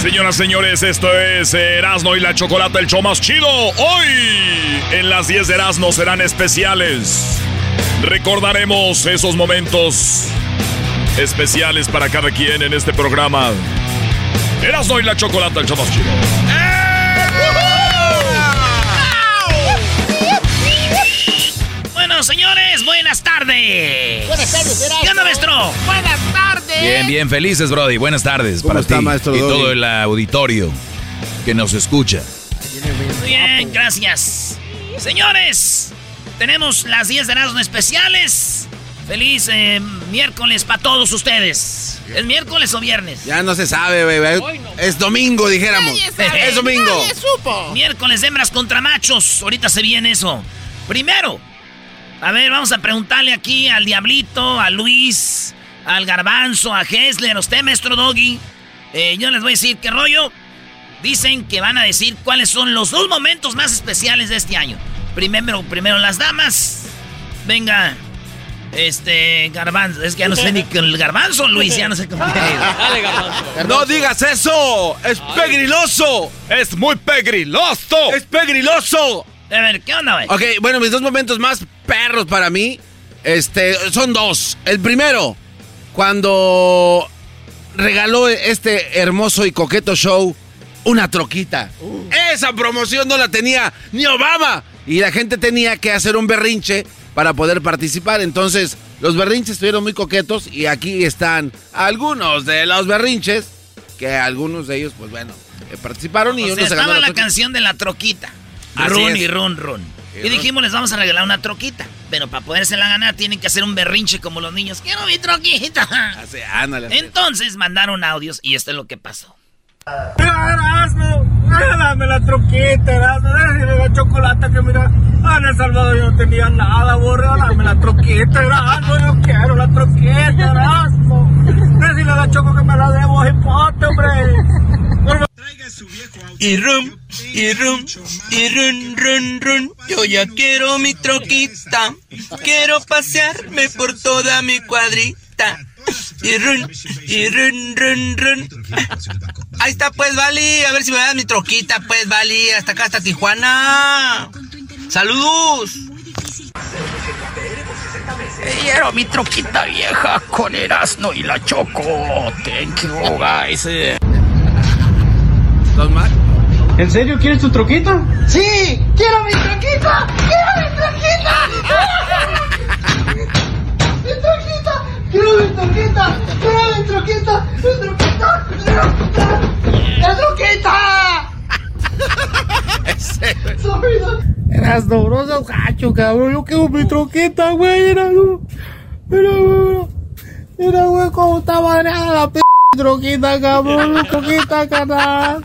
Señoras, señores, esto es Erasno y la Chocolata, el show más chido. Hoy, en las 10 de Erasno serán especiales. Recordaremos esos momentos especiales para cada quien en este programa. Erasno y la Chocolata, el show más chido. Bueno, señores, buenas tardes. Buenas tardes, Erasmo. ¿Qué onda, maestro? Buenas tardes. Bien, bien, felices, Brody. Buenas tardes para está, ti maestro y Doggy? todo el auditorio que nos escucha. Muy bien, gracias. Señores, tenemos las 10 de Erasmo especiales. Feliz eh, miércoles para todos ustedes. ¿Es miércoles o viernes? Ya no se sabe, bebé. Es domingo, dijéramos. Nadie sabe, Es domingo. nadie supo. Miércoles hembras contra machos. Ahorita se viene eso. Primero, a ver, vamos a preguntarle aquí al Diablito, a Luis, al Garbanzo, a Hessler, a usted, maestro Doggy. Eh, yo les voy a decir qué rollo. Dicen que van a decir cuáles son los dos momentos más especiales de este año. Primero, primero las damas. Venga, este, Garbanzo. Es que ya no sé ni con el Garbanzo, Luis, ya no sé cómo. Dale, garbanzo. No digas eso. Es pegriloso. Es muy pegriloso. Es pegriloso. A ver, ¿qué onda, güey? Ok, bueno, mis dos momentos más perros para mí, este, son dos. El primero, cuando regaló este hermoso y coqueto show una troquita. Esa promoción no la tenía ni Obama. Y la gente tenía que hacer un berrinche para poder participar. Entonces, los berrinches estuvieron muy coquetos y aquí están algunos de los berrinches que algunos de ellos, pues bueno, eh, participaron y O uno sea, se ganó estaba la canción de la troquita. Así run es. y run, run. Y dijimos, les vamos a regalar una troquita. Pero para podérsela ganar tienen que hacer un berrinche como los niños. ¡Quiero mi troquita! Así, ándale. Entonces mandaron audios y esto es lo que pasó. Erasmo, dame la troquita, Erasmo, dame la chocolate que mira, ah, en El Salvador yo no tenía nada, borra, dame la troquita, Erasmo, yo quiero la troquita, Erasmo. Decirle a la choco que me la debo, hipote, hombre. Y rum, y rum, y run, run, run. Yo ya quiero mi troquita. Quiero pasearme por toda mi cuadrita. Y run, y run, run, run. Ahí está, pues, Vali. A ver si me das mi troquita, pues, Vali. Hasta acá, hasta Tijuana. Saludos. Quiero mi troquita vieja con Erasmo y la Choco. Thank you, guys. ¿Dos más? ¿En serio quieres tu troquita? Sí, quiero mi troquita. Quiero mi troquita. Mi troquita. Quiero mi troquita. Quiero mi troquita. Mi troquita. Mi troquita. ¡La troquita! Sorry, no. No seas gacho, cabrón. Yo quiero mi troquita, güey. Mira, mira, mira. Mira, güey, cómo está madreada la p troquita, cabrón. Mi troquita, carnal.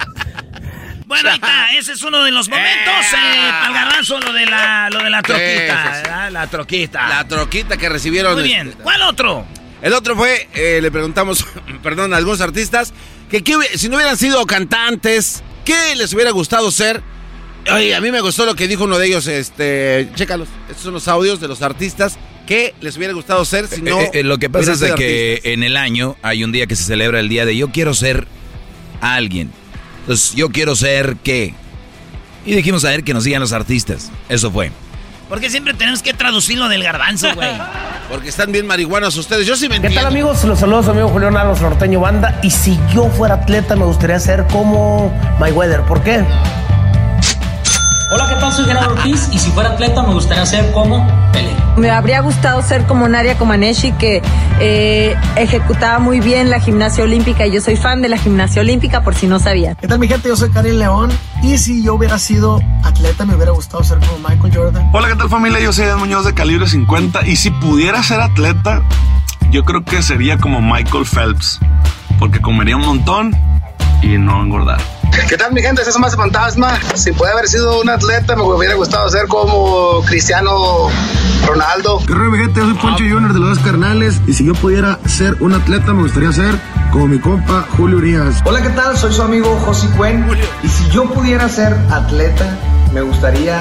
Bueno, ahí está, ese es uno de los momentos, eh, para el garbanzo, lo de la, lo de la troquita, Sí, sí, sí. ¿verdad? La troquita. La troquita que recibieron. Muy bien, este, ¿cuál otro? El otro fue, eh, le preguntamos, perdón, a algunos artistas, que, qué hubi- si no hubieran sido cantantes, ¿qué les hubiera gustado ser? Oye, a mí me gustó lo que dijo uno de ellos, este, chécalos, estos son los audios de los artistas, ¿qué les hubiera gustado ser si no... Eh, eh, lo que pasa es de que artistas? en el año hay un día que se celebra el día de yo quiero ser alguien. Entonces, yo quiero ser qué. Y dijimos a ver que nos digan los artistas. Eso fue. Porque siempre tenemos que traducir lo del garbanzo, güey. Porque están bien marihuanos ustedes, yo sí me ¿Qué entiendo. tal amigos? Los saludos amigo Julián Álvarez Norteño Banda. Y si yo fuera atleta me gustaría ser como Mayweather. ¿Por qué? Hola, ¿qué tal? Soy Gerardo Ortiz y si fuera atleta me gustaría ser como Pelé. Me habría gustado ser como Nadia Comaneci, que eh, ejecutaba muy bien la gimnasia olímpica. Y yo soy fan de la gimnasia olímpica, por si no sabían. ¿Qué tal mi gente? Yo soy Karim León y si yo hubiera sido atleta me hubiera gustado ser como Michael Jordan. Hola, ¿qué tal familia? Yo soy Ed Muñoz de calibre 50 y si pudiera ser atleta, yo creo que sería como Michael Phelps, porque comería un montón y no engordar. ¿Qué tal mi gente? Es más fantasma. Si puede haber sido un atleta, me hubiera gustado ser como Cristiano Ronaldo. ¿Qué rollo, mi gente? Yo soy Poncho Junior de los dos carnales. Y si yo pudiera ser un atleta, me gustaría ser como mi compa Julio Urias. Hola, ¿qué tal? Soy su amigo José Cuen. Y si yo pudiera ser atleta, me gustaría,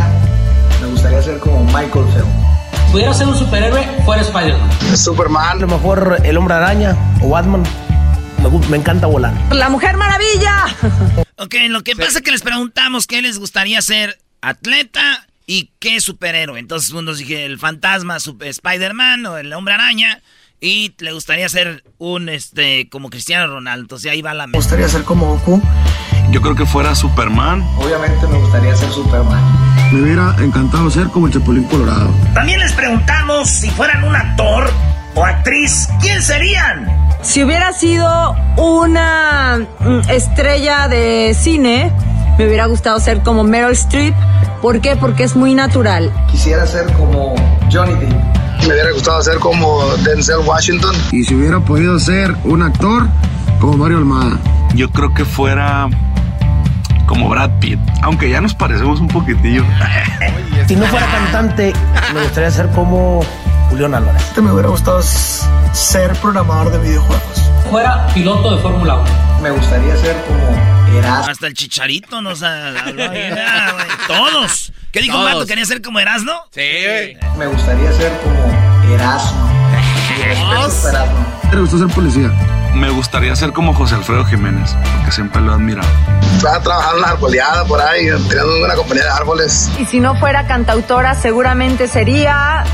me gustaría ser como Michael Phelps. Si pudiera ser un superhéroe, fuera Spider-Man. Superman. A lo mejor el hombre araña o Batman. Me encanta volar. ¡La Mujer Maravilla! Ok, lo que pasa es que les preguntamos qué les gustaría ser atleta y qué superhéroe. Entonces unos dije el fantasma, Spider-Man o el hombre araña. Y le gustaría ser un, este, como Cristiano Ronaldo. Entonces ahí va la Me gustaría ser como Goku. Yo creo que fuera Superman. Obviamente me gustaría ser Superman. Me hubiera encantado ser como el Chapulín Colorado. También les preguntamos si fueran un actor o actriz, ¿quién serían? Si hubiera sido una mm, estrella de cine, me hubiera gustado ser como Meryl Streep. ¿Por qué? Porque es muy natural. Quisiera ser como Johnny Depp. Me hubiera gustado ser como Denzel Washington. Y si hubiera podido ser un actor, como Mario Almada. Yo creo que fuera como Brad Pitt, aunque ya nos parecemos un poquitillo. Si no fuera cantante, me gustaría ser como Julián Álvarez. Me hubiera gustado ser programador de videojuegos. Fuera piloto de Fórmula 1. Me gustaría ser como Erasmo. Hasta el chicharito nos ha. Todos. ¿Qué dijo Todos. Marco? ¿Quería ser como Erasno? Sí, güey. Me gustaría ser como Erasmo. Erasmo. Me gustó ser policía. Me gustaría ser como José Alfredo Jiménez, porque siempre lo he admirado. Estaba trabajando en una arboleada por ahí, teniendo una compañía de árboles. Y si no fuera cantautora, seguramente sería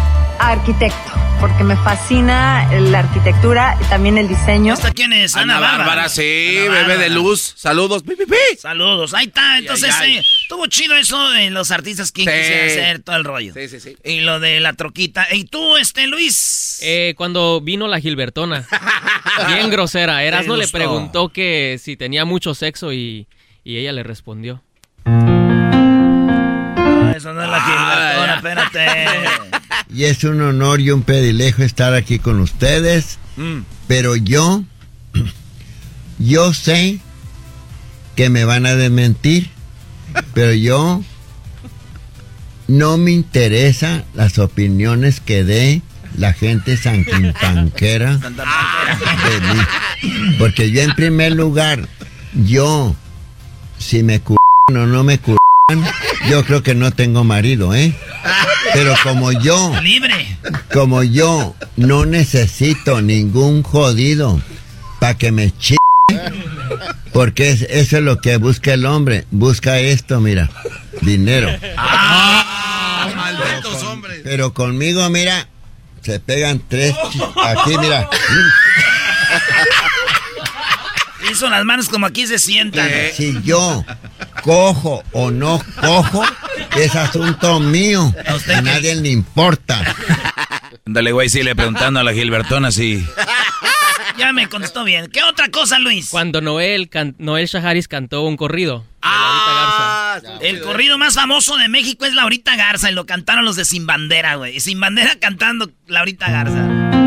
arquitecto. Porque me fascina la arquitectura y también el diseño. ¿Esta quién es? Ana, Ana Bárbara, sí, Ana bebé de luz. Saludos. Pi, pi, pi. Saludos, ahí está. Entonces, ay, ay. eh, estuvo chido eso de los artistas que Sí. quisiera hacer todo el rollo. Sí, sí, sí. Y lo de la troquita. ¿Y tú, este, Luis? Eh, cuando vino la Gilbertona. Bien grosera. Erasmo le preguntó que si tenía mucho sexo y, y ella le respondió. No, eso no es la Gilbertona, espérate. Y es un honor y un privilegio estar aquí con ustedes. Mm. Pero yo, yo sé que me van a desmentir, pero yo no me interesa las opiniones que dé la gente sanquintanquera de mí. Porque yo en primer lugar, yo, si me cu o no me cu yo creo que no tengo marido, ¿eh? Pero como yo, Libre. como yo no necesito ningún jodido para que me ch... Porque es- eso es lo que busca el hombre. Busca esto, mira. Dinero. Malditos hombres. Pero conmigo, mira, se pegan tres... Aquí, mira. Hizo las manos como aquí se sientan. Si yo cojo o no cojo, es asunto mío. A nadie le importa. Ándale, güey, sí, le preguntando a la Gilbertona si... Ya me contestó bien. ¿Qué otra cosa, Luis? Cuando Noel, can- Noel Shaharis cantó un corrido. Ah, El corrido más famoso de México es Laurita Garza y lo cantaron los de Sin Bandera, güey. Y Sin Bandera cantando Laurita Garza.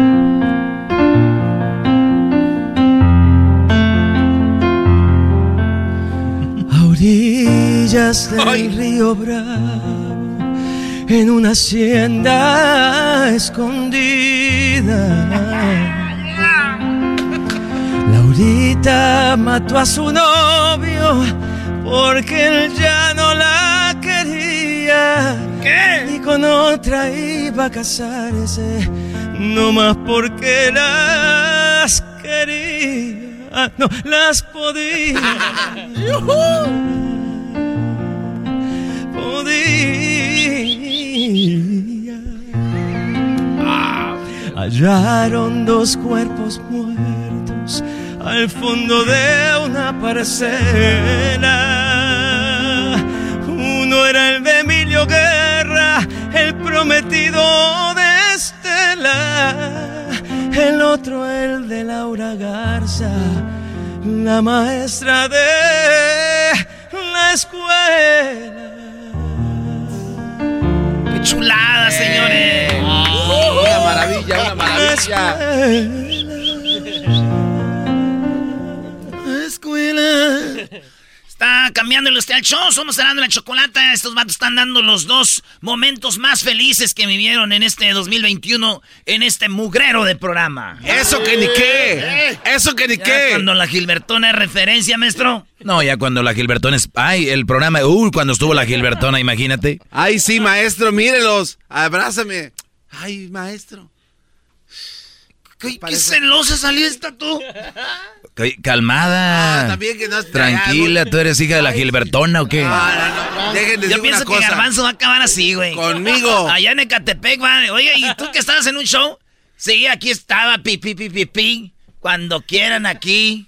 Orillas del río Bravo, en una hacienda escondida. Laurita mató a su novio porque él ya no la quería. Y con otra iba a casarse, no más porque las quería, no las podía. podía. Hallaron dos cuerpos muertos al fondo de una parcela. Uno era el de Emilio Guerra, el prometido de Estela. El otro el de Laura Garza, la maestra de la escuela. ¡Qué chulada, señores! una maravilla, una maravilla. Escuela. Está cambiándole usted al show, somos dando la chocolata. Estos vatos están dando los dos momentos más felices que vivieron en este 2021, en este mugrero de programa. Eso que ni qué. Eso que ni Ya qué. Cuando la Gilbertona es referencia, maestro. No, ya cuando la Gilbertona es... Ay, el programa... Uy, cuando estuvo la Gilbertona, imagínate. Ay, sí, maestro, mírelos. Abrázame. Ay, maestro. ¿Qué, qué celosa salió esta tú? Ca- Calmada. Ah, también que no has Tranquila, ¿tú eres hija de la Gilbertona o qué? Déjenles Yo digo pienso una que cosa. Garbanzo va a acabar así, güey. Conmigo. Allá en Ecatepec, va. Oye, ¿y tú que estabas en un show? Sí, aquí estaba, pi, pi, pi, pi, pi. Cuando quieran aquí.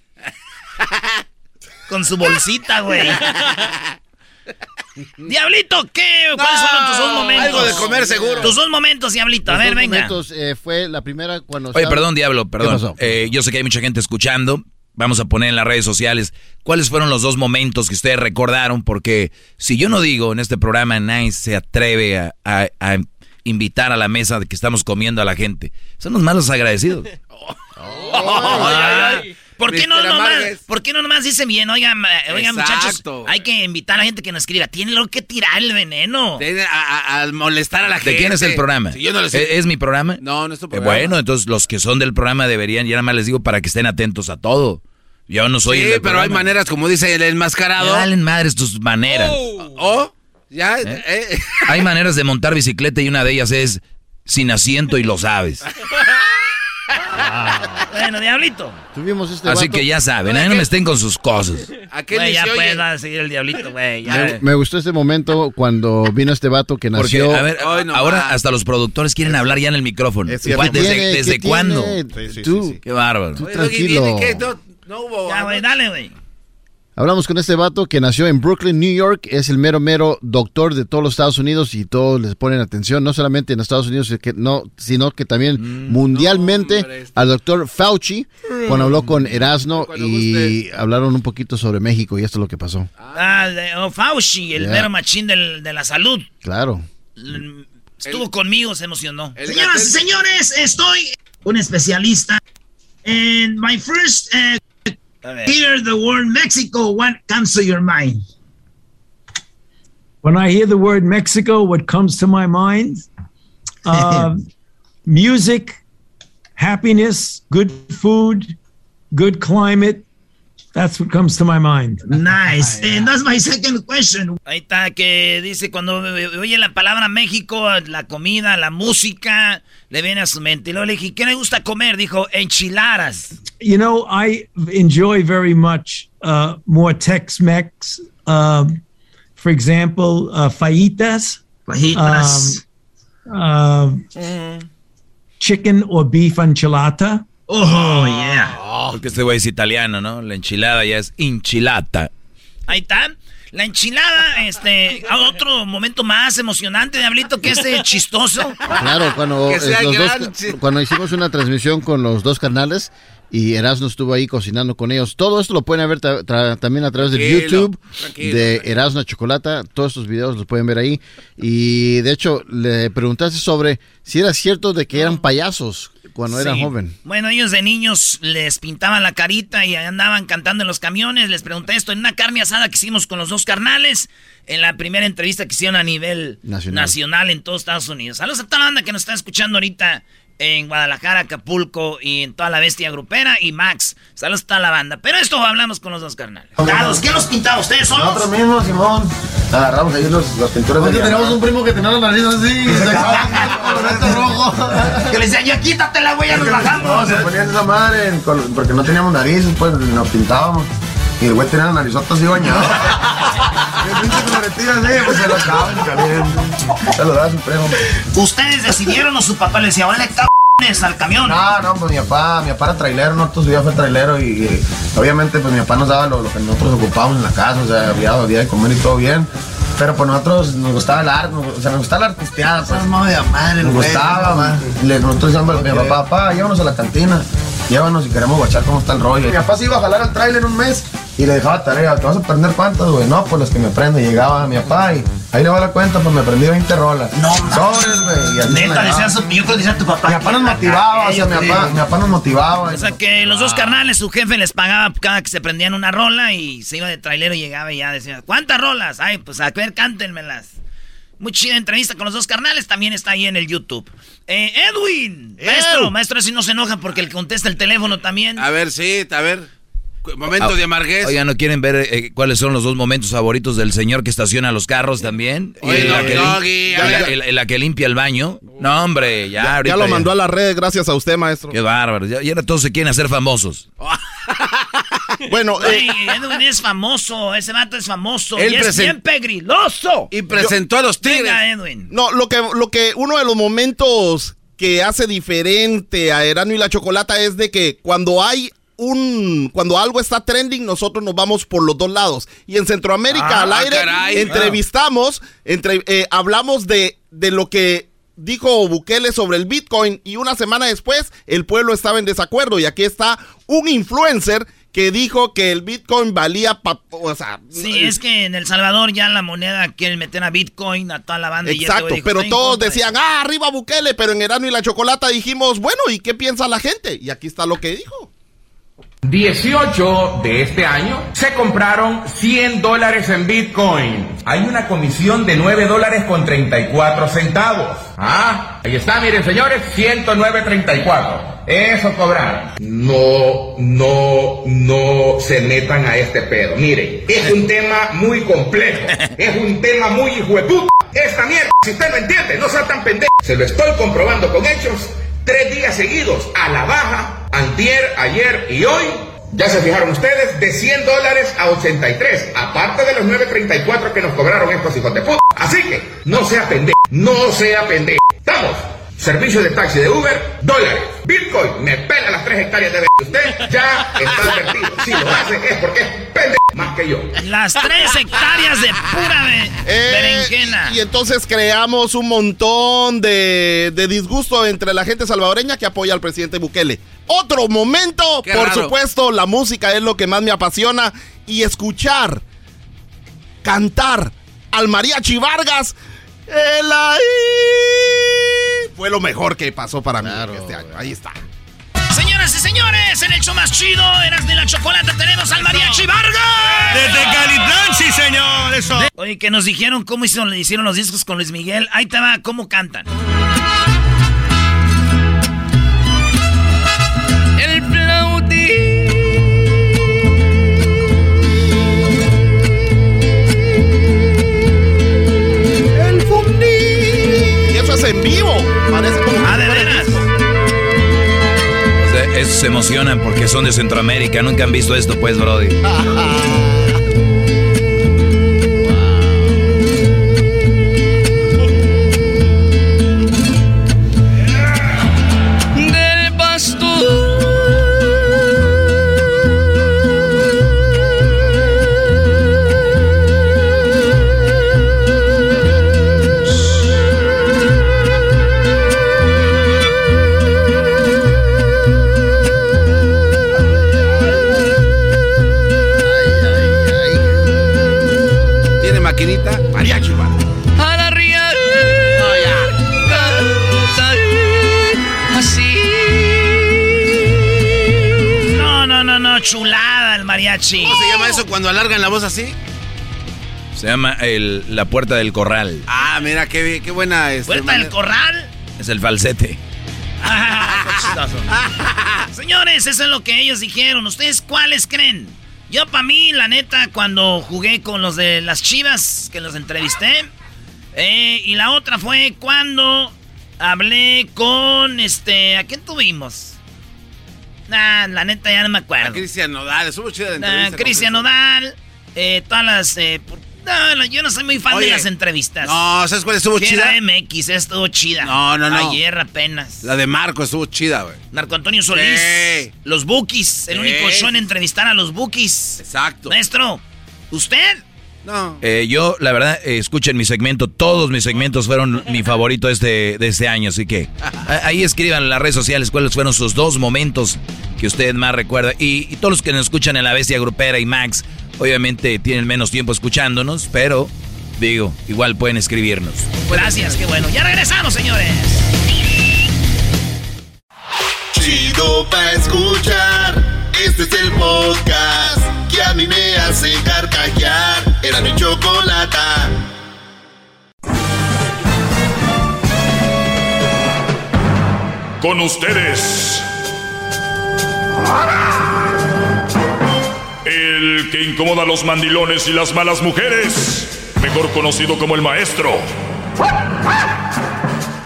Con su bolsita, güey. Diablito, ¿qué? ¿Cuáles fueron tus dos momentos? algo de comer seguro. Tus dos momentos, Diablito. A Los ver, dos venga. momentos, eh, fue la primera cuando... Oye, estaba- perdón, Diablo, ¿Qué perdón. pasó? Eh, yo sé que hay mucha gente escuchando. Vamos a poner en las redes sociales cuáles fueron los dos momentos que ustedes recordaron, porque si yo no digo en este programa, nadie se atreve a, invitar a la mesa de que estamos comiendo a la gente. Son los malos agradecidos. ¿Por qué, no nomás. ¿Por qué no nomás dicen bien? Oigan, oigan muchachos, hay que invitar a la gente que nos escriba. Tienen lo que tirar el veneno. Tiene a, a- a molestar a la gente. ¿De quién es el programa? Sí, yo no lo ¿Es, sé. es mi programa? No, no es tu Eh, programa. bueno, entonces los que son del programa deberían, ya nada más les digo para que estén atentos a todo. Yo no soy sí, el del pero hay maneras, como dice el enmascarado. Me valen madres tus maneras. ¿Oh? ¿Ya? eh. Hay maneras de montar bicicleta y una de ellas es sin asiento y lo sabes. Bueno, diablito. Tuvimos este Así vato- que ya saben, ahí no me estén con sus cosas. ¿A qué Güey, ni ya oye? puedes a seguir el diablito, güey. ya. Me, me gustó este momento cuando vino este vato que Porque, nació... a ver, Ay, no ahora más. hasta los productores quieren hablar ya en el micrófono. Es cierto. ¿Cuál- ¿Desde, ¿Tiene? Tú, Qué bárbaro. tú Oye, tranquilo. No, no hubo. Ya, güey, dale, güey. Hablamos con este vato que nació en Brooklyn, New York. Es el mero, mero doctor de todos los Estados Unidos y todos les ponen atención, no solamente en Estados Unidos, que no, sino que también mundialmente hombre, este- al doctor Fauci, cuando habló con Erasno Cuando y hablaron un poquito sobre México y esto es lo que pasó. Ah, de- oh, Fauci, el mero machín del- de la salud. Claro. L- Estuvo conmigo, se emocionó. Señoras y señores, estoy un especialista. And my first uh, ver. Hear the word Mexico, what comes to your mind? When I hear the word Mexico, what comes to my mind? Um, music, happiness, good food, good climate. That's what comes to my mind. Nice. And that's my second question. Ahí está, que dice cuando oye la palabra México, la comida, la música, le viene a su mente. Y luego le dije, ¿qué le gusta comer? Dijo, enchiladas. You know, I enjoy very much uh, more Tex-Mex. Um, for example, uh, fajitas. Fajitas. Um, um, chicken or beef enchilada. Oh, yeah. Porque este güey es italiano, ¿no? La enchilada ya es enchilata. Ahí está. La enchilada, este, a otro momento más emocionante, Diablito, que este chistoso. Claro, cuando, eh, los dos- cuando hicimos una transmisión con los dos carnales y Erasmo estuvo ahí cocinando con ellos. Todo esto lo pueden ver tra- también a través de YouTube tranquilo, de Erasmo Chocolata. Todos estos videos los pueden ver ahí. Y de hecho, le preguntaste sobre si era cierto de que eran payasos cuando eran Sí. joven. Bueno, ellos de niños les pintaban la carita y andaban cantando en los camiones. Les pregunté esto en una carne asada que hicimos con los dos carnales. En la primera entrevista que hicieron a nivel Nacional. nacional, en todos Estados Unidos. Saludos a toda la banda que nos está escuchando ahorita en Guadalajara, Acapulco y en toda la bestia grupera. Y Max, saludos a toda la banda. Pero esto hablamos con los dos carnales. Dados, ¿Quién los pintaba? ¿Ustedes solos? Nosotros mismos, Simón. Agarramos ahí los, los pintores de tenemos un primo que tenía la nariz así, rojo. Que le decía, ya quítatela, güey, ya nos bajamos. No, se ponían esa madre en- porque no teníamos nariz, pues nos pintábamos. Y el güey tenía la narizota así bañada. ¿Ustedes decidieron o su papá le decía, vale, cabrones, al camión? No, no, pues mi papá, mi papá era trailero, no, su vida fue trailero y, y obviamente pues mi papá nos daba lo, lo que nosotros ocupábamos en la casa, o sea, había, había de comer y todo bien. Pero pues nosotros nos gustaba el arte, nos- o sea, nos gustaba la artisteada, pues. madre, Nos gustaba, le, nosotros decíamos a mi papá, papá, llévanos a la cantina, llévanos y queremos guachar cómo está el rollo. Mi papá se iba a jalar al trailer un mes y le dejaba tarea, ¿te vas a aprender cuántas, güey? No, pues las que me aprende. Llegaba mi papá y ahí le va la cuenta, pues me aprendí 20 rolas. No, Sobres, güey. Neta, decía su, yo creo que decía tu papá. Mi papá nos motivaba, o sea, mi papá, mi papá nos motivaba. O sea que los dos carnales, su jefe les pagaba cada que se prendían una rola y se iba de trailero y llegaba y ya decía, ¿cuántas rolas? Ay, pues a ver, cántenmelas. Muy chida entrevista con los dos carnales, también está ahí en el YouTube. Eh, Edwin, maestro, maestro, si no se enoja porque el que contesta el teléfono también. A ver, sí, a ver. Momento de amarguez. Oigan, ¿no quieren ver eh, cuáles son los dos momentos favoritos del señor que estaciona los carros también? Oye, Y la, que, lim- la- la- la limpia el baño. No, hombre, ya, Ya, ahorita lo mandó a la red gracias a usted, maestro. Qué bárbaro. Ya, y ahora todos se quieren hacer famosos. Bueno, eh, Edwin es famoso, ese vato es famoso Él y es bien pegriloso. Y presentó a los tigres. Venga, Edwin. no, lo que, lo que uno de los momentos que hace diferente a Erano y la Chocolata es de que cuando hay un cuando algo está trending, nosotros nos vamos por los dos lados. Y en Centroamérica Ah, al aire caray. entrevistamos, entre, eh, hablamos de, de lo que dijo Bukele sobre el Bitcoin y una semana después el pueblo estaba en desacuerdo y aquí está un influencer que dijo que el Bitcoin valía, pa- o sea, Sí, es que en El Salvador ya la moneda quieren meter a Bitcoin, a toda la banda. y este Exacto, dijo, pero "Estoy en todos decían, ah, arriba Bukele, pero en Erano y la Chocolata dijimos, bueno, ¿y qué piensa la gente? Y aquí está lo que dijo. 18 de este año se compraron 100 dólares en Bitcoin. Hay una comisión de 9 dólares con 34 centavos. Ah, ahí está, miren señores, 109.34. Eso cobraron. No, no, no se metan a este pedo. Miren, es un tema muy complejo. Es un tema muy hijo de puta. Esta mierda, si usted no entiende, no sea tan pendejo. Se lo estoy comprobando con hechos. Tres días seguidos a la baja, antier, ayer y hoy. Ya se fijaron ustedes, de 100 dólares a 83, aparte de los 9.34 que nos cobraron estos hijos de puta. Así que, no sea pendejo, no sea pendejo. Estamos, servicio de taxi de Uber, dólares. Bitcoin, me pela las 3 hectáreas de Usted ya está advertido. Si lo hace es porque es pendejo más que yo. Las tres hectáreas de pura be- Eh, berenjena. Y entonces creamos un montón de, de disgusto entre la gente salvadoreña que apoya al presidente Bukele. Otro momento, Qué por raro. supuesto, la música es lo que más me apasiona y escuchar, cantar al mariachi Vargas. El ahí fue lo mejor que pasó para mí este año. Ahí está. Señoras y señores, en el show más chido, Eras de la Chocolata, tenemos al Mariachi Vargas. Desde Calitlán, sí, señor. Eso. Oye, que nos dijeron cómo hicieron, le hicieron los discos con Luis Miguel. Ahí te va, cómo cantan. El flautín. El fundí. Y eso es en vivo. Se emocionan porque son de Centroamérica. Nunca han visto esto, pues, Brody. Mariachi, va. A la ría. Así. No, no, no, no, chulada el mariachi. ¿Cómo se llama eso cuando alargan la voz así? Se llama el, la puerta del corral. Ah, mira, qué, qué buena. Este, ¿Puerta del corral? Es el falsete. Ah. Señores, eso es lo que ellos dijeron. ¿Ustedes cuáles creen? Yo, para mí, la neta, cuando jugué con los de las chivas, que los entrevisté. eh, y la otra fue cuando hablé con, este, ¿a quién tuvimos? Nah, la neta ya no me acuerdo. Cristian Nodal, estuvo chida Nah, entrevista. Cristian Nodal, eh, todas las... eh, no, no, yo no soy muy fan Oye, de las entrevistas. no, ¿sabes cuál estuvo chida? era MX, estuvo chida. No, no, no. Ayer apenas. La de Marco estuvo chida, güey. Marco Antonio Solís. Sí. Los Bookies. El Sí. único show en entrevistar a los Bookies. Exacto. Maestro, ¿usted? No. Eh, yo, la verdad, eh, escuchen mi segmento. Todos mis segmentos fueron mi favorito este, de este año. Así que ahí escriban en las redes sociales cuáles fueron sus dos momentos que usted más recuerda. Y, y todos los que nos escuchan en La Bestia Grupera y Max, obviamente tienen menos tiempo escuchándonos, pero digo, igual pueden escribirnos. Gracias, qué bueno. Ya regresamos, señores. Chido pa' escuchar. Este es el podcast que a mí me hace carcajear. Era mi chocolata. Con ustedes. El que incomoda a los mandilones y las malas mujeres. Mejor conocido como el maestro.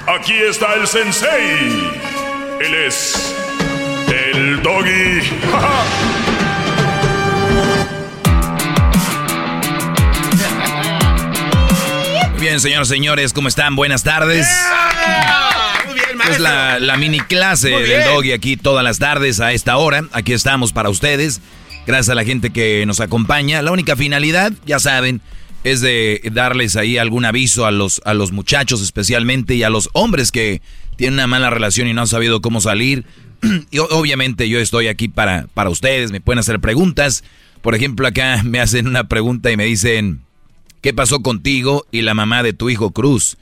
Aquí está el sensei. Él es. El doggy. Bien, señoras y señores, ¿cómo están? Buenas tardes. Muy bien, Es la, la mini clase del. Doggy aquí todas las tardes a esta hora. Aquí estamos para ustedes. Gracias a la gente que nos acompaña. La única finalidad, ya saben, es de darles ahí algún aviso a los, a los muchachos especialmente y a los hombres que tienen una mala relación y no han sabido cómo salir. y obviamente yo estoy aquí para, para ustedes. Me pueden hacer preguntas. Por ejemplo, acá me hacen una pregunta y me dicen, ¿qué pasó contigo y la mamá de tu hijo Cruz?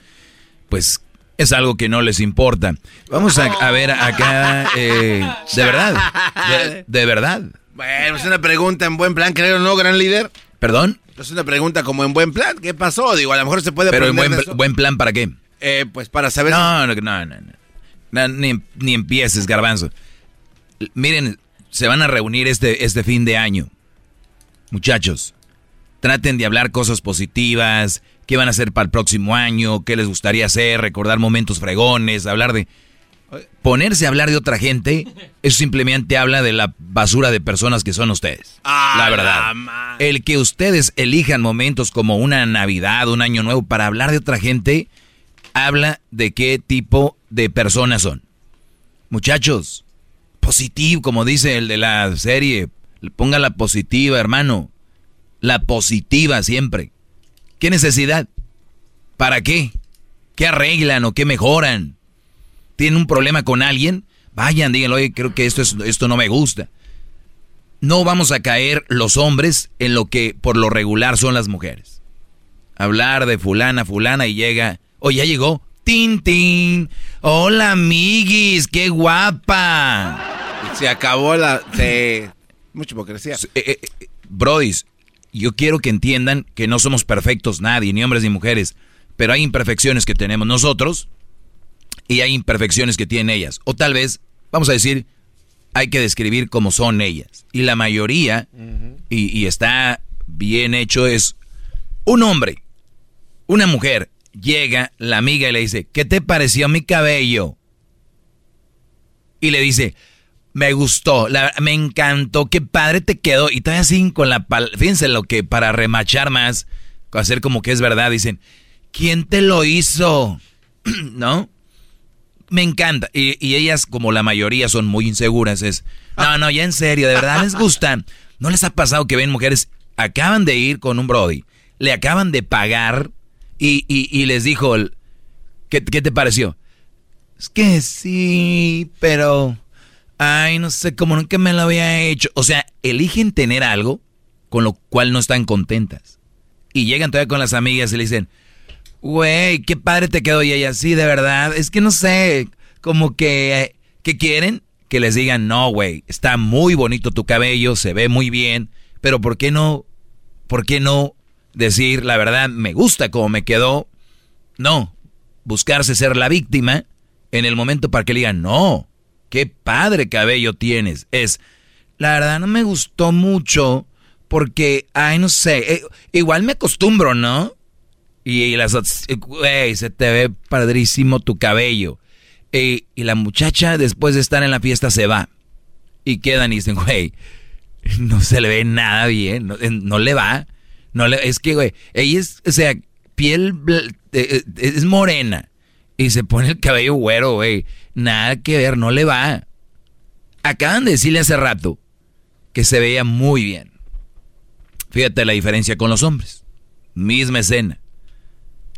Pues es algo que no les importa. Vamos a, a ver acá, eh, de verdad, de verdad. Bueno, es una pregunta en buen plan, creo, ¿no, gran líder? ¿Perdón? Es una pregunta como en buen plan. ¿Qué pasó? Digo, a lo mejor se puede Pero en buen, pl- buen plan para qué? Eh, pues para saber... No, no, no, no. no. Ni, ni empieces, garbanzo. Miren, se van a reunir este, este fin de año. Muchachos, traten de hablar cosas positivas, qué van a hacer para el próximo año, qué les gustaría hacer, recordar momentos fregones, hablar de... Ponerse a hablar de otra gente, eso simplemente habla de la basura de personas que son ustedes. Ah, la verdad. El que ustedes elijan momentos como una Navidad, un Año Nuevo para hablar de otra gente, habla de qué tipo de personas son. Muchachos, positivo, como dice el de la serie, ponga la positiva, hermano. La positiva siempre. ¿Qué necesidad? ¿Para qué? ¿Qué arreglan o qué mejoran? ¿Tienen un problema con alguien? Vayan, díganlo, oye, creo que esto, es, esto no me gusta. No vamos a caer los hombres en lo que por lo regular son las mujeres. Hablar de fulana, fulana y llega, oye, ya llegó. Tin, tin. Hola, amiguis, qué guapa. Se acabó la... Sí. Mucha hipocresía. Eh, eh, brodis, yo quiero que entiendan que no somos perfectos nadie, ni hombres ni mujeres, pero hay imperfecciones que tenemos nosotros y hay imperfecciones que tienen ellas. O tal vez, vamos a decir, hay que describir cómo son ellas. Y la mayoría, y, y está bien hecho, es un hombre, una mujer, llega la amiga y le dice, ¿qué te pareció mi cabello? Y le dice, me gustó, la- me encantó, qué padre te quedó. Y todavía así con la... pal- Fíjense lo que para remachar más, hacer como que es verdad, dicen, ¿quién te lo hizo? ¿No? Me encanta. Y, y ellas, como la mayoría, son muy inseguras. Es, no, no, ya en serio, de verdad les gusta. ¿No les ha pasado que ven mujeres, acaban de ir con un Brody, le acaban de pagar y, y- y les dijo, el- ¿qué, ¿qué te pareció? Es que sí, pero... Ay, no sé, como nunca me lo había hecho. O sea, eligen tener algo con lo cual no están contentas. Y llegan todavía con las amigas y le dicen, güey, qué padre te quedó. Y ella, sí, de verdad. Es que no sé, como que, ¿qué quieren? Que les digan, no, güey, está muy bonito tu cabello, se ve muy bien, pero ¿por qué no, por qué no decir la verdad, me gusta como me quedó? No, buscarse ser la víctima en el momento para que le digan, no, qué padre cabello tienes. Es, la verdad no me gustó mucho porque, ay, no sé, eh, igual me acostumbro, ¿no? Y, las güey, se te ve padrísimo tu cabello. y la muchacha, después de estar en la fiesta, se va. Y quedan y dicen, güey, no se le ve nada bien, no, le va. No le, es que, güey, ella es, o sea, piel, eh, eh, es morena. Y se pone el cabello güero, güey. Nada que ver, no le va. Acaban de decirle hace rato que se veía muy bien. Fíjate la diferencia con los hombres. Misma escena.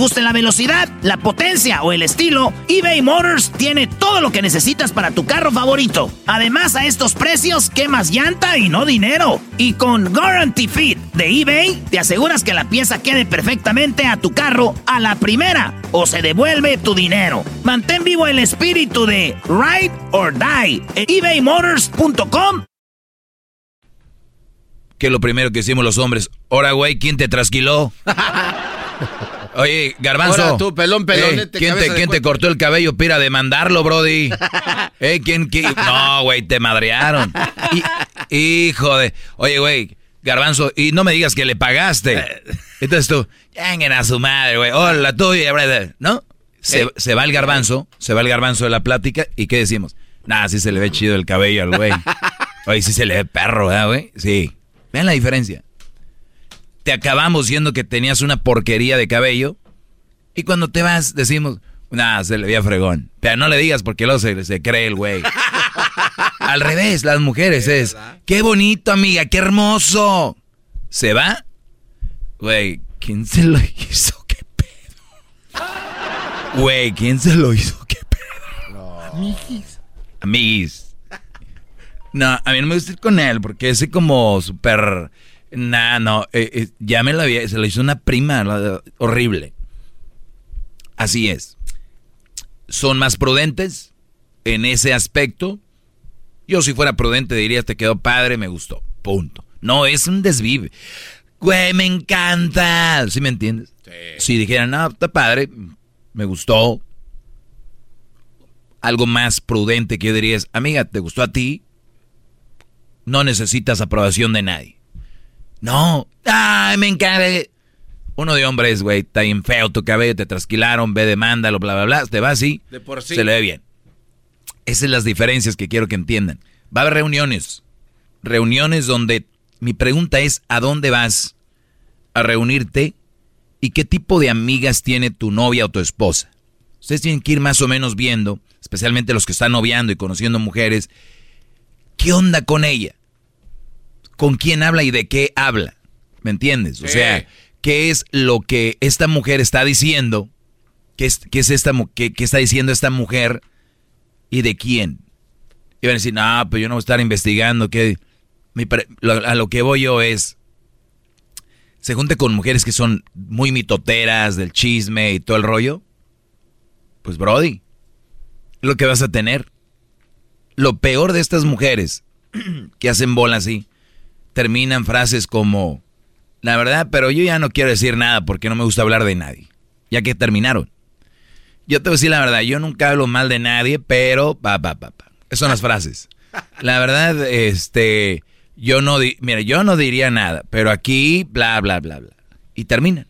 guste la velocidad, la potencia o el estilo, eBay Motors tiene todo lo que necesitas para tu carro favorito. Además, a estos precios, quemas llanta y no dinero. Y con Guarantee Fit de eBay, te aseguras que la pieza quede perfectamente a tu carro a la primera o se devuelve tu dinero. Mantén vivo el espíritu de Ride or Die en ebaymotors.com. Que lo primero que hicimos los hombres, ahora güey, ¿quién te trasquiló? Oye, Garbanzo. Ahora tú, pelón, pelón. Eh, ¿Quién, te, ¿quién te, cortó el cabello para demandarlo, Brody? ¿Eh? ¿Quién, quién? No, güey, te madrearon. hijo de. Oye, güey, Garbanzo, y no me digas que le pagaste. Entonces tú, lleguen a su madre, güey. Hola, tuya, ¿no? Se, se, va el garbanzo, se va el garbanzo de la plática, ¿y qué decimos? Nah, sí se le ve chido el cabello al güey. Oye, sí se le ve perro, ¿verdad, güey? Sí. Vean la diferencia te acabamos diciendo que tenías una porquería de cabello. Y cuando te vas, decimos, nah, se le veía fregón. Pero no le digas porque luego se, se cree el güey. Al revés, las mujeres es, qué bonito, amiga, qué hermoso. ¿Se va? Güey, ¿quién se lo hizo? ¿Qué pedo? Güey, ¿quién se lo hizo? ¿Qué pedo? No. Amiguis. Amiguis. No, a mí no me gusta ir con él porque es como súper Nah, no, eh, eh, ya me la había, se la hizo una prima horrible. Así es. Son más prudentes en ese aspecto. Yo si fuera prudente diría, te quedó padre, me gustó. Punto. No, es un desvive. Güey, me encanta. ¿Sí me entiendes? Si dijeran, no, está padre, me gustó. Algo más prudente que yo diría es, amiga, ¿te gustó a ti? No necesitas aprobación de nadie. No. Ay, me encanta. Uno de hombres, güey, está bien feo tu cabello, te trasquilaron, ve, demándalo, bla, bla, bla. Te va así. De por sí. Se le ve bien. Esas son las diferencias que quiero que entiendan. Va a haber reuniones. Reuniones donde mi pregunta es, ¿a dónde vas a reunirte? ¿Y qué tipo de amigas tiene tu novia o tu esposa? Ustedes tienen que ir más o menos viendo, especialmente los que están noviando y conociendo mujeres, ¿qué onda con ella? Con quién habla y de qué habla. ¿Me entiendes? O sea, ¿qué es lo que esta mujer está diciendo? ¿Qué es, qué es esta qué, qué está diciendo esta mujer y de quién? Iban a decir, no, pues yo no voy a estar investigando. Que Mi pre- lo- a lo que voy yo es, se junte con mujeres que son muy mitoteras del chisme y todo el rollo. Pues Brody, es lo que vas a tener. Lo peor de estas mujeres que hacen bola así, terminan frases como, la verdad, pero yo ya no quiero decir nada porque no me gusta hablar de nadie. Ya que terminaron. Yo te voy a decir la verdad, yo nunca hablo mal de nadie, pero pa, pa, pa, pa. Esas son las frases. La verdad, este, yo no, di- mira, yo no diría nada, pero aquí, bla, bla, bla, bla. Y terminan.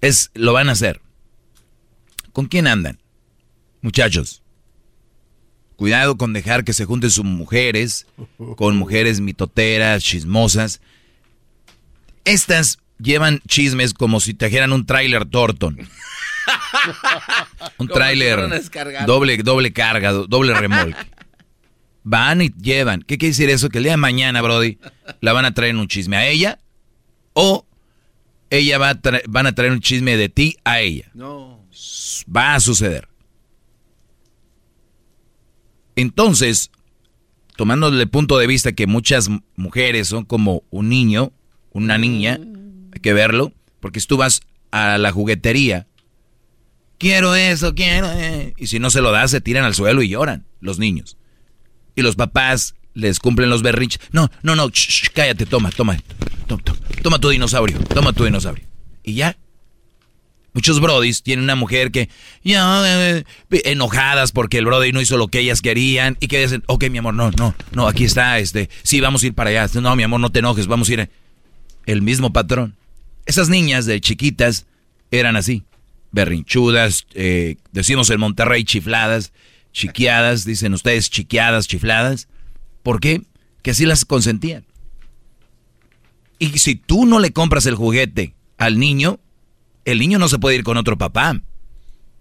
Es, lo van a hacer. ¿Con quién andan? Muchachos. Cuidado con dejar que se junten sus mujeres con mujeres mitoteras, chismosas. Estas llevan chismes como si trajeran un tráiler Thornton. Un tráiler doble, doble carga, do- doble remolque. Van y llevan. ¿Qué quiere decir eso? Que el día de mañana, Brody, la van a traer un chisme a ella o ella va a van a traer un chisme de ti a ella. No. Va a suceder. Entonces, tomando el punto de vista que muchas mujeres son como un niño, una niña, hay que verlo, porque si tú vas a la juguetería, quiero eso, quiero, eh", y si no se lo das, se tiran al suelo y lloran los niños. Y los papás les cumplen los berrinches. No, no, no, sh- sh, cállate, toma, toma, toma, toma, toma tu dinosaurio, toma tu dinosaurio. Y ya, Muchos brodis tienen una mujer que ya eh, eh, enojadas porque el brody no hizo lo que ellas querían y que dicen, ok, mi amor, no, no, no, aquí está, este, sí, vamos a ir para allá. No, mi amor, no te enojes, vamos a ir. El mismo patrón. Esas niñas de chiquitas eran así, berrinchudas, eh, decimos en Monterrey chifladas, chiqueadas, dicen ustedes chiqueadas, chifladas. ¿Por qué? Que así las consentían. Y si tú no le compras el juguete al niño, el niño no se puede ir con otro papá.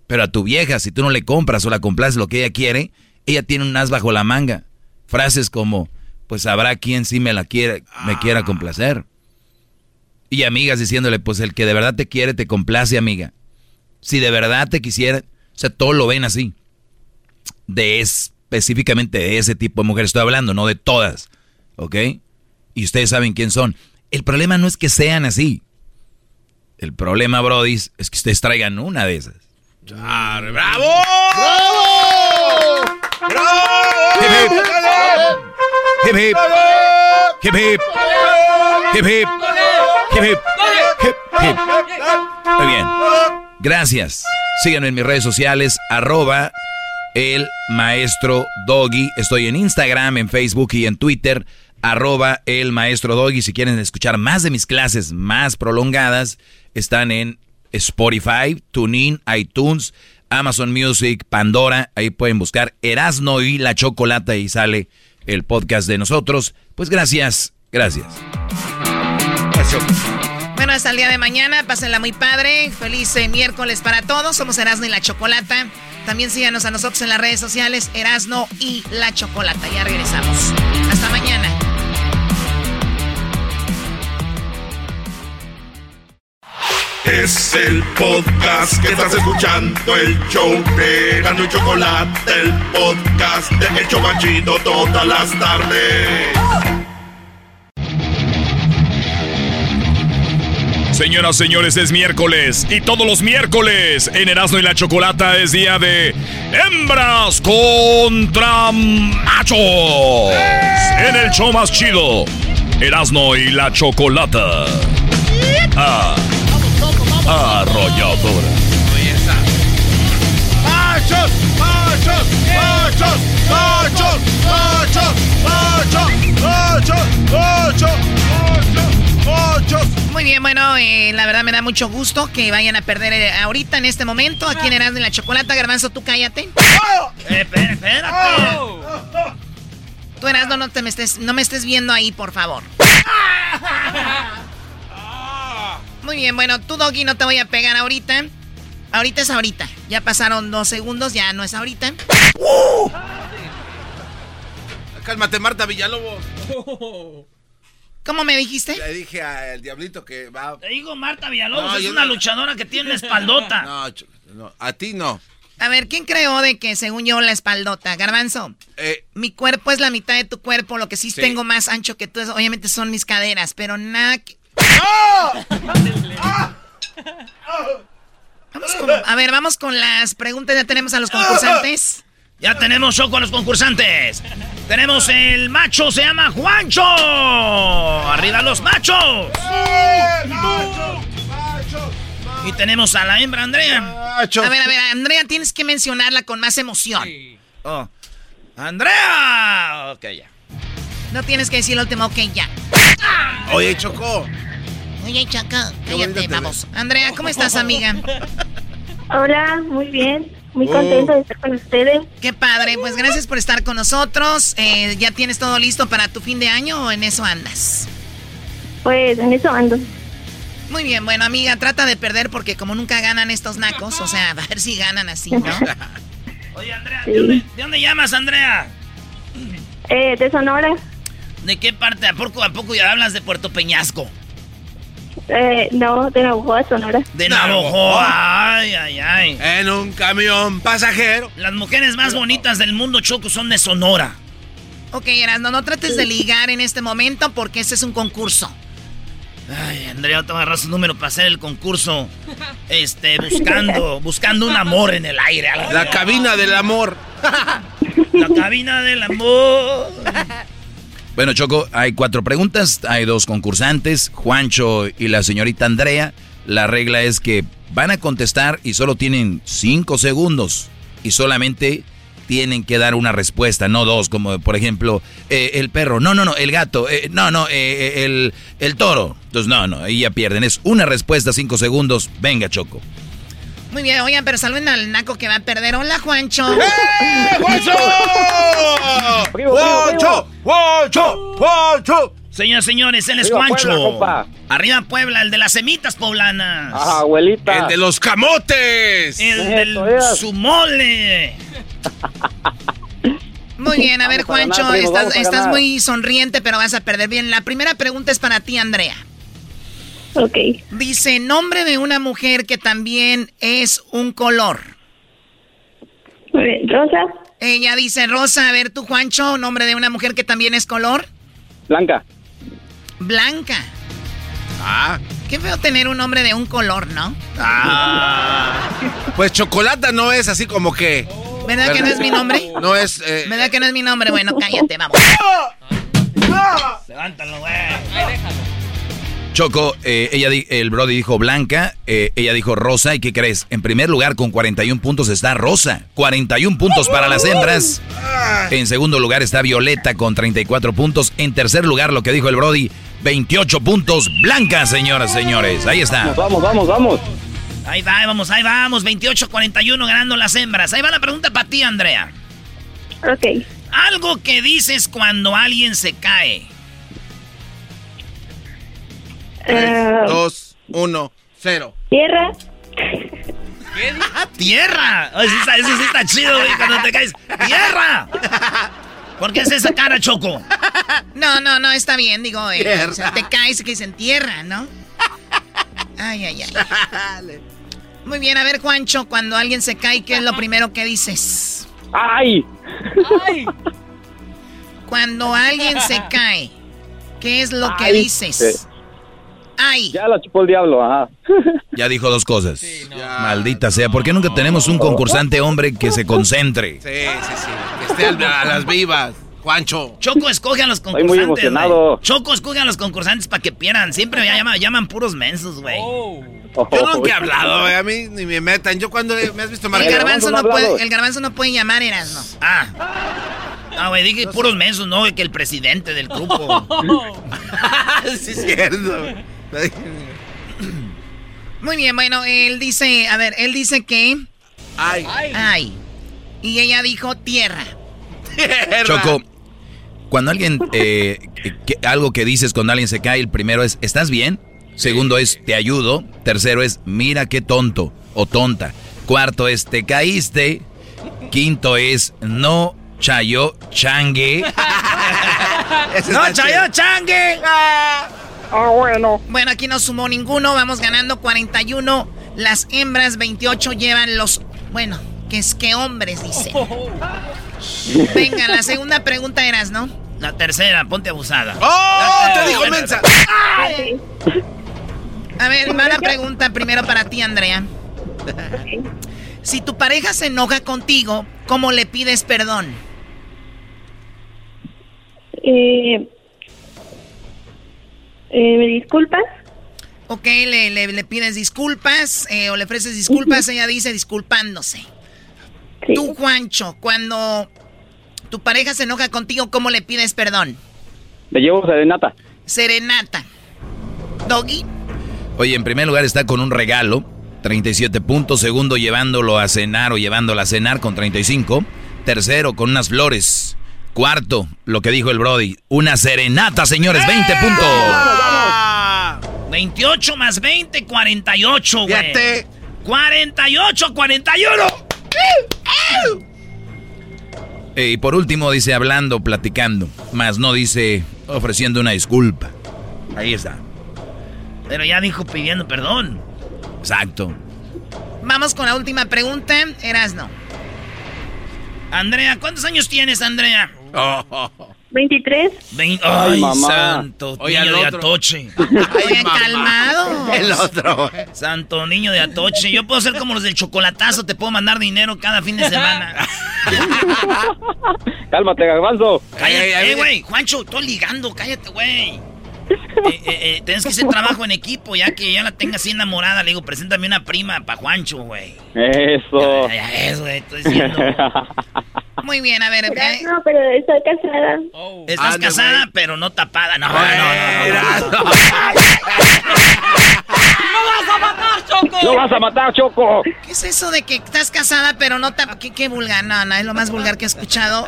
Pero a tu vieja, si tú no le compras o la complaces lo que ella quiere, ella tiene un as bajo la manga. Frases como, pues habrá quien sí me la quiere, me quiera complacer. Y amigas diciéndole, pues el que de verdad te quiere, te complace, amiga. Si de verdad te quisiera, o sea, todos lo ven así. De específicamente de ese tipo de mujeres estoy hablando, no de todas. ¿Ok? Y ustedes saben quién son. El problema no es que sean así. El problema, Brody, es que ustedes traigan una de esas. ¡Bravo! Hip hip. Hip hip. Hip hip. Hip hip. Hip hip. Hip hip. Muy bien. Gracias. Síganme en mis redes sociales, arroba el maestro Doggy. Estoy en Instagram, en Facebook y en Twitter, arroba el maestro Doggy. Si quieren escuchar más de mis clases más prolongadas, están en Spotify, TuneIn, iTunes, Amazon Music, Pandora. Ahí pueden buscar Erasno y la Chocolata y sale el podcast de nosotros. Pues gracias, gracias. Bueno, hasta el día de mañana, pásenla muy padre. Feliz eh, miércoles para todos. Somos Erasno y la Chocolata. También síganos a nosotros en las redes sociales, Erasno y la Chocolata. Ya regresamos. Hasta mañana. Es el podcast que estás escuchando, el show de Gano y Chocolate, el podcast de El Chobachito todas las tardes. Señoras, señores, es miércoles y todos los miércoles en Erasmo y la Chocolata es día de hembras contra machos. En el show más chido, Erasmo y la Chocolata. Ah, arrolladora. ¡Machos! ¡Machos! ¡Machos! ¡Machos! ¡Machos! ¡Machos! ¡Machos! ¡Machos! ¡Machos! Muy bien, bueno, eh, la verdad me da mucho gusto que vayan a perder eh, ahorita en este momento. Aquí en Erasmo y la Chocolata, Garbanzo, tú cállate. Eh, espera, espérate. Tú Erasmo, no, te me estés, no me estés viendo ahí, por favor. Muy bien, bueno, tú, Doggy, no te voy a pegar ahorita. Ahorita es ahorita. Ya pasaron dos segundos, ya no es ahorita. Cálmate, Marta Villalobos. ¿Cómo me dijiste? Le dije al diablito que va. Te digo, Marta Villalobos No, es una no- luchadora que tiene una espaldota. No, no, a ti no. A ver, ¿quién creó de que según yo la espaldota? Garbanzo. Eh, Mi cuerpo es la mitad de tu cuerpo, lo que sí, Sí. tengo más ancho que tú, es- obviamente son mis caderas, pero nada que... Vamos con- a ver, vamos con las preguntas, ya tenemos a los concursantes. Ya tenemos show con los concursantes. Tenemos el macho, se llama Juancho. Arriba los machos. Y tenemos a la hembra Andrea. A ver, a ver, Andrea, tienes que mencionarla con más emoción. Oh. Andrea. Ok, ya. No tienes que decir el último, ok, ya. Oye, Chocó. Oye, bonita cállate, te vamos. Andrea, ¿cómo estás, amiga? Hola, muy bien. Muy Oh. contenta de estar con ustedes. Qué padre, pues gracias por estar con nosotros. Eh, ¿Ya tienes todo listo para tu fin de año o en eso andas? Pues en eso ando. Muy bien, bueno, amiga, trata de perder porque como nunca ganan estos nacos, o sea, a ver si ganan así, ¿no? Oye, Andrea, ¿de dónde, de dónde llamas, Andrea? Eh, de Sonora. ¿De qué parte? ¿A poco, a poco ya hablas de Puerto Peñasco? Eh, no, de Navajoa, Sonora. De Navajoa. Ay, ay, ay. En un camión pasajero. Las mujeres más bonitas del mundo, Choco, son de Sonora. Ok, Erasmo, no trates de ligar en este momento porque este es un concurso. Ay, Andrea, te agarrar su número para hacer el concurso. Este, buscando, buscando un amor en el aire. La cabina del amor. La cabina del amor. Bueno, Choco, hay cuatro preguntas, hay dos concursantes, Juancho y la señorita Andrea. La regla es que van a contestar y solo tienen cinco segundos y solamente tienen que dar una respuesta, no dos, como por ejemplo eh, el perro, no, no, no, el gato, eh, no, no, eh, el, el toro. Entonces, no, no, ahí ya pierden. Es una respuesta, cinco segundos. Venga, Choco. Muy bien, oigan, pero salven al naco que va a perder. Hola, Juancho. ¡Eh, Juancho! ¡Juancho! ¡Juancho! ¡Juancho! Señoras y señores, él es Arriba Juancho. Puebla. Arriba Puebla, el de las semitas poblanas. Ajá, abuelita. El de los camotes. El del es. su mole. Muy bien, a ver, Vamos a ganar, Juancho, primo, estás, muy sonriente, pero vas a perder. Bien, la primera pregunta es para ti, Andrea. Ok. Dice, nombre de una mujer que también es un color. Rosa. Ella dice Rosa. A ver, tú, Juancho, nombre de una mujer que también es color. Blanca. Blanca. Ah. Qué feo tener un nombre de un color, ¿no? Pues chocolata no es así como que. ¿Verdad que no es mi nombre? No es. eh, ¿Verdad que no es mi nombre? Bueno, cállate, vamos. Levántalo, güey. Choco, eh, ella di- el Brody dijo Blanca, eh, ella dijo Rosa, ¿y qué crees? En primer lugar, con 41 puntos está Rosa. 41 puntos para las hembras. En segundo lugar está Violeta con 34 puntos. En tercer lugar, lo que dijo el Brody, 28 puntos. Blanca, señoras, señores. Ahí está. Vamos, vamos, vamos. Ahí va, ahí vamos, ahí vamos. 28-41 ganando las hembras. Ahí va la pregunta para ti, Andrea. Ok. Algo que dices cuando alguien se cae. Eh, Dos, uno, cero. tierra. ¡Tierra! Ay, sí está- Eso sí está chido, güey, cuando te caes. ¡Tierra! ¿Por qué es esa cara, Choco? No, no, no, está bien, digo, eh, Tierra. o sea, te caes que dicen tierra, ¿no? Ay, ay, ay. Muy bien, a ver, Juancho, cuando alguien se cae, ¿qué es lo primero que dices? ¡Ay! Cuando alguien se cae, ¿qué es lo que Ay. dices? Ay. Ya la chupó el diablo, ajá. Ya dijo dos cosas. Maldita sea, ¿por qué nunca tenemos un concursante hombre que se concentre? Sí, sí, sí. Que esté a las vivas. Juancho. Choco escoge a los Estoy concursantes. muy emocionado. Choco escoge a los concursantes para que pierdan. Siempre ya llaman, llaman puros mensos, güey. Yo nunca he hablado, güey, a mí ni me metan. Yo cuando me has visto El marcar. garbanzo, no puede, el garbanzo no puede llamar, eras, ¿no? Ah. Ah, güey, dije puros mensos, no, que el presidente del grupo. sí, es cierto. Muy bien, bueno, él dice, a ver, él dice que... Ay. Ay. Y ella dijo tierra. Choco, cuando alguien, eh, que- algo que dices cuando alguien se cae, el primero es, ¿estás bien? Segundo es, te ayudo. Tercero es, mira qué tonto o tonta. Cuarto es, te caíste. Quinto es, no chayo changue. ¡No, Chayo Changue! Ah, bueno. Bueno, aquí no sumó ninguno. Vamos ganando 41. Las hembras 28 llevan los. Bueno, que es que hombres, dice. Venga, la segunda pregunta eras, ¿no? La tercera, ponte abusada. ¡Oh! Te dijo bueno, mensa. A ver, mala pregunta primero para ti, Andrea. Si tu pareja se enoja contigo, ¿cómo le pides perdón? Eh, eh, ¿Me disculpas? Ok, le, le- le pides disculpas eh, o le ofreces disculpas, ella dice disculpándose. Tú, Juancho, cuando tu pareja se enoja contigo, ¿cómo le pides perdón? Le llevo serenata. Serenata. Doggy. Oye, en primer lugar está con un regalo, 37 puntos. Segundo, llevándolo a cenar o llevándola a cenar con 35. Tercero, con unas flores. Cuarto, lo que dijo el Brody, una serenata, señores, 20 puntos. 28 más 20, 48, güey. Fíjate. 48, 41. Eh, y por último dice hablando, platicando, más no dice ofreciendo una disculpa. Ahí está. Pero ya dijo pidiendo perdón. Exacto. Vamos con la última pregunta, Erasno. Andrea, ¿cuántos años tienes, Andrea? 23. Vein- Ay, Ay, mamá. santo Oye, niño de. Atoche. Oye, calmado. El otro. Santo niño de Atoche. Yo puedo ser como los del chocolatazo, te puedo mandar dinero cada fin de semana. Cálmate, garbanzo. Cállate, Ay, ay, ay, eh, güey. Juancho, estoy ligando, cállate, güey. Eh, eh, eh, tienes que hacer trabajo en equipo, ya que ya la tenga así enamorada. Le digo, preséntame una prima para Juancho, güey. Eso. Ya, ya güey, estoy diciendo. Muy bien, a ver. eh, No, pero estoy casada. Estás Ande, casada, pero no tapada. No, no, no, no, no, no. ¡No vas a matar, Choco! ¿Qué es eso de que estás casada pero no te... ¿Qué, qué vulgar? No, no, es lo más vulgar que he escuchado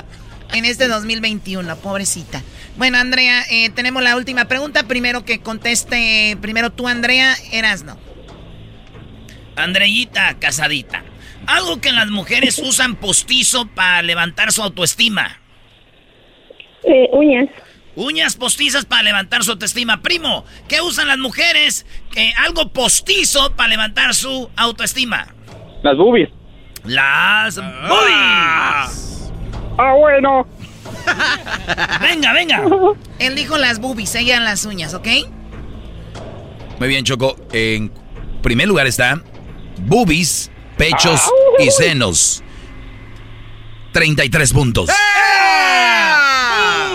en este 2021, pobrecita. Bueno, Andrea, eh, tenemos la última pregunta. Primero que conteste, primero tú, Andrea, eras no. Andreita, casadita. Algo que las mujeres usan postizo para levantar su autoestima. Eh, uñas. Uñas postizas para levantar su autoestima. Primo, ¿qué usan las mujeres? Eh, algo postizo para levantar su autoestima. Las boobies. Las boobies. Ah, bueno. Venga, venga. Él dijo las boobies, ella las uñas, ¿ok? Muy bien, Choco. En primer lugar está boobies, pechos y senos. 33 puntos.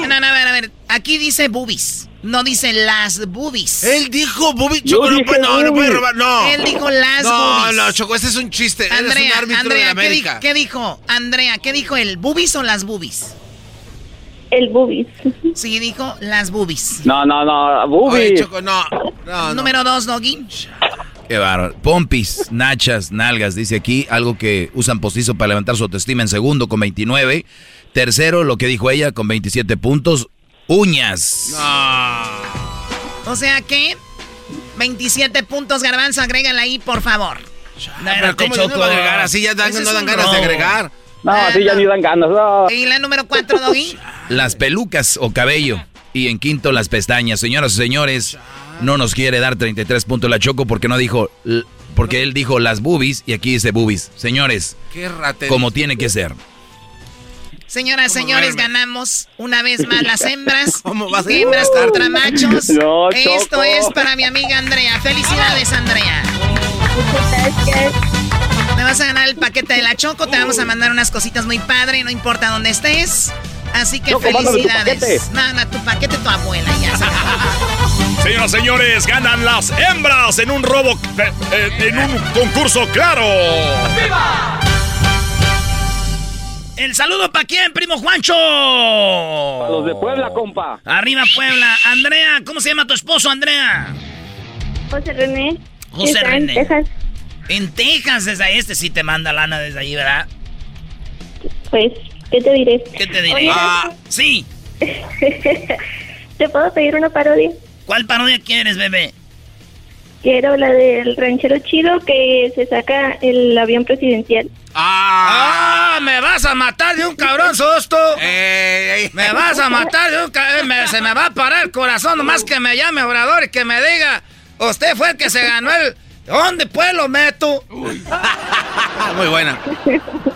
No, no, a ver, a ver. Aquí dice boobies, no dice las boobies. Él dijo Yo Choco, no, puede- no, no puede boobies. robar, no. Él dijo las no, boobies. No, Choco, este es un chiste. Eres Andrea, un árbitro de Andrea, la ¿qué, di- América. qué dijo? Andrea, ¿qué dijo él? ¿Boobies o las boobies? El boobies. Sí, dijo las boobies. No, no, no. Oye, Boobies. Choco, no. No, no. Número dos, Doggy. Qué bárbaro. Pompis, nachas, nalgas, dice aquí. Algo que usan postizo para levantar su autoestima en segundo con 29. Tercero, lo que dijo ella con 27 puntos. Uñas. O sea que 27 puntos, Garbanzo, agrégala ahí, por favor. Pero ¿cómo no a agregar? Así ya dan- no dan ganas de agregar. No, así ya ni dan ganas. no. Y la número 4, Doggy. Las pelucas o cabello. Y en quinto, las pestañas. Señoras y señores, no nos quiere dar 33 puntos la Choco porque no dijo... Porque él dijo las boobies y aquí dice boobies. Señores, Qué como tiene que ser. Señoras, señores, ganamos una vez más las hembras. ¿Cómo vas a Hembras contra machos. No, Esto es para mi amiga Andrea. Felicidades, Andrea. Te vas a ganar el paquete de la Choco. Te vamos a mandar unas cositas muy padre, no importa dónde estés. Así que Choco, felicidades. paquete. Nada, tu paquete tu abuela ya. se acabó. Señoras, señores, ganan las hembras en un robo, eh, eh, en un concurso claro. El saludo para quién, primo Juancho. A los de Puebla, compa. Arriba Puebla. Andrea, ¿cómo se llama tu esposo, Andrea? José René. José está René. En Texas. En Texas, desde ahí. Este sí te manda lana desde ahí, ¿verdad? Pues, ¿qué te diré? ¿Qué te diré? Oye, Ah, sí. ¿Te puedo pedir una parodia? ¿Cuál parodia quieres, bebé? Quiero la del ranchero chido que se saca el avión presidencial. ¡Ah! Ah, me vas a matar de un cabrón susto. Me vas a matar de un cabrón. se me va a parar el corazón nomás que me llame Obrador y que me diga, usted fue el que se ganó el... ¿Dónde pues lo meto? Muy buena.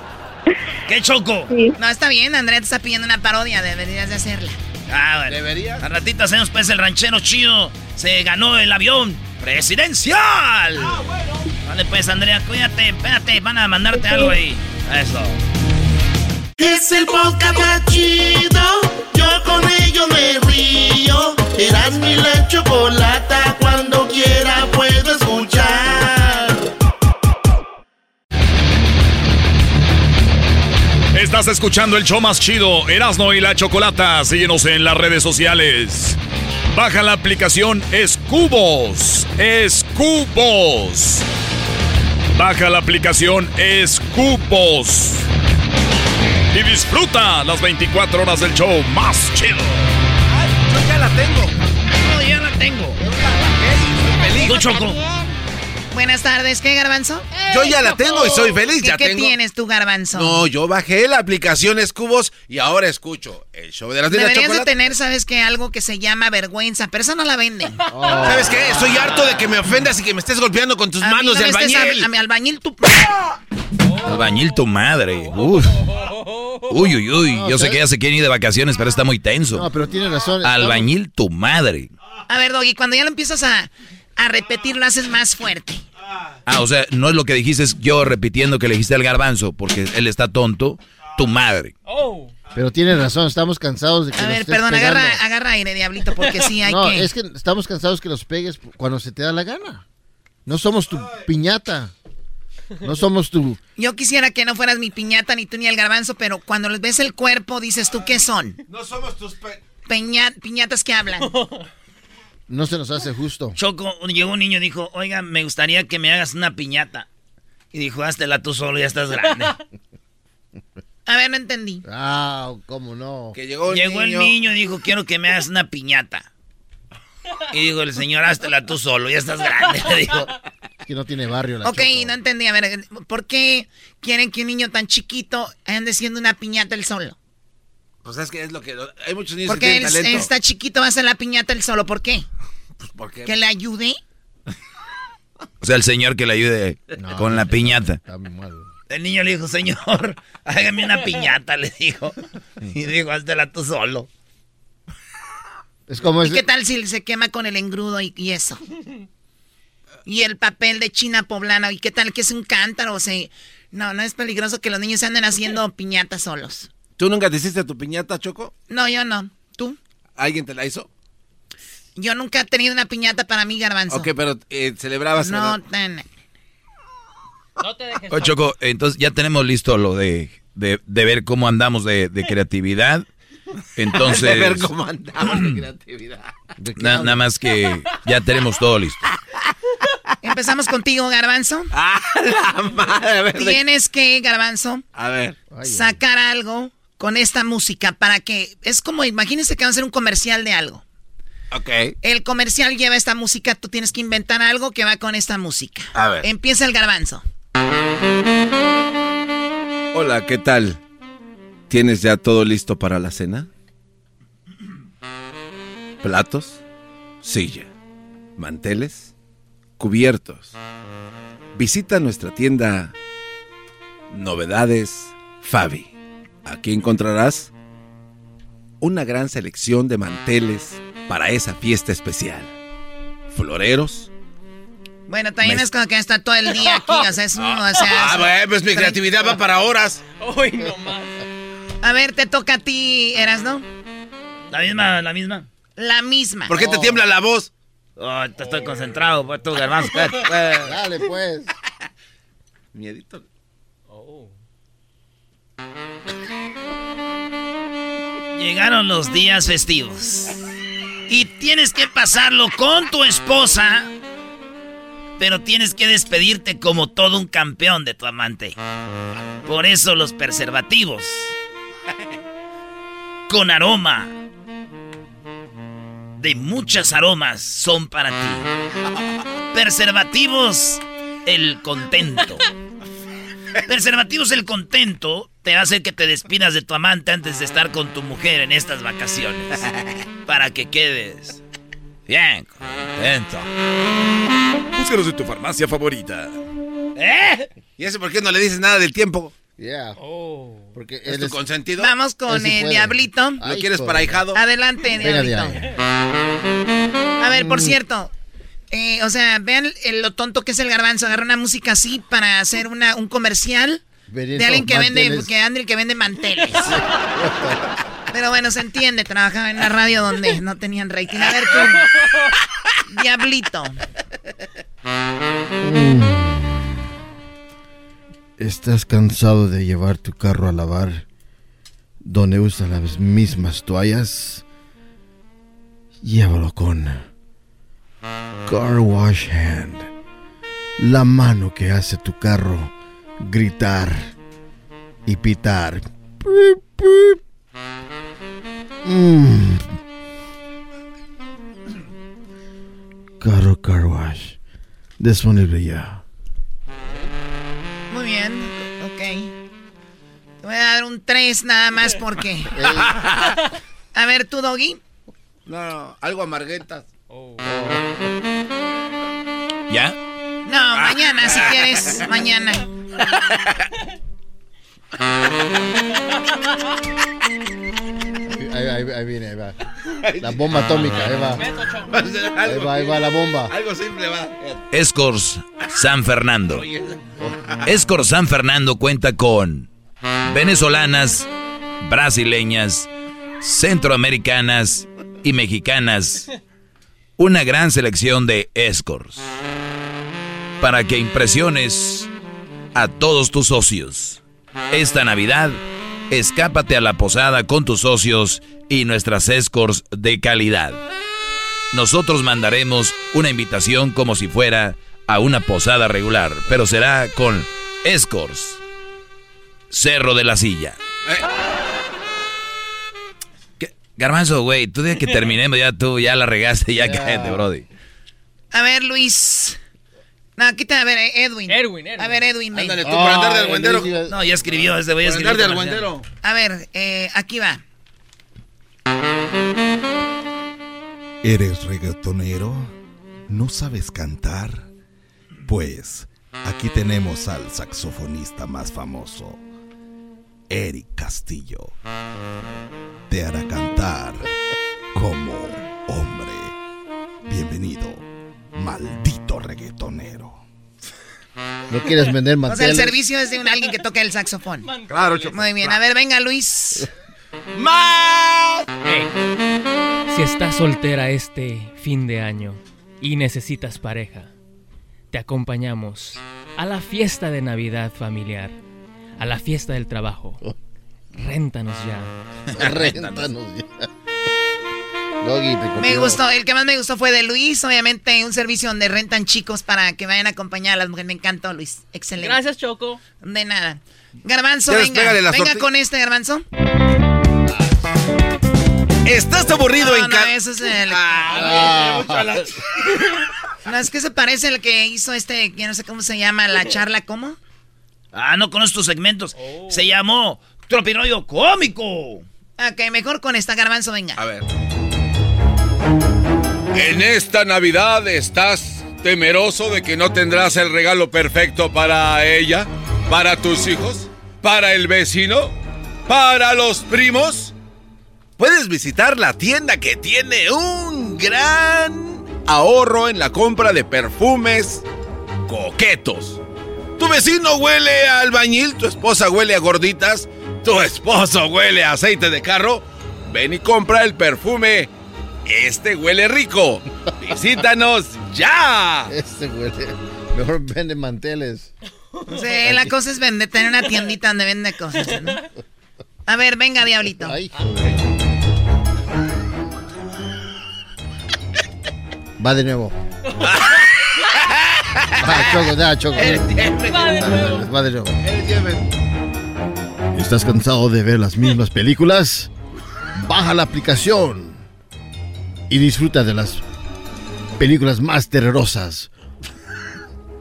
¿Qué choco? No, está bien, Andrea te está pidiendo una parodia, deberías de hacerla. Ah, bueno. ¿Deberías? A ratito hacemos pues el ranchero chido. Se ganó el avión presidencial. Ah, bueno. Vale, pues, Andrea, cuídate, espérate, van a mandarte algo ahí. Eso. Es el podcast más chido. Yo con ello me río. Eras mi la chocolata. Cuando quiera puedo escuchar. Estás escuchando el show más chido, Erasno y la Chocolata. Síguenos en las redes sociales. Baja la aplicación Escubos. Escubos. Baja la aplicación Escubos. Y disfruta las 24 horas del show más chido. Yo ya la tengo. No, ya la tengo. Feliz. Tú, Choco. Buenas tardes, ¿qué garbanzo? Yo ya la tengo y soy feliz. ¿Qué, ya qué tengo. tienes tú, garbanzo? No, yo bajé la aplicación Escubos y ahora escucho el show de las de la Deberías de tener, ¿sabes qué? Algo que se llama vergüenza, pero eso no la venden. ¿Sabes qué? Estoy harto de que me ofendas y que me estés golpeando con tus A mí manos no de me estés albañil. A, a mi albañil tú... Albañil tu madre. Uf. Uy, uy, uy. Yo sé que ya se quieren ir de vacaciones, pero está muy tenso. No, pero tiene razón. Albañil tu madre. A ver, Doggy, cuando ya lo empiezas a, a repetir, lo haces más fuerte. Ah, o sea, no es lo que dijiste, es yo repitiendo que le dijiste al garbanzo, porque él está tonto. Tu madre. Pero tiene razón, estamos cansados de que A nos ver, estés perdón, pegando. agarra, agarra aire, diablito, porque sí hay no, que... es que estamos cansados que los pegues cuando se te da la gana. No somos tu piñata. No somos tu... Yo quisiera que no fueras mi piñata, ni tú ni el garbanzo, pero cuando les ves el cuerpo, dices tú, ¿qué son? No somos tus... pe- Peña- piñatas que hablan. No se nos hace justo. Choco, llegó un niño y dijo, oiga, me gustaría que me hagas una piñata. Y dijo, háztela tú solo, ya estás grande. A ver, no entendí. Ah, cómo no. Que llegó, Llegó niño. el niño y dijo, quiero que me hagas una piñata. Y dijo el señor, háztela tú solo, ya estás grande. Dijo. Que no tiene barrio la Ok, Choco. no entendí. A ver, ¿por qué quieren que un niño tan chiquito ande siendo una piñata él solo? Pues es que es lo que... Hay muchos niños Porque que él, tienen talento. él está chiquito, va a hacer la piñata él solo. ¿Por qué? Pues, ¿por qué? ¿Que le ayude? O sea, el señor que le ayude con la piñata. Está muy mal. El niño le dijo, señor, hágame una piñata, le dijo. Y dijo, háztela tú solo. Es como ¿Y qué tal si se quema con el engrudo y, y eso? Y el papel de China poblana, ¿y qué tal que es un cántaro? O sea, no, no es peligroso que los niños anden haciendo piñatas solos. ¿Tú nunca te hiciste tu piñata, Choco? No, yo no. ¿Tú? ¿Alguien te la hizo? Yo nunca he tenido una piñata para mí, garbanzo. Ok, pero eh, celebrabas... No, tan- No te dejes. Oye, Choco, entonces ya tenemos listo lo de, de, de ver cómo andamos de, de creatividad. Entonces, De ver cómo andamos de creatividad. na- nada más que ya tenemos todo listo. Empezamos contigo, garbanzo. ¡Ah, la madre! A ver, de- Tienes que, garbanzo, A ver. sacar algo con esta música para que... Es como, imagínense que van a hacer un comercial de algo. Ok. El comercial lleva esta música, tú tienes que inventar algo que va con esta música. A ver. Empieza el garbanzo. Hola, ¿qué tal? ¿Tienes ya todo listo para la cena? Platos, silla, manteles, cubiertos. Visita nuestra tienda Novedades Fabi. Aquí encontrarás una gran selección de manteles para esa fiesta especial. Floreros. Bueno, también es como que está todo el día aquí, o sea, es un... O sea, Ah, bueno, pues mi creatividad va para horas. Uy, no más. A ver, te toca a ti, Eras, ¿no? La misma, la misma. La misma. ¿Por qué te tiembla la voz? Oh, te estoy concentrado, pues tú, garbanzo. Dale, pues. Miedito. Llegaron los días festivos. Y tienes que pasarlo con tu esposa. Pero tienes que despedirte como todo un campeón de tu amante. Por eso los preservativos. Con aroma. De muchas aromas son para ti. Preservativos, el contento. Preservativos el contento te hacer que te despidas de tu amante antes de estar con tu mujer en estas vacaciones. Para que quedes bien contento. Búscanos en tu farmacia favorita. ¿Eh? ¿Y eso por qué no le dices nada del tiempo? Yeah. Porque ¿Es él tu es- consentido? Vamos con sí el puede. diablito. ¿Lo Ay, quieres joder. para ahijado? Adelante, Venga diablito. A ver, por Mm. cierto, eh, o sea, vean lo tonto que es el garbanzo. Agarra una música así para hacer una, un comercial de alguien que vende, manteles. que Andri que vende manteles. Pero bueno, se entiende, trabajaba en una radio donde no tenían rating. A ver tú, diablito. ¿Estás cansado de llevar tu carro a lavar donde usan las mismas toallas? Llévalo con Car Wash Hand, la mano que hace tu carro gritar y pitar. Pip, pip. Mm. Carro Car Wash, disponible ya. Muy bien, ok. Te voy a dar un 3 nada más porque. A ver, tú, Doggy. No, no, algo amarguetas. ¿Ya? No, mañana si quieres, mañana. Ahí, ahí- ahí viene, ahí va. La bomba atómica, ahí va. Ahí va, ahí va la bomba. Algo simple va. Escors San Fernando. Escors San Fernando cuenta con venezolanas, brasileñas, centroamericanas y mexicanas. Una gran selección de Escors. Para que impresiones a todos tus socios. Esta Navidad, escápate a la posada con tus socios y nuestras Escors de calidad. Nosotros mandaremos una invitación como si fuera a una posada regular, pero será con Escors. Cerro de la Silla. ¿Qué? Garbanzo, güey, tú de que terminemos ya tú ya la regaste, ya cállate, brody. A ver, Luis. No, quita, a ver, eh, Edwin. Edwin, Edwin. A ver, Edwin. ven. Ándale tú por andar de argüendero. No, ya escribió, este güey ya Por escribió. andar de. A ver, eh, aquí va. ¿Eres reggaetonero? ¿No sabes cantar? Pues aquí tenemos al saxofonista más famoso, Eric Castillo. Te hará cantar como hombre. Bienvenido, maldito reggaetonero. ¿No quieres vender O sea, el servicio es de un, alguien que toca el saxofón. Claro, Choco. Muy bien, a ver, venga, Luis. ¡Más! Si estás soltera este fin de año y necesitas pareja, te acompañamos a la fiesta de Navidad familiar, a la fiesta del trabajo. Réntanos ya. Réntanos ya. Me gustó, el que más me gustó fue de Luis, obviamente un servicio donde rentan chicos para que vayan a acompañar a las mujeres. Me encantó, Luis. Excelente. Gracias, Choco. De nada. Garbanzo, venga. Venga con este, Garbanzo. ¿Estás aburrido No, en no, eso es el... Ah, No, es que se parece al que hizo este, que no sé cómo se llama, la charla, ¿cómo? Ah, no conozco tus segmentos. Se llamó Tropirollo Cómico. Ok, mejor con esta, Garbanzo, venga. A ver. En esta Navidad estás temeroso de que no tendrás el regalo perfecto para ella, para tus hijos, para el vecino, para los primos. Puedes visitar la tienda que tiene un gran ahorro en la compra de perfumes coquetos. Tu vecino huele a albañil, tu esposa huele a gorditas, tu esposo huele a aceite de carro. Ven y compra el perfume. Este huele rico. Visítanos ya. Este huele. Mejor vende manteles. Sí, la cosa es vender, tener una tiendita donde vende cosas, ¿no? A ver, venga, diablito. Ay, joder. Va de nuevo. Va, Choco, ya, Choco. Va de nuevo. ¿Estás cansado de ver las mismas películas? Baja la aplicación y disfruta de las películas más terrorosas,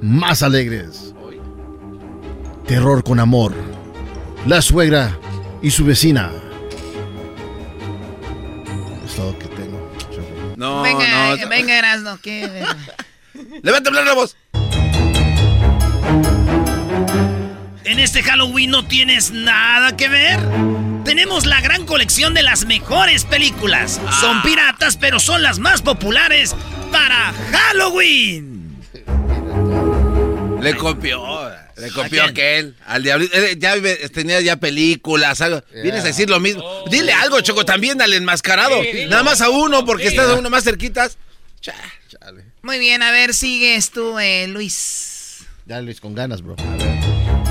más alegres Terror con amor. La suegra y su vecina. Es todo lo que tengo. No, venga, no. venga, Erasno. ¿qué? Levanta la voz. En este Halloween no tienes nada que ver. Tenemos la gran colección de las mejores películas. Son piratas, pero son las más populares para Halloween. Le copió. Le copió aquel. Al diablito. Eh, Ya tenía ya películas. Algo. Vienes a decir lo mismo. Dile algo, Choco, también al enmascarado. Sí. Nada más a uno, porque Sí. estás a uno más cerquitas. Muy bien, a ver, sigues tú, eh, Luis. Ya Luis, con ganas, bro.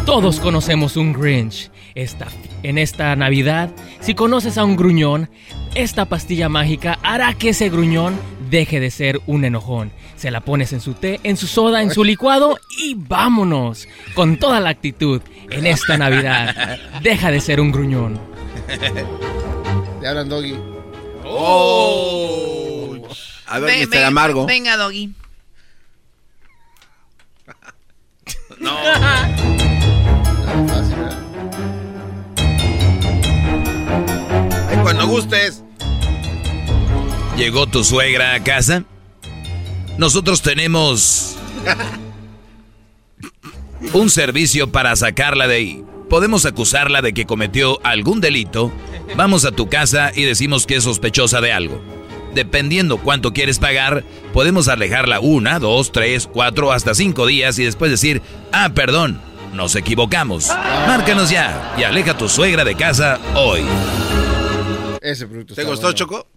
Todos conocemos un Grinch. Esta, en esta Navidad, si conoces a un gruñón, esta pastilla mágica hará que ese gruñón deje de ser un enojón. Se la pones en su té, en su soda, en su licuado y vámonos. Con toda la actitud en esta Navidad. Deja de ser un gruñón. Te hablan, Doggy. Oh. A ver, Ve- Mr. Amargo. Venga, Doggy. No. cuando gustes. ¿Llegó tu suegra a casa? Nosotros tenemos un servicio para sacarla de ahí. Podemos acusarla de que cometió algún delito. Vamos a tu casa y decimos que es sospechosa de algo. Dependiendo cuánto quieres pagar, podemos alejarla una, dos, tres, cuatro, hasta cinco días y después decir, ah, perdón, nos equivocamos. Márcanos ya y aleja a tu suegra de casa hoy. Ese producto ¿Te está gustó, bueno. Choco?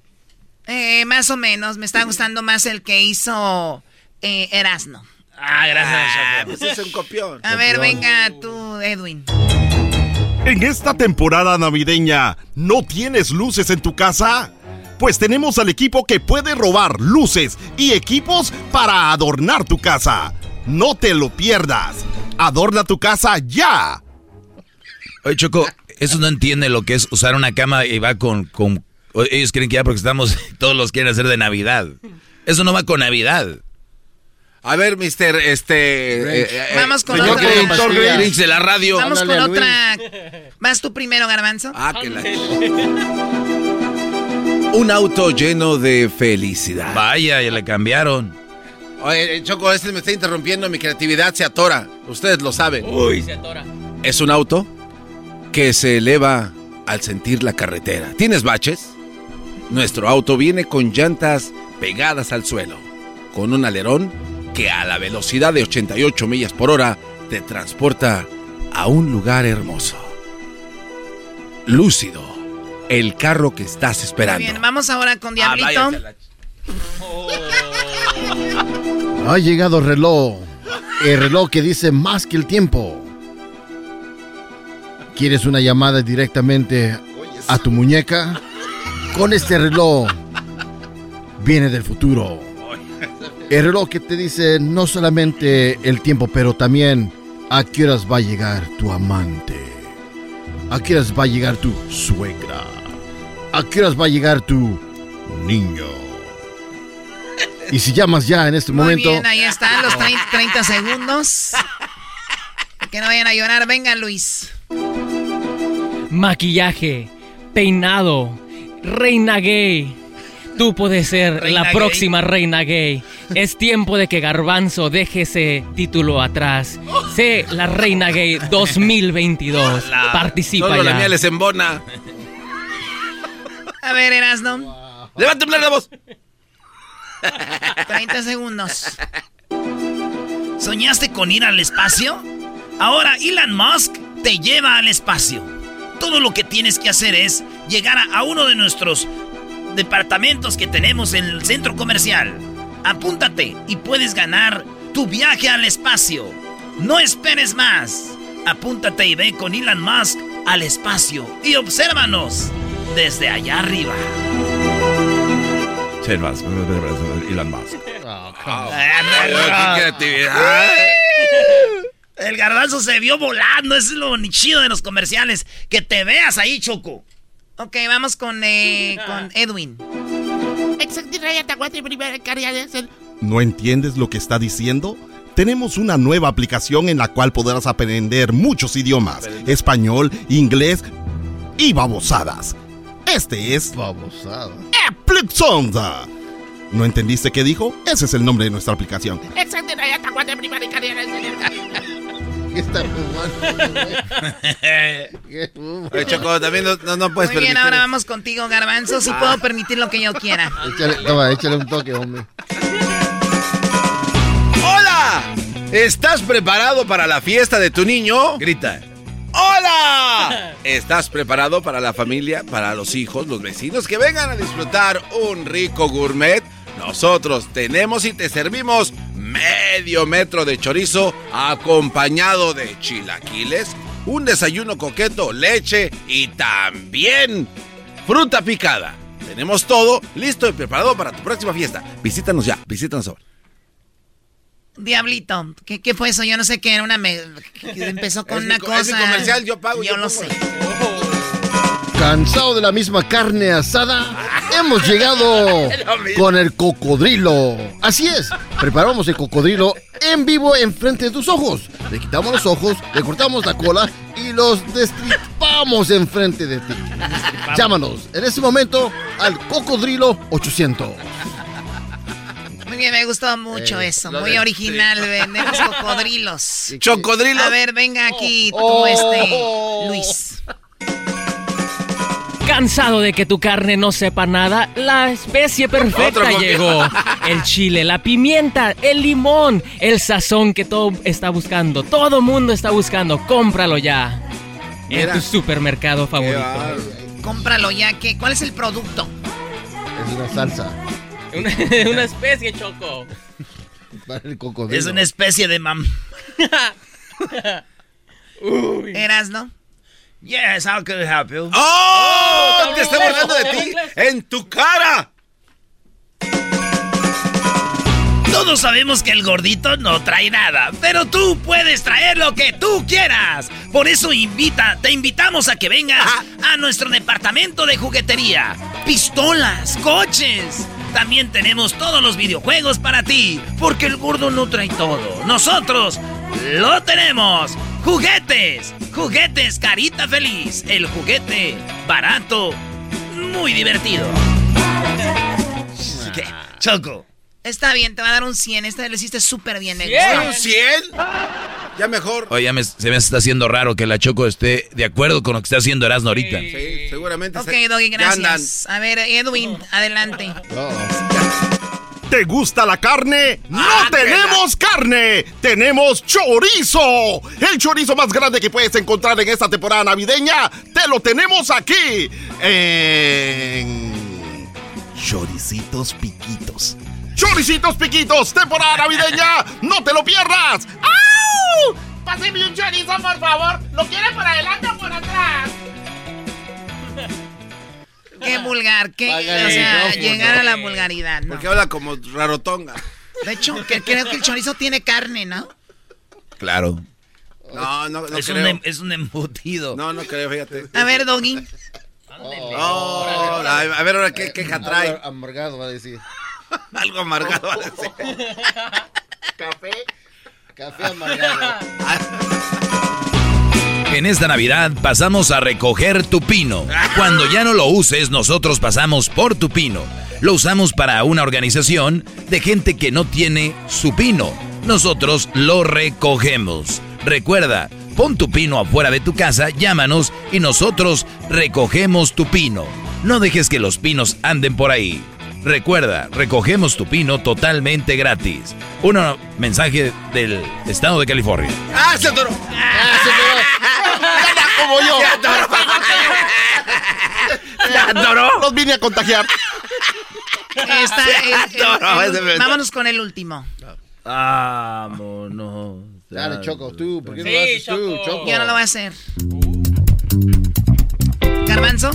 Eh, más o menos, me está gustando más el que hizo eh, Erasno. Ah, Ah, pues es un copión. A ver, venga tú, Edwin. En esta temporada navideña, ¿no tienes luces en tu casa? Pues tenemos al equipo que puede robar luces y equipos para adornar tu casa. No te lo pierdas. Adorna tu casa ya. Oye, Choco, eso no entiende lo que es usar una cama y va con, con... Ellos creen que ya porque estamos, todos los quieren hacer de Navidad. Eso no va con Navidad. A ver, Mister, este... Eh, eh, Vamos con señor otra. productor Grinch de la radio. Vamos con otra. ¿Vas tú primero, Garbanzo? Ah, que la... Un auto lleno de felicidad. Vaya, ya le cambiaron. Oye, eh, Choco, este me está interrumpiendo, mi creatividad se atora. Ustedes lo saben. Uy, se atora. Es un auto que se eleva al sentir la carretera. ¿Tienes baches? Nuestro auto viene con llantas pegadas al suelo, con un alerón que a la velocidad de 88 millas por hora te transporta a un lugar hermoso. Lúcido, el carro que estás Muy esperando. bien, vamos ahora con Diablito. váyase a la Ha llegado el reloj. El reloj que dice más que el tiempo. ¿Quieres una llamada directamente a tu muñeca? Con este reloj viene del futuro. El reloj que te dice no solamente el tiempo, pero también a qué horas va a llegar tu amante. A qué horas va a llegar tu suegra. A qué horas va a llegar tu niño. Y si llamas ya en este Muy momento... bien, ahí están los 30, 30 segundos. Que no vayan a llorar. Venga, Luis. Maquillaje, peinado, reina gay. Tú puedes ser Reina la gay. próxima reina gay. Es tiempo de que Garbanzo deje ese título atrás. Sé la reina gay 2022. Participa Solo la ya. mía les embona. A ver, Erasno. ¡Levántame la voz! 30 segundos. ¿Soñaste con ir al espacio? Ahora Elon Musk te lleva al espacio. Todo lo que tienes que hacer es llegar a, a uno de nuestros departamentos que tenemos en el centro comercial. Apúntate y puedes ganar tu viaje al espacio. No esperes más. Apúntate y ve con Elon Musk al espacio y obsérvanos desde allá arriba. Elon Musk. Ah, ¡Qué creatividad! El garbanzo se vio volando, eso es lo ni chido de los comerciales. Que te veas ahí, Choco. Ok, vamos con, eh, con Edwin. ¿No entiendes lo que está diciendo? tenemos una nueva aplicación en la cual podrás aprender muchos idiomas, español, inglés y babosadas. Este es Babosada. Sonda. ¿No entendiste qué dijo? Ese es el nombre de nuestra aplicación. ¿Qué está fumando? Oye, Choco, también no, no, no puedes Muy bien, permitir- ahora vamos contigo, Garbanzo. Si Ah. puedo permitir lo que yo quiera. Échale, toma, échale un toque, hombre. ¡Hola! ¿Estás preparado para la fiesta de tu niño? Grita. ¡Hola! ¿Estás preparado para la familia, para los hijos, los vecinos que vengan a disfrutar un rico gourmet? Nosotros tenemos y te servimos medio metro de chorizo acompañado de chilaquiles, un desayuno coqueto, leche y también fruta picada. Tenemos todo listo y preparado para tu próxima fiesta. Visítanos ya, visítanos ahora. Diablito, ¿qué, qué fue eso? Yo no sé qué era una... me- empezó con Es una mi co- es mi cosa... comercial, yo pago, Yo yo lo sé. Cansado de la misma carne asada, hemos llegado con el cocodrilo. Así es, preparamos el cocodrilo en vivo enfrente de tus ojos. Le quitamos los ojos, le cortamos la cola y los destripamos enfrente de ti. Llámanos en este momento al cocodrilo 800. Muy bien, me gustó mucho Eh, eso. Muy de- original, vendemos cocodrilos. ¿Chocodrilos? A ver, venga aquí tú, Oh. este, Luis. ¿Cansado de que tu carne no sepa nada? La especie perfecta llegó. El chile, la pimienta, el limón, el sazón que todo está buscando. Todo mundo está buscando. Cómpralo ya. En Mira. tu supermercado favorito. Cómpralo ya, que ¿cuál es el producto? Es una salsa Una, una especie, Choco. para el cocodrilo. Es una especie de mam. ¿Eras, no? Yes, how can I help you? ¡Oh! ¡Te está burlando de ti! ¡En tu cara! Todos sabemos que el gordito no trae nada, pero tú puedes traer lo que tú quieras. Por eso invita, te invitamos a que vengas a nuestro departamento de juguetería. Pistolas, coches. También tenemos todos los videojuegos para ti, porque el gordo no trae todo. Nosotros lo tenemos. Juguetes, juguetes carita feliz. El juguete barato, muy divertido. ¿Qué? Choco. Está bien, te va a dar un 100. Esta lo hiciste súper bien, me ¿Cien? gustó. ¿Cien? Ya mejor. Oye, ya me- se me está haciendo raro que la Choco esté de acuerdo con lo que está haciendo Erasmo ahorita. Sí, seguramente. Ok, se- Doggy, gracias. A ver, Edwin, adelante. ¿Te gusta la carne? ¡No Ah, tenemos carne! ¡Tenemos chorizo! El chorizo más grande que puedes encontrar en esta temporada navideña, te lo tenemos aquí. En... Choricitos piquitos. ¡Choricitos piquitos! ¡Temporada navideña! ¡No te lo pierdas! ¡Au! Páseme un chorizo, por favor. ¿Lo quiere por adelante o por atrás? Qué vulgar, qué, Págale o sea, llegar a la vulgaridad, ¿no? Porque habla como rarotonga. De hecho, que, creo que el chorizo tiene carne, ¿no? Claro. No, no, no es, creo. un, em- es un embutido. No, no creo, fíjate. A ver, Doggy. Oh, a a ver ahora qué queja trae. Algo Amargado va a decir. Algo amargado va a decir. Café. Café amargado. En esta Navidad pasamos a recoger tu pino. Cuando ya no lo uses, nosotros pasamos por tu pino. Lo usamos para una organización de gente que no tiene su pino. Nosotros lo recogemos. Recuerda, pon tu pino afuera de tu casa, llámanos y nosotros recogemos tu pino. No dejes que los pinos anden por ahí. Recuerda, recogemos tu pino totalmente gratis. Un mensaje del estado de California. ¡Ah, se atoró! Como yo! ¡Ya atoró! Los vine a contagiar. Atoró, eh, ese me- vámonos con el último. Vámonos. Dale, Choco, tú. ¿Por qué no lo haces tú, Choco. Choco? Yo no lo voy a hacer. Garbanzo.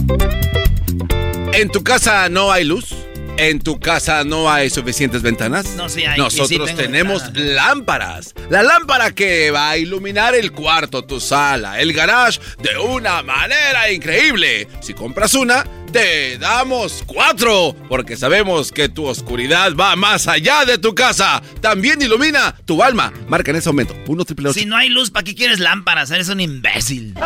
¿En tu casa no hay luz? ¿En tu casa no hay suficientes ventanas? No, sí hay. Nosotros Sí, tenemos ventanas. lámparas. La lámpara que va a iluminar el cuarto, tu sala, el garage de una manera increíble. Si compras una, te damos cuatro, porque sabemos que tu oscuridad va más allá de tu casa. También ilumina tu alma. Marca en ese momento. Uno triple. Si no hay luz, ¿para qué quieres lámparas? Eres un imbécil.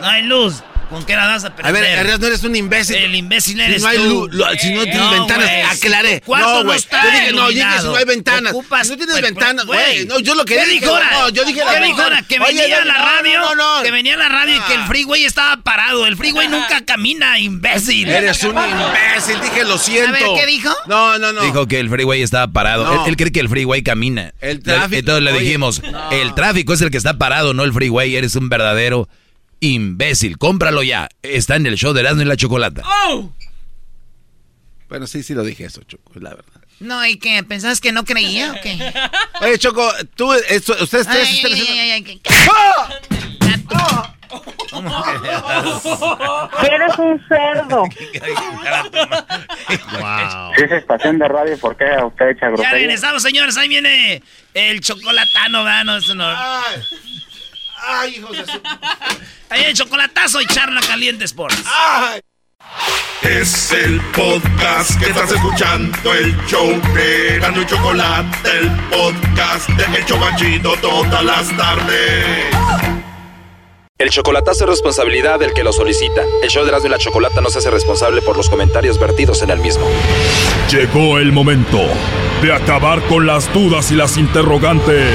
No hay luz. ¿Con qué la vas a A prender? ver, no eres un imbécil. El imbécil Si eres no hay tú. si no tienes ventanas, güey, aclaré. No, no, güey. está Yo dije, no, yo dije, si no hay ventanas. Ocupas- Si no tienes pues, ventanas, güey. No, yo lo que ¿Qué dije, dijo ahora? no, yo dije ¿Qué la dijo ahora? Que Oye, venía a no, la no, radio, no, no. que venía a la radio y que el freeway estaba parado. El freeway nunca camina, imbécil. Eres un imbécil, dije, lo siento. A ver, ¿qué dijo? No, no, no. Dijo que el freeway estaba parado. No. Él, él cree que el freeway camina. El tráfico, Entonces le dijimos, no. el tráfico es el que está parado, no el freeway. Eres un verdadero imbécil. Cómpralo ya. Está en el show de Erasmo y la Chocolata. ¡Oh! Bueno, sí, sí lo dije eso, Choco, la verdad. No, ¿y qué? ¿Pensabas que no creía o qué? Oye, Choco, tú, esto, ustedes tres Ay, están ay, haciendo- ay, ay, ay, Eres un cerdo. Si es estación de radio, ¿por qué usted echa Ya grosería? regresamos, señores. Ahí viene el chocolatano, ¿verdad? No, eso no. Ay, hijos de su... Ahí el chocolatazo y charla caliente Sports. Es el podcast que estás escuchando, el show de Gano y Chocolate, el podcast de El Chobachito todas las tardes. El chocolatazo es responsabilidad del que lo solicita. El show de Erasmo y la Chocolata no se hace responsable por los comentarios vertidos en el mismo. Llegó el momento de acabar con las dudas y las interrogantes.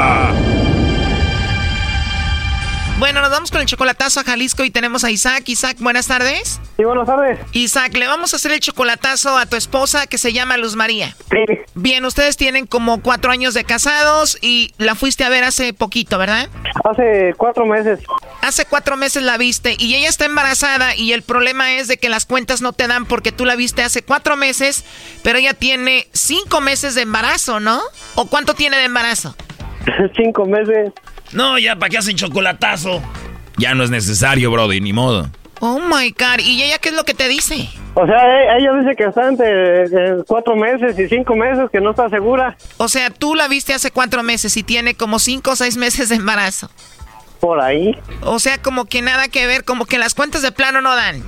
Bueno, nos vamos con el chocolatazo a Jalisco y tenemos a Isaac. Isaac, buenas tardes. Sí, buenas tardes. Isaac, le vamos a hacer el chocolatazo a tu esposa que se llama Luz María. Bien, ustedes tienen como cuatro años de casados y la fuiste a ver hace poquito, ¿verdad? Hace cuatro meses. Hace cuatro meses la viste y ella está embarazada y el problema es de que las cuentas no te dan porque tú la viste hace cuatro meses, pero ella tiene cinco meses de embarazo, ¿no? ¿O cuánto tiene de embarazo? Cinco meses. No, ya, ¿para qué hacen chocolatazo? Ya no es necesario, Brody, ni modo. Oh my God, ¿y ella qué es lo que te dice? O sea, e- ella dice que está entre eh, cuatro meses y cinco meses, que no está segura. O sea, tú la viste hace cuatro meses y tiene como cinco o seis meses de embarazo. Por ahí. O sea, como que nada que ver, como que las cuentas de plano no dan.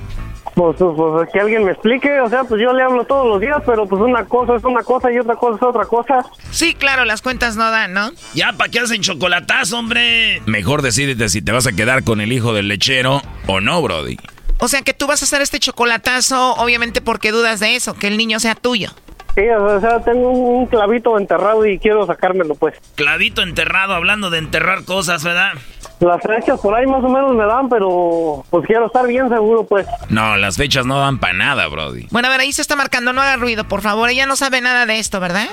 Pues, pues, pues, que alguien me explique. O sea, pues yo le hablo todos los días, pero pues una cosa es una cosa y otra cosa es otra cosa. Sí, claro, las cuentas no dan, ¿no? Ya, ¿para qué hacen chocolatazo, hombre? Mejor decídete si te vas a quedar con el hijo del lechero o no, Brody. O sea, que tú vas a hacer este chocolatazo, obviamente porque dudas de eso, que el niño sea tuyo. Sí, o sea, tengo un, un clavito enterrado y quiero sacármelo, pues. Clavito enterrado, hablando de enterrar cosas, ¿verdad? Las fechas por ahí más o menos me dan, pero pues quiero estar bien seguro, pues. No, las fechas no dan para nada, Brody. Bueno, a ver, ahí se está marcando, no haga ruido, por favor. Ella no sabe nada de esto, ¿verdad?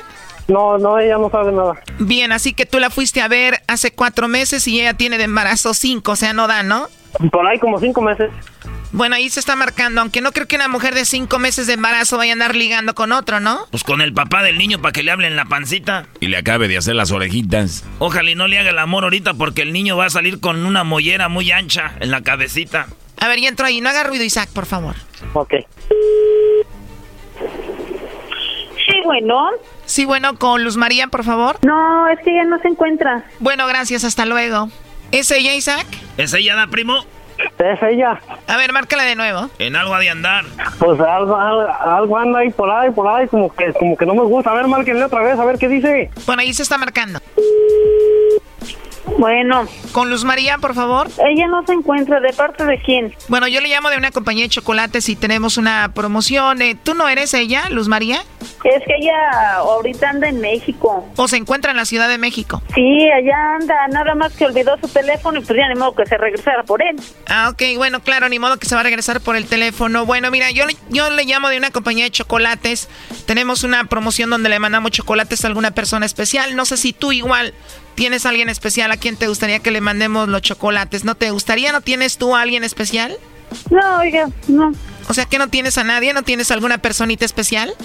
No, no, ella no sabe nada. Bien, así que tú la fuiste a ver hace cuatro meses y ella tiene de embarazo cinco, o sea, no da, ¿no? Por ahí como cinco meses. Bueno, ahí se está marcando, aunque no creo que una mujer de cinco meses de embarazo vaya a andar ligando con otro, ¿no? Pues con el papá del niño para que le hablen la pancita. Y le acabe de hacer las orejitas. Ojalá y no le haga el amor ahorita porque el niño va a salir con una mollera muy ancha en la cabecita. A ver, ya entro ahí, no haga ruido, Isaac, por favor. Ok. Sí, bueno. Sí, bueno, con Luz María, por favor. No, es que ella no se encuentra. Bueno, gracias, hasta luego. ¿Es ella, Isaac? ¿Es ella, da primo? Es ella. A ver, márcala de nuevo. En algo ha de andar. Pues algo, algo, algo anda ahí por ahí, por ahí, como que, como que no me gusta. A ver, márquenle otra vez, a ver qué dice. Bueno, ahí se está marcando. Bueno. Con Luz María, por favor. Ella no se encuentra. ¿De parte de quién? Bueno, yo le llamo de una compañía de chocolates y tenemos una promoción. Eh, ¿Tú no eres ella, Luz María? Es que ella ahorita anda en México. ¿O se encuentra en la Ciudad de México? Sí, allá anda. Nada más que olvidó su teléfono y pues ya ni modo que se regresara por él. Ah, ok, bueno, claro, ni modo que se va a regresar por el teléfono. Bueno, mira, yo, le- yo le llamo de una compañía de chocolates. Tenemos una promoción donde le mandamos chocolates a alguna persona especial. No sé si tú igual tienes a alguien especial a quien te gustaría que le mandemos los chocolates. ¿No te gustaría? ¿No tienes tú a alguien especial? No, oiga, no. O sea que no tienes a nadie, no tienes alguna personita especial.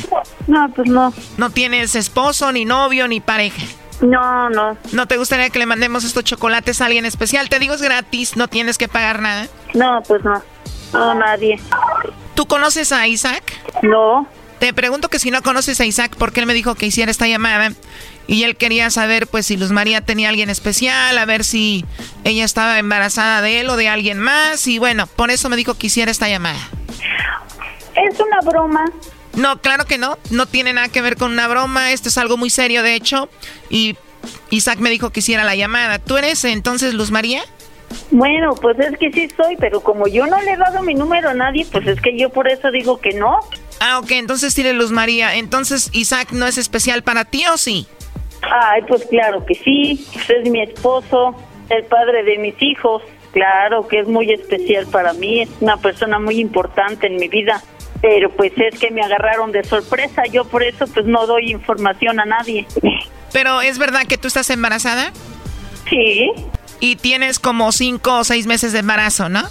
No, pues no. No tienes esposo, ni novio, ni pareja. No, no. ¿No te gustaría que le mandemos estos chocolates a alguien especial? Te digo, es gratis, no tienes que pagar nada. No, pues no. No, nadie. ¿Tú conoces a Isaac? No. Te pregunto que si no conoces a Isaac, porque él me dijo que hiciera esta llamada y él quería saber pues si Luz María tenía alguien especial, a ver si ella estaba embarazada de él o de alguien más y bueno, por eso me dijo que hiciera esta llamada. Es una broma. No, claro que no, no tiene nada que ver con una broma, esto es algo muy serio de hecho y Isaac me dijo que hiciera la llamada. ¿Tú eres entonces Luz María? Bueno, pues es que sí soy, pero como yo no le he dado mi número a nadie, pues es que yo por eso digo que no. Ah, ok, entonces tiene Luz María. Entonces, ¿Isaac no es especial para ti o sí? Ay, pues claro que sí. Es mi esposo, el padre de mis hijos. Claro que es muy especial para mí. Es una persona muy importante en mi vida. Pero pues es que me agarraron de sorpresa. Yo por eso pues no doy información a nadie. Pero ¿es verdad que tú estás embarazada? Sí. Y tienes como cinco o seis meses de embarazo, ¿no?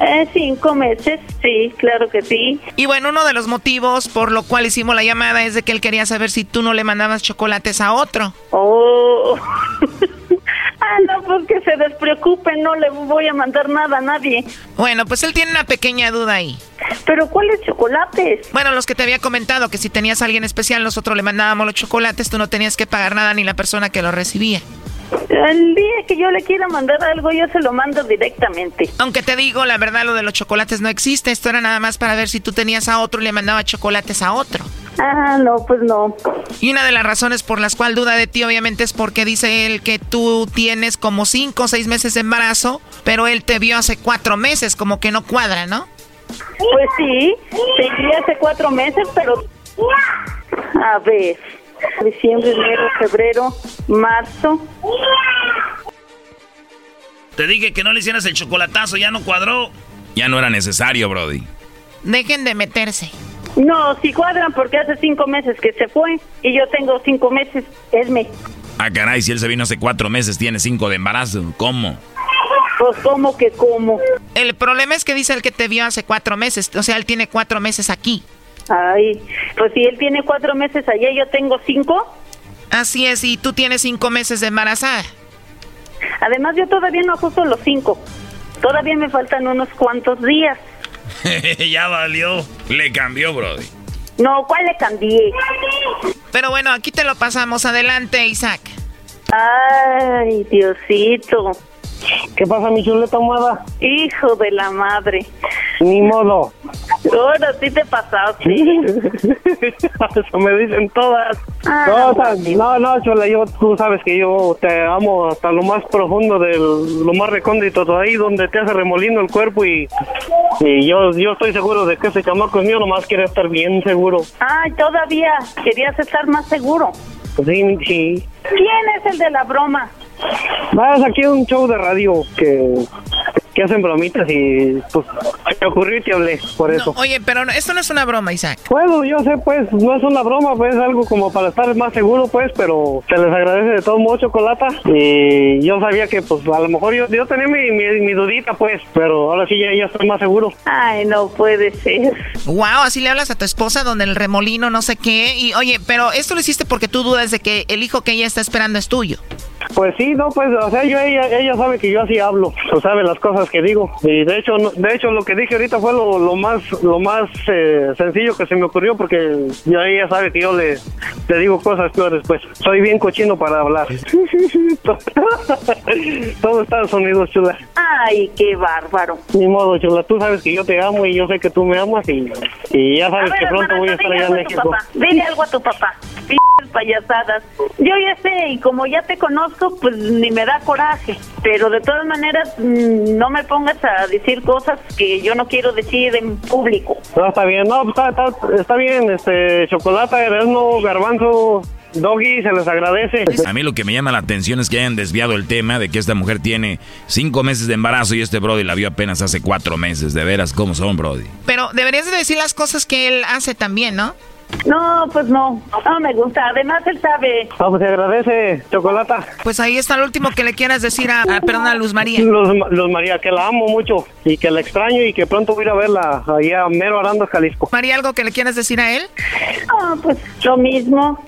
Eh, cinco meses, sí, claro que sí. Y bueno, uno de los motivos por lo cual hicimos la llamada es de que él quería saber si tú no le mandabas chocolates a otro. Oh. ah, no, pues que se despreocupen, no le voy a mandar nada a nadie. Bueno, pues él tiene una pequeña duda ahí. ¿Pero cuáles chocolates? Bueno, los que te había comentado, que si tenías a alguien especial, nosotros le mandábamos los chocolates, tú no tenías que pagar nada ni la persona que los recibía. El día que yo le quiera mandar algo, yo se lo mando directamente. Aunque te digo, la verdad, lo de los chocolates no existe. Esto era nada más para ver si tú tenías a otro y le mandaba chocolates a otro. Ah, no, pues no. Y una de las razones por las cuales duda de ti, obviamente, es porque dice él que tú tienes como cinco o seis meses de embarazo, pero él te vio hace cuatro meses, como que no cuadra, ¿no? Pues sí, te vi hace cuatro meses, pero... A ver, diciembre, enero, febrero, marzo. Te dije que no le hicieras el chocolatazo, ya no cuadró. Ya no era necesario, Brody. Dejen de meterse. No, si cuadran porque hace cinco meses que se fue y yo tengo cinco meses, esme. Ah, caray, si él se vino hace cuatro meses, tiene cinco de embarazo. ¿Cómo? Pues, ¿cómo que cómo? El problema es que dice el que te vio hace cuatro meses. O sea, él tiene cuatro meses aquí. Ay, pues si él tiene cuatro meses allá, yo tengo cinco. Así es, y tú tienes cinco meses de embarazada. Además, yo todavía no ajusto los cinco. Todavía me faltan unos cuantos días. ya valió. Le cambió, Brody. No, ¿cuál le cambié? Pero bueno, aquí te lo pasamos. Adelante, Isaac. Ay, Diosito. ¿Qué pasa, mi chuleta amada? Hijo de la madre. Ni modo. Ahora sí te pasaste. Eso me dicen todas. Ah, sea, no, no, chula, yo, tú sabes que yo te amo hasta lo más profundo del, lo más recóndito de ahí donde te hace remolino el cuerpo y, y yo, yo estoy seguro de que ese chamaco es mío, nomás quiere estar bien seguro. Ay, todavía querías estar más seguro. Sí, sí. ¿Quién es el de la broma? Vas aquí a un show de radio que, que hacen bromitas y pues me ocurrió y te hablé por eso. Oye, pero no- esto no es una broma, Isaac. Bueno, yo sé, pues, no es una broma, pues, es algo como para estar más seguro, pues, pero se les agradece de todo modo, Chocolata. Y yo sabía que, pues, a lo mejor yo, yo tenía mi, mi, mi dudita, pues, pero ahora sí ya, ya estoy más seguro. Ay, no puede ser. Wow, así le hablas a tu esposa donde el remolino no sé qué. Y oye, pero esto lo hiciste porque tú dudas de que el hijo que ella está esperando es tuyo. Pues sí, no, pues, o sea, yo, ella, ella sabe que yo así hablo, o sabe las cosas que digo. Y de hecho, no- de hecho, lo que dije ahorita fue lo, lo más, lo más eh, sencillo que se me ocurrió, porque ya ella sabe que yo le, le digo cosas peores, pues. Soy bien cochino para hablar. Todo Estados Unidos, chula. Ay, qué bárbaro. Ni modo, chula. Tú sabes que yo te amo y yo sé que tú me amas y, y ya sabes ver, que pronto hermana, voy a estar allá en México. papá. Dile algo a tu papá. P***s payasadas. Yo ya sé, y como ya te conozco, pues ni me da coraje. Pero de todas maneras, mm, no me pongas a decir cosas que yo no quiero decir en público. No, está bien. No, pues, está, está, está bien. Este, Chocolata, Erasmo, Garbanzo, Doggy, se les agradece. A mí lo que me llama la atención es que hayan desviado el tema de que esta mujer tiene cinco meses de embarazo y este Brody la vio apenas hace cuatro meses. De veras, ¿cómo son, Brody? Pero deberías de decir las cosas que él hace también, ¿no? No, pues no, no me gusta. Además, él sabe. Vamos, se agradece, Chocolata. Pues ahí está lo último que le quieras decir a, a perdón, a Luz María. Luz, Luz María, que la amo mucho y que la extraño y que pronto voy a ir a verla allá a Mero Arandas, Jalisco. María, ¿algo que le quieras decir a él? Ah, pues lo mismo.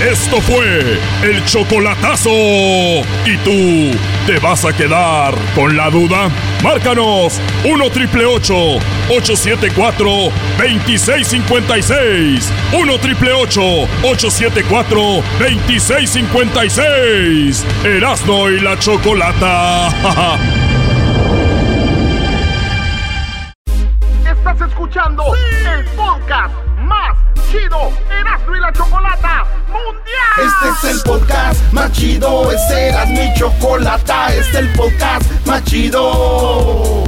Esto fue el chocolatazo. ¿Y tú te vas a quedar con la duda? Márcanos 1 triple 874 2656. 1 triple 874 2656. Erasno y la chocolata. Estás escuchando el podcast más chido Erasmo y la Chocolata Este es el podcast más chido, este mi chocolata, este es el podcast más chido.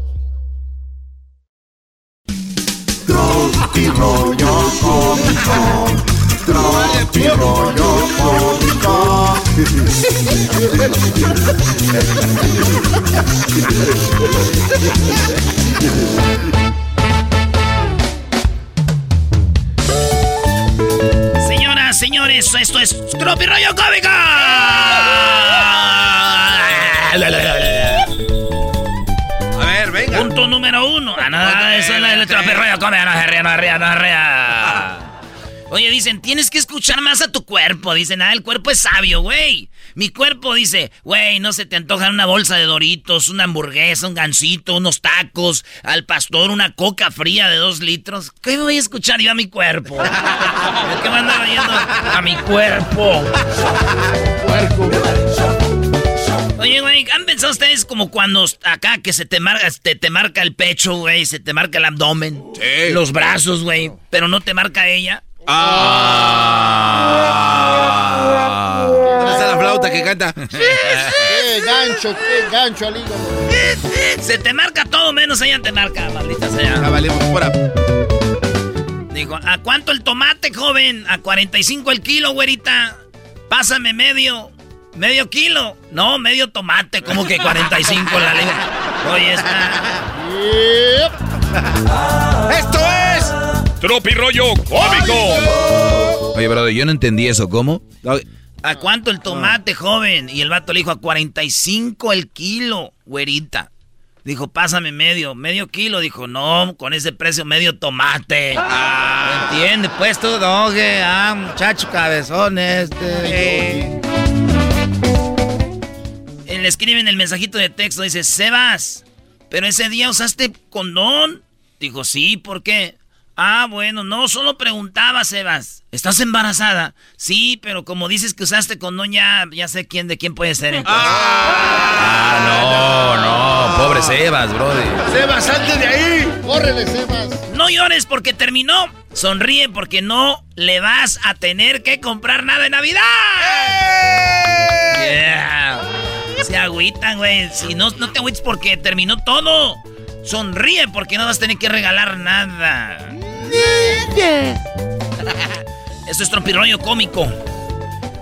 Tropi rollo cómico. Tropi rollo cómico. Señoras, señores, esto es Tropi Rollo Cómico. Punto número uno. Ah, no, eso es el Tropi Rollo Cómico. No se no se no se. Oye, dicen, tienes que escuchar más a tu cuerpo. Dicen, ah, el cuerpo es sabio, güey. Mi cuerpo dice, güey, no se te antoja una bolsa de doritos, una hamburguesa, un gansito, unos tacos, al pastor, una coca fría de dos litros. ¿Qué voy a escuchar yo a mi cuerpo? ¿Qué me andaba yendo a mi cuerpo? Oye, güey, ¿han pensado ustedes como cuando acá que se te marca, te, te marca el pecho, güey, se te marca el abdomen? Los brazos, güey, pero no te marca ella. Ah. ¿Dónde está la flauta que canta? ¡Qué gancho, qué gancho al hígado! Se te marca todo menos ella te marca, maldita sea. Ah, fuera. Dijo, ¿a cuánto el tomate, joven? A 45 el kilo, güerita. Pásame medio. Medio kilo. No, medio tomate. como que 45 la lengua? Oye, está. ¡Esto es! Tropi rollo cómico. Oye, brother, yo no entendí eso. ¿Cómo? ¿A cuánto el tomate, joven? Y el vato le dijo, a 45 el kilo, güerita. Dijo, pásame medio, medio kilo. Dijo, no, con ese precio medio tomate. Ah, ¿Entiendes? Pues tú, doge, ah, muchacho cabezón este. Eh, Le escriben el mensajito de texto, dice, Sebas, pero ese día usaste condón. Dijo, sí, ¿por qué? Ah, bueno, no, solo preguntaba, Sebas. ¿Estás embarazada? Sí, pero como dices que usaste condón, ya, ya sé quién de quién puede ser. entonces. Ah, no, no. Pobre Sebas, brother. Sebas, salte de ahí. Córrele, Sebas. No llores porque terminó. Sonríe porque no le vas a tener que comprar nada de Navidad. Yeah. Se agüitan, güey. Si no, no te agüites porque terminó todo. Sonríe porque no vas a tener que regalar nada. Esto es trompirroño cómico.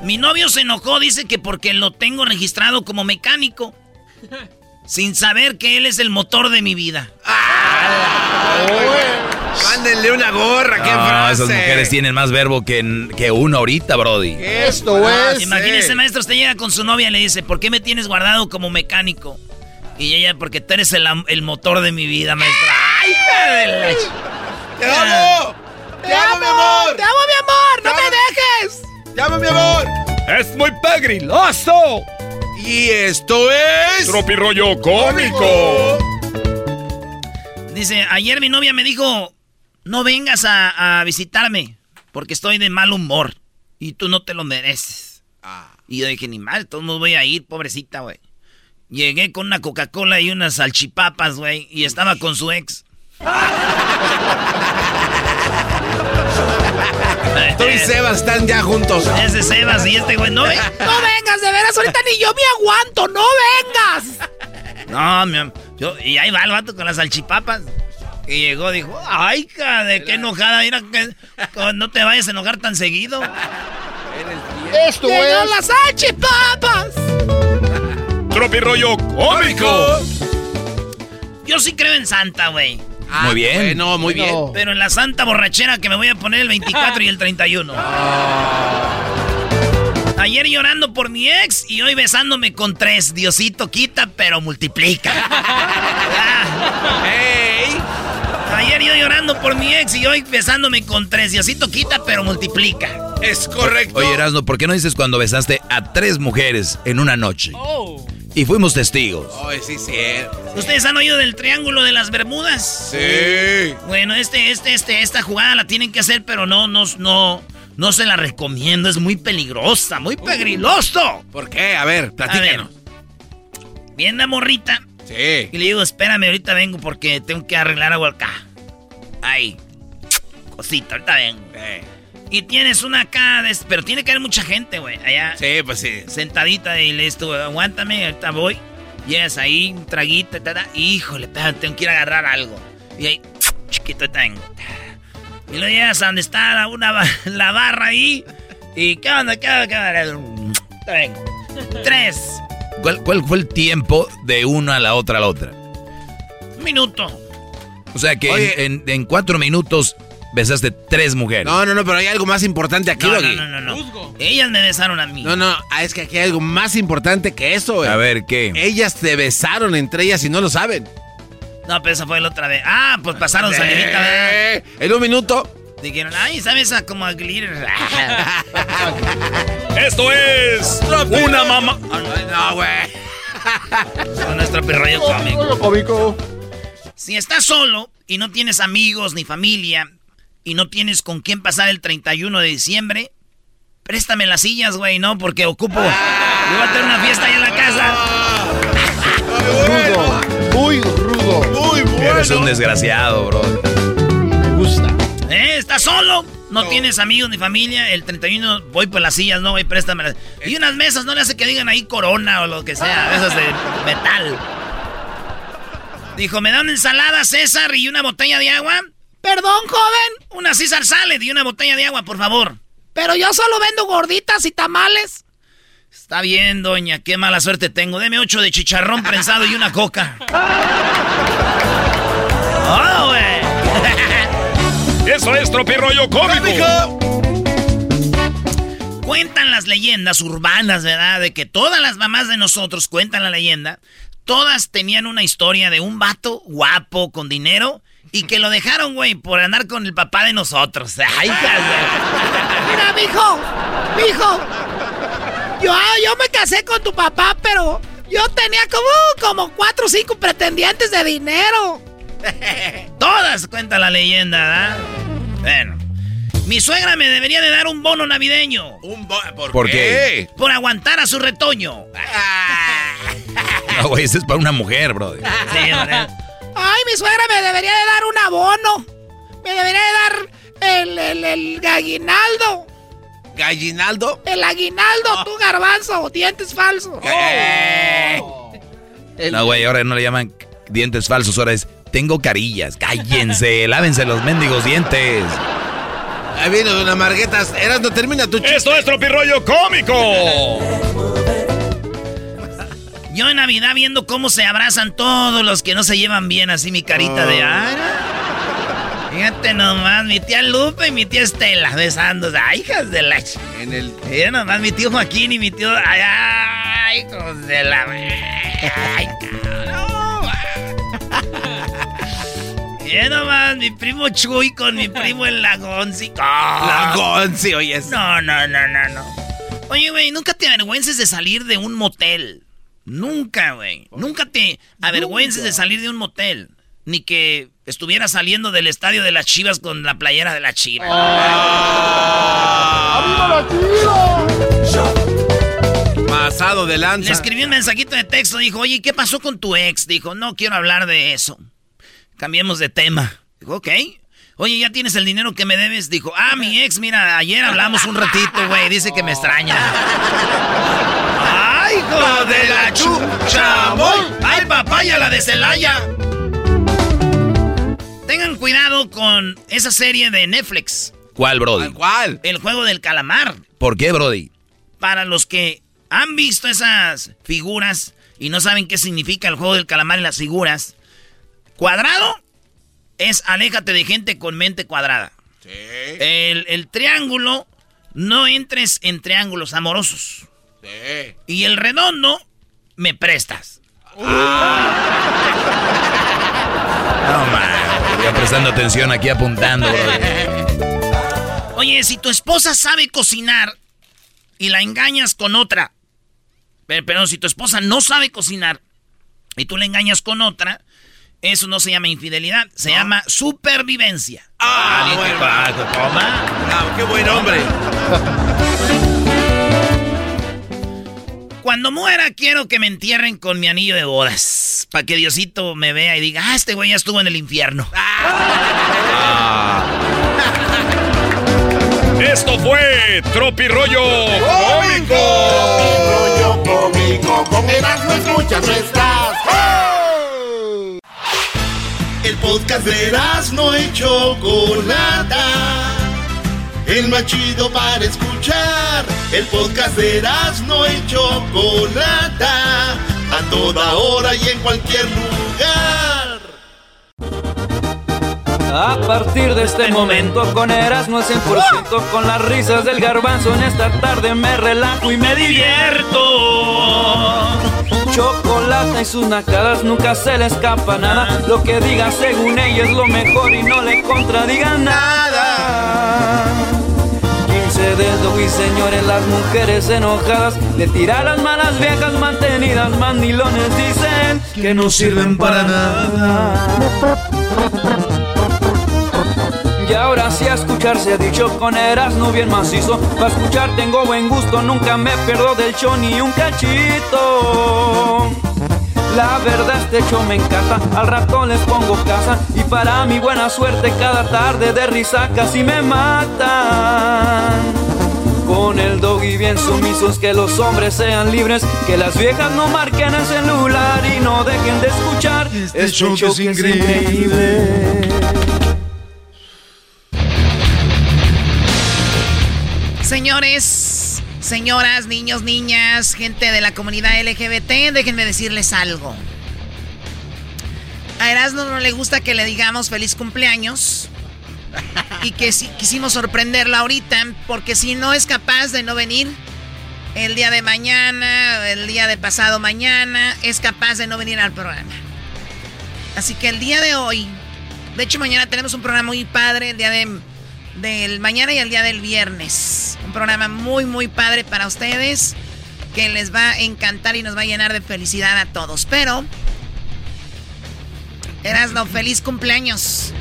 Mi novio se enojó, dice que porque lo tengo registrado como mecánico. Sin saber que él es el motor de mi vida. Mándenle una gorra, qué frase. esas mujeres tienen más verbo que, que uno ahorita, Brody. Esto es. Imagínese, maestro, usted llega con su novia y le dice, ¿por qué me tienes guardado como mecánico? Y ella, porque tú eres el, el motor de mi vida, maestra. ¡Ay, ch- ¡Te amo! ¡Te amo, mi amor! ¡Te amo, mi amor! ¡No me dejes! ¡Te amo, mi amor! Es muy pegriloso. Y esto es... Tropi rollo cómico. Dice, ayer mi novia me dijo, no vengas a, a visitarme porque estoy de mal humor y tú no te lo mereces. Y yo dije, ni mal, todos modos voy a ir, pobrecita, güey. Llegué con una Coca-Cola y unas salchipapas, güey, y estaba con su ex. Tú y Sebas están ya juntos. Ese Sebas y este güey, no, ve- No vengas, de veras, ahorita ni yo me aguanto, no vengas. No, mi yo, y ahí va el vato con las salchipapas. Y llegó, dijo, ay, ca, de qué enojada, mira que no te vayas a enojar tan seguido. Esto Llegó es. las salchipapas. Tropi rollo cómico. Yo sí creo en Santa, güey. Muy bien. Bueno, muy bien. Pero en la santa borrachera que me voy a poner el 24 y el 31. Ayer llorando por mi ex y hoy besándome con tres. Diosito quita, pero multiplica. Ah. Ayer yo llorando por mi ex y hoy besándome con tres. Diosito quita, pero multiplica. Es correcto. Oye, Erasmo, ¿por qué no dices cuando besaste a tres mujeres en una noche? Oh. Y fuimos testigos. Oye, sí, sí. ¿Ustedes han oído del triángulo de las Bermudas? Sí. Bueno, este, este, este, esta jugada la tienen que hacer, pero no, no, no, no se la recomiendo. Es muy peligrosa, muy pegriloso. ¿Por qué? A ver, A ver, platícanos. viene la morrita Sí. y le digo, espérame, ahorita vengo porque tengo que arreglar algo acá. Ahí, cosita, ahorita vengo. Eh, Y tienes una acá, de- pero tiene que haber mucha gente, güey, allá. Sí, pues sí. Sentadita y le estuvo, aguántame, ahorita voy. Llegas ahí, un traguito, ta, ta, híjole, espérate, tengo que ir a agarrar algo. Y ahí, chiquito, ahorita vengo. Y luego llegas a donde está la, una, la barra ahí. Y, ¿qué onda, qué onda, qué onda? Vengo. Tres, ¿Cuál, cuál fue el tiempo de una a la otra a la otra? un minuto. O sea que Oye. en, en- en cuatro minutos besaste tres mujeres. No, no, no, pero hay algo más importante aquí, No, no, no, no, no. Ellas me besaron a mí. No, no, ah, es que aquí hay algo más importante que eso, güey. A ver, ¿qué? Ellas se besaron entre ellas y no lo saben. No, pero esa fue la otra vez. Ah, pues pasaron salivita, ¿verdad? Eh, En un minuto. Dijeron, ay, ¿sabes a como a glitter? Esto es una mamá. No, güey. Con nuestro perrollo cómico. Si estás solo y no tienes amigos ni familia y no tienes con quién pasar el 31 de diciembre, préstame las sillas, güey, ¿no? Porque ocupo. Yo voy a tener una fiesta ahí en la casa. Rudo. Muy rudo. Muy bueno. Eres un desgraciado, bro. Me gusta. ¿Eh? ¿Estás solo? No, tienes amigos ni familia. El 31 voy por las sillas, no, güey, préstamelas. Y unas mesas, no le hace que digan ahí corona o lo que sea, esas de metal. Dijo, ¿me da una ensalada, César, y una botella de agua? Perdón, joven, Una César Salad y una botella de agua, por favor. pero yo solo vendo gorditas y tamales. Está bien, doña, qué mala suerte tengo. Deme ocho de chicharrón prensado y una coca. ¡Oh, güey! Eso es Tropi rollo cómico. Cuentan las leyendas urbanas, ¿verdad? De que todas las mamás de nosotros cuentan la leyenda. Todas tenían una historia de un vato guapo, con dinero, y que lo dejaron, güey, por andar con el papá de nosotros. ¡Ay, Mira, mijo, mijo. Yo, ah, yo me casé con tu papá, pero yo tenía como, como cuatro o cinco pretendientes de dinero. Todas cuentan la leyenda, ¿verdad? Bueno. Mi suegra me debería de dar un bono navideño. Un bo- ¿Por, ¿Por qué? Por aguantar a su retoño. No, güey, ese es para una mujer, bro. Sí. Ay, mi suegra me debería de dar un abono. Me debería de dar el, el, el aguinaldo. ¿Gallinaldo? El aguinaldo, tú garbanzo, dientes falsos. Eh. No, güey, ahora no le llaman dientes falsos, ahora es tengo carillas. Cállense, lávense los mendigos dientes. Ahí viene Don Marguetas. Eras, no termina tu chiste. Esto es Tropi rollo cómico. Yo en Navidad viendo cómo se abrazan todos los que no se llevan bien, así mi carita de... Ay, fíjate nomás, mi tía Lupe y mi tía Estela besándose. Ay, hijas de la... ch- En el... Mira nomás mi tío Joaquín y mi tío... Ay, ay, hijos de la... Ay, cabrón. Mira nomás mi primo Chuy con mi primo el Lagonzi. La Gonzi, oye. No, no, no, no, no. Oye, güey, nunca te avergüences de salir de un motel. Nunca, güey. Nunca te avergüences de salir de un motel. Ni que estuviera saliendo del estadio de las Chivas con la playera de las Chivas. Pasado de Le lanza. escribí un mensajito de texto. Dijo, oye, ¿qué pasó con tu ex? Dijo, no quiero hablar de eso. Cambiemos de tema. Dijo, ok. Oye, ¿ya tienes el dinero que me debes? Dijo, ah, mi ex, mira, ayer hablamos un ratito, güey. Dice que me extraña. ¡Ay, hijo de la chucha! ¡Voy! ¡Ay, papaya, la de Celaya! Tengan cuidado con esa serie de Netflix. ¿Cuál, Brody? ¿Cuál? El juego del calamar. ¿Por qué, Brody? Para los que han visto esas figuras y no saben qué significa el juego del calamar y las figuras, cuadrado es aléjate de gente con mente cuadrada. Sí. El, el triángulo, no entres en triángulos amorosos. Sí. Y el redondo, me prestas. No, man. Prestando atención aquí apuntando. Oye, si tu esposa sabe cocinar y la engañas con otra, pero, pero si tu esposa no sabe cocinar y tú le engañas con otra, eso no se llama infidelidad, se llama supervivencia. Ah, bueno. que coma. Ah, qué buen hombre. Cuando muera quiero que me entierren con mi anillo de bodas, para que Diosito me vea y diga, ah, este güey ya estuvo en el infierno. Esto fue Tropirollo Cómico. Rollo cómico, con Erasmo escuchas no estás. El podcast de Erasmo y Chocolata. El más chido para escuchar. El podcast de Erasmo y Chocolata. A toda hora y en cualquier lugar. A partir de este momento con Erasmo al 100% Con las risas del garbanzo en esta tarde me relajo y me divierto Chocolate y sus nacadas nunca se le escapa nada Lo que diga según ella es lo mejor y no le contradiga nada 15 dedos y señores, las mujeres enojadas Le tiran las malas viejas mantenidas Mandilones dicen que no sirven para nada. Y ahora sí a escuchar se ha dicho con Erasmo bien macizo Para escuchar tengo buen gusto, nunca me pierdo del show ni un cachito. La verdad este show me encanta, al rato les pongo casa Y para mi buena suerte cada tarde de risa casi me matan con el doggy bien sumisos, que los hombres sean libres, que las viejas no marquen el celular y no dejen de escuchar este, show, que es increíble. Señores, señoras, niños, niñas, gente de la comunidad LGBT, déjenme decirles algo. A Erasmo no le gusta que le digamos feliz cumpleaños. Y que si, quisimos sorprenderla ahorita, porque si no es capaz de no venir el día de mañana, el día de pasado mañana, es capaz de no venir al programa. Así que el día de hoy, de hecho mañana tenemos un programa muy padre, el día de, del mañana y el día del viernes. Un programa muy, muy padre para ustedes, que les va a encantar y nos va a llenar de felicidad a todos. Pero, Erasno, feliz cumpleaños.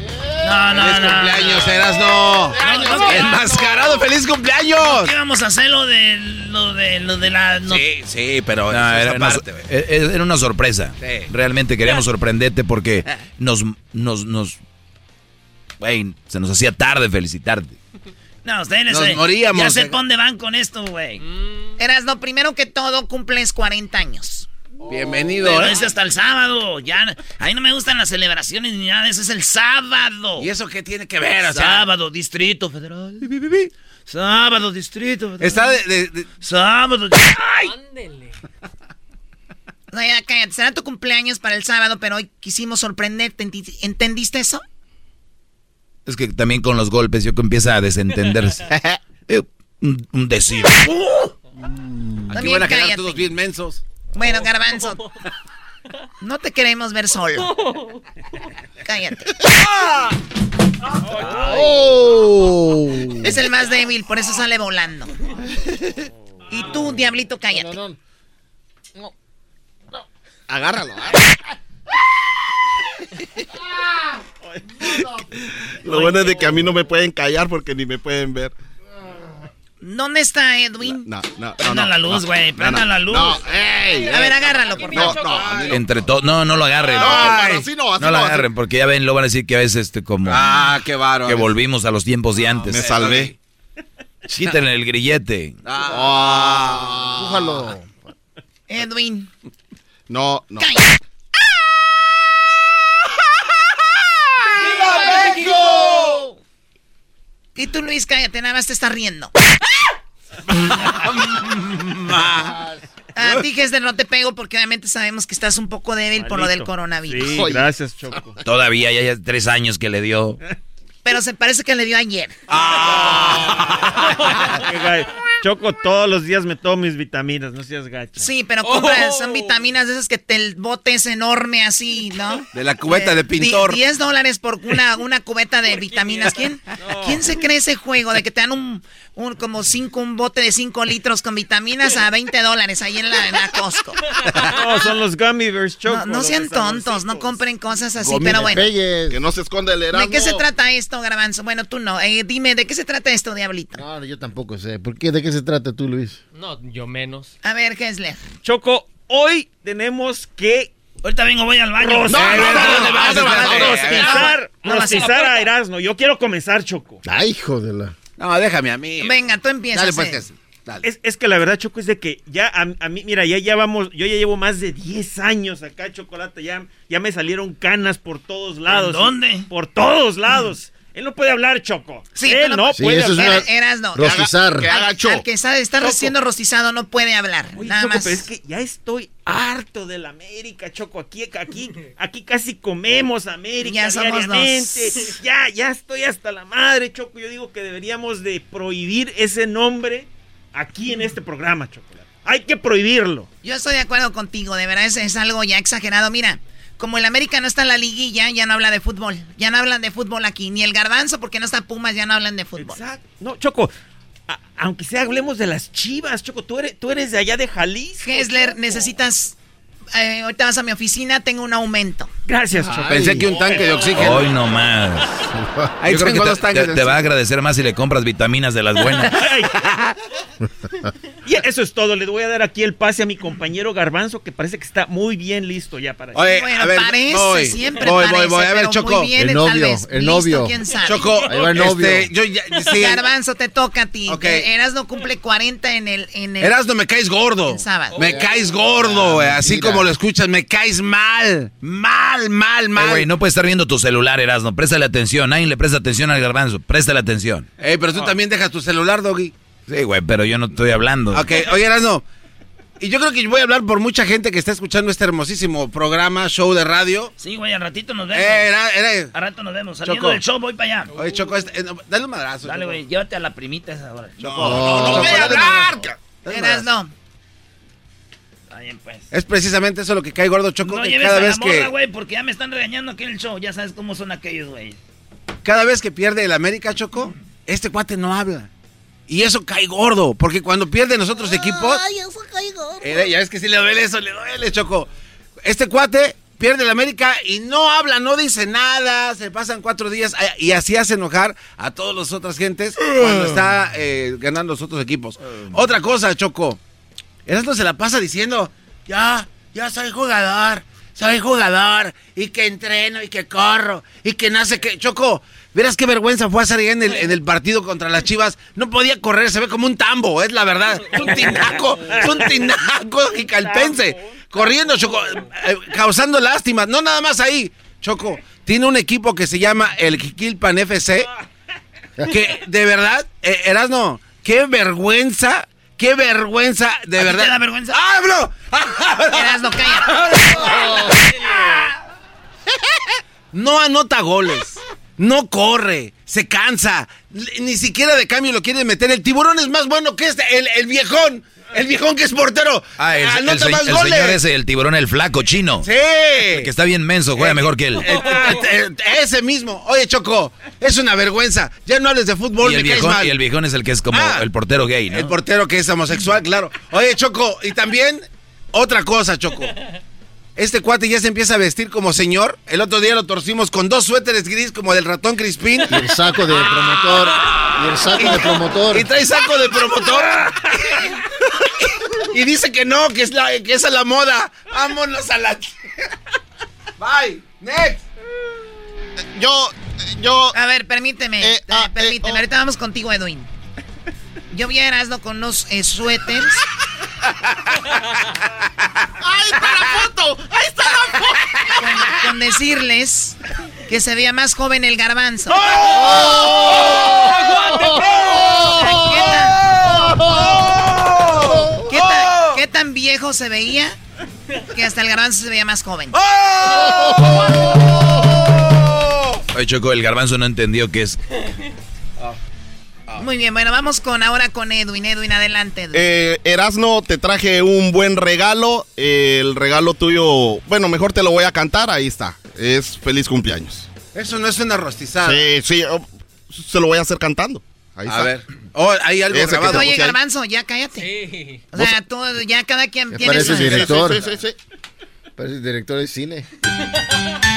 No, no, ¡Feliz no. cumpleaños, Erasno! No, no, ¡Enmascarado, feliz cumpleaños! ¿Qué vamos a hacer lo de lo de lo de la no- Sí, sí, pero era, una, aparte, güey. e- e- era una sorpresa. Sí. Realmente queríamos sorprenderte porque nos, nos, nos, güey, se nos hacía tarde felicitarte. No, ustedes Nos eh, moríamos, Ya sé eh. dónde van con esto, güey. Erasno, primero que todo, cumples 40 años. Bienvenido. Pero ¿eh? es hasta el sábado. Ya, a mí no me gustan las celebraciones ni nada. Eso es el sábado. ¿Y eso qué tiene que ver? O sea, sábado, Distrito Federal. Sábado, Distrito Federal. está de, de- de- Sábado. ¡Ay! No, ya cállate. Será tu cumpleaños para el sábado, pero hoy quisimos sorprenderte. ¿Enti- ¿Entendiste eso? Es que también con los golpes yo que empieza a desentenderse. Eh, un, un decir. Aquí También van a quedar cállate. todos bien mensos. Bueno, Garbanzo. No te queremos ver solo. Cállate. ¡Oh! Es el más débil, por eso sale volando. Y tú, diablito, cállate. Agárralo. Lo bueno es de que a mí no me pueden callar porque ni me pueden ver. ¿Dónde está Edwin? No, no, no. Prenda no, la luz, güey. no, Prenda no. la luz. No, ey, A ver, agárralo, por No, favor. Entre todos, no, no lo agarren. No, así no, así no lo agarren, porque ya ven, lo van a decir que a veces este como Ah, qué bárbaro. que volvimos a los tiempos de antes. Me salvé. Quítenle el grillete. Ah. Pújalo. Edwin. No, no. Cállate. Y tú, Luis, cállate, nada más te estás riendo. A ti, no te pego porque obviamente sabemos que estás un poco débil por lo del coronavirus. Sí, gracias, Choco. Todavía ya, ya tres años que le dio. Pero se parece que le dio ayer. Qué gay. Choco, todos los días me tomo mis vitaminas, no seas gacha. Sí, pero compras, son vitaminas de esas que te, el bote es enorme así, ¿no? De la cubeta Eh, de pintor. 10 dólares por una, una cubeta de vitaminas. ¿Quién, ¿Quién se cree ese juego de que te dan un, un como cinco, un bote de 5 litros con vitaminas a 20 dólares ahí en la, en la Costco? No, son los gummy bears, Choco. No, sean tontos, no compren cosas así, Gomi, pero bueno. Que no se esconda el Erasmo. ¿De qué se trata esto, Garbanzo? Bueno, tú no. Eh, dime, ¿de qué se trata esto, Diablito? No, yo tampoco sé. ¿Por qué? ¿De qué qué se trata tú, Luis? No, yo menos. A ver, Hessler. Choco, hoy tenemos que. Ahorita vengo, voy al baño. No, rostizar a Erasmo. Yo quiero comenzar, Choco. Ay, hijo de la. No, déjame a mí. Venga, tú empiezas. Dale, pues, Hessler. Es, es, que la verdad, Choco, es de que ya a, a, mí, mira, ya, ya vamos, yo ya llevo más de 10 años acá, Chocolate, ya, ya me salieron canas por todos lados. Dónde? Por todos lados. Él no puede hablar, Choco. Sí, Él no Sí, puede eso es hablar. una- Eras no. Rostizar. Que haga Al, show. al que está, está Choco. siendo rostizado no puede hablar. Oye, nada Choco, más. pero es que ya estoy harto de la América, Choco. Aquí, aquí, aquí casi comemos América Ya somos dos. Ya, ya estoy hasta la madre, Choco. Yo digo que deberíamos de prohibir ese nombre aquí en este programa, Choco. Hay que prohibirlo. Yo estoy de acuerdo contigo, de verdad es, es algo ya exagerado. Mira, como el América no está en la liguilla, ya no habla de fútbol. Ya no hablan de fútbol aquí. Ni el Garbanzo, porque no está Pumas, ya no hablan de fútbol. Exacto. No, Choco, a- aunque sea hablemos de las chivas, Choco. Tú eres, tú eres de allá de Jalisco. Hessler, Choco. necesitas... eh, ahorita vas a mi oficina, tengo un aumento. Gracias, Choco. Pensé que un tanque de oxígeno. Hoy no más. Ahí Yo creo tengo que dos te, tanques te- te va a agradecer más si le compras vitaminas de las buenas. Y eso es todo. Le voy a dar aquí el pase a mi compañero Garbanzo, que parece que está muy bien listo ya para Oye, bueno, a ver, parece, voy, siempre voy, parece, voy, voy. A ver, Choco. muy bien, El novio, el Listo, novio. quién sabe. Choco, Ahí va el novio. este, yo ya, sí. Garbanzo, te toca a ti. Ok. Eh, Erasmo cumple 40 en el... En el Erasno, me caes gordo. El sábado. Me caes gordo. Así como lo escuchas, me caes mal. Mal, mal, Eh, mal. güey, no puedes estar viendo tu celular, Erasno. Préstale atención. Nadie le presta atención al garbanzo. Préstale atención. Ey, pero tú también dejas tu celular, Doggy. Sí, güey, pero yo no estoy hablando. Ok, oye, Erasno. Y yo creo que voy a hablar por mucha gente que está escuchando este hermosísimo programa, show de radio. Sí, güey, al ratito nos vemos. Eh, era, era- Al rato nos vemos. Saliendo Choco. del show, voy para allá. Oye, Choco, este- eh, no, dale un madrazo. Dale, güey, llévate a la primita esa hora. No, Choco. no, no, No, voy a no, hablar. no. Bien, pues. Es precisamente eso lo que cae gordo, Choco. No que lleves cada a la vez morra, que güey, porque ya me están regañando aquí en el show. Ya sabes cómo son aquellos, güey. cada vez que pierde el América, Choco, este cuate no habla. Y eso cae gordo, porque cuando pierden los otros equipos. Ay, eso caigo. Eh, ya es que si le duele eso, le duele, Choco. Este cuate pierde el América y no habla, no dice nada, se pasan cuatro días eh, y así hace enojar a todas las otras gentes cuando está eh, ganando los otros equipos. Otra cosa, Choco. Erasmo se la pasa diciendo, ya, ya soy jugador, soy jugador, y que entreno, y que corro, y que sé qué. Choco, verás qué vergüenza fue hacer en el, en el partido contra las Chivas. No podía correr, se ve como un tambo, es la verdad. Es un tinaco, es un tinaco jicalpense. Corriendo, Choco, eh, causando lástima. No nada más ahí. Choco, tiene un equipo que se llama el Jiquilpan FC, que de verdad, eh, Erasno, qué vergüenza. Qué vergüenza, de ¿A ti verdad. te da vergüenza? ¡Hablo! Cállate. No anota goles. No corre. Se cansa. Ni siquiera de cambio lo quiere meter. El tiburón es más bueno que este. El, el viejón. El viejón que es portero. Ah, el, anota más el goles. señor ese, el tiburón, el flaco chino. Sí. El que está bien menso, juega mejor que él. El- el- ese mismo. Oye, Choco, es una vergüenza. Ya no hables de fútbol, Y el, me caes viejón, mal. y el viejón es el que es como Ah. el portero gay, ¿no? El portero que es homosexual, claro. Oye, Choco, y también otra cosa, Choco. Este cuate ya se empieza a vestir como señor. El otro día lo torcimos con dos suéteres gris como del ratón Crispín. Y el saco de promotor. Y el saco de promotor. Y trae saco de promotor. y dice que no, que es, la, que es a la moda. Vámonos a la... Bye. Next. Yo, yo... A ver, permíteme, Eh, eh, permíteme. Ahorita vamos contigo, Edwin. Yo vi a Erasmo con unos eh, suéteres. ¡Ahí está la foto! ¡Ahí está la foto! Con, con decirles que se veía más joven el garbanzo. ¿Qué tan, qué tan viejo se veía? Que hasta el garbanzo se veía más joven. Oye, Choco, el garbanzo no entendió que es. Muy bien, bueno, vamos con ahora con Edwin. Edwin, adelante. Edwin. Eh, Erasno, te traje un buen regalo. Eh, el regalo tuyo, bueno, mejor te lo voy a cantar. Ahí está. Es feliz cumpleaños. Eso no es una rostizada. Sí, sí. oh, se lo voy a hacer cantando. Ahí A está. ver. Oh, hay algo Ese que grabado. Oye, garbanzo, ya cállate. O sea, tú, ya cada quien tiene su... director. Sí, sí, sí, sí. Parece director de cine.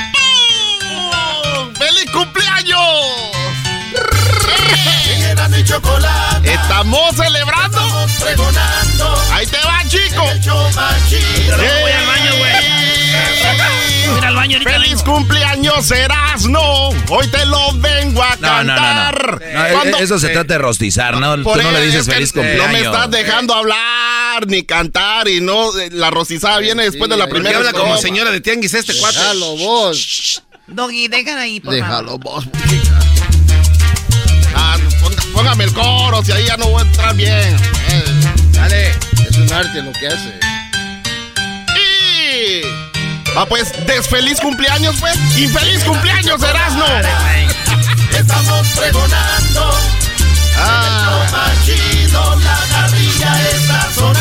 Erasmo y chocolate. Estamos celebrando. Estamos pregonando. Ahí te va, chico. Voy al baño, güey. Al baño ahorita. ¡Feliz vengo. cumpleaños, Erasno! Hoy te lo vengo a No, no, no, no. cantar. No, e- Cuando- eso se trata de rostizar, ¿no? Por Tú no le dices feliz No me cumpleaños. estás dejando hablar ni cantar y no. eh, La rostizada viene después de la primera. habla como señora de tianguis este cuate. Déjalo vos. Doggy, déjala ahí, por Déjalo favor. vos. Póngame el coro, si ahí ya no voy a entrar bien. Eh, Dale. Es un arte lo que hace. Y. Ah, pues, desfeliz cumpleaños, pues. ¡Infeliz cumpleaños, Erasno! Estamos pregonando. Ah. El. La carrilla está sonando.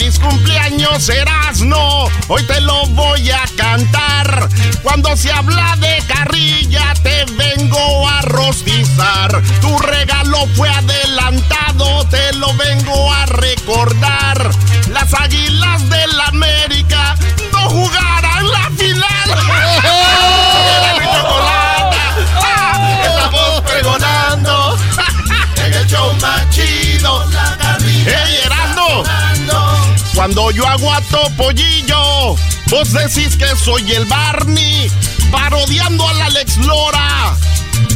Feliz cumpleaños, Erasno. Hoy te lo voy a cantar. Cuando se habla de carrilla, te vengo a rostizar. Tu regalo fue adelantado, te lo vengo a recordar. Las águilas del América Cuando yo hago a Topollillo, vos decís que soy el Barney, parodiando a la Alex Lora.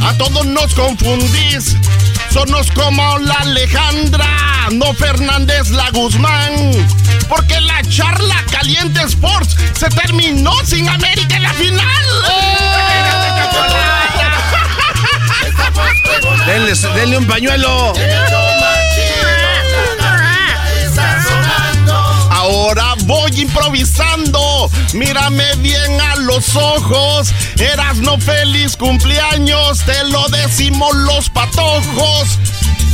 A todos nos confundís, sonos como la Alejandra, no Fernández la Guzmán. Porque la charla caliente Sports se terminó sin América en la final. Estamos pregonando. Denle, denle un pañuelo. Ahora voy improvisando, mírame bien a los ojos. Eras no feliz cumpleaños, te lo decimos los patojos.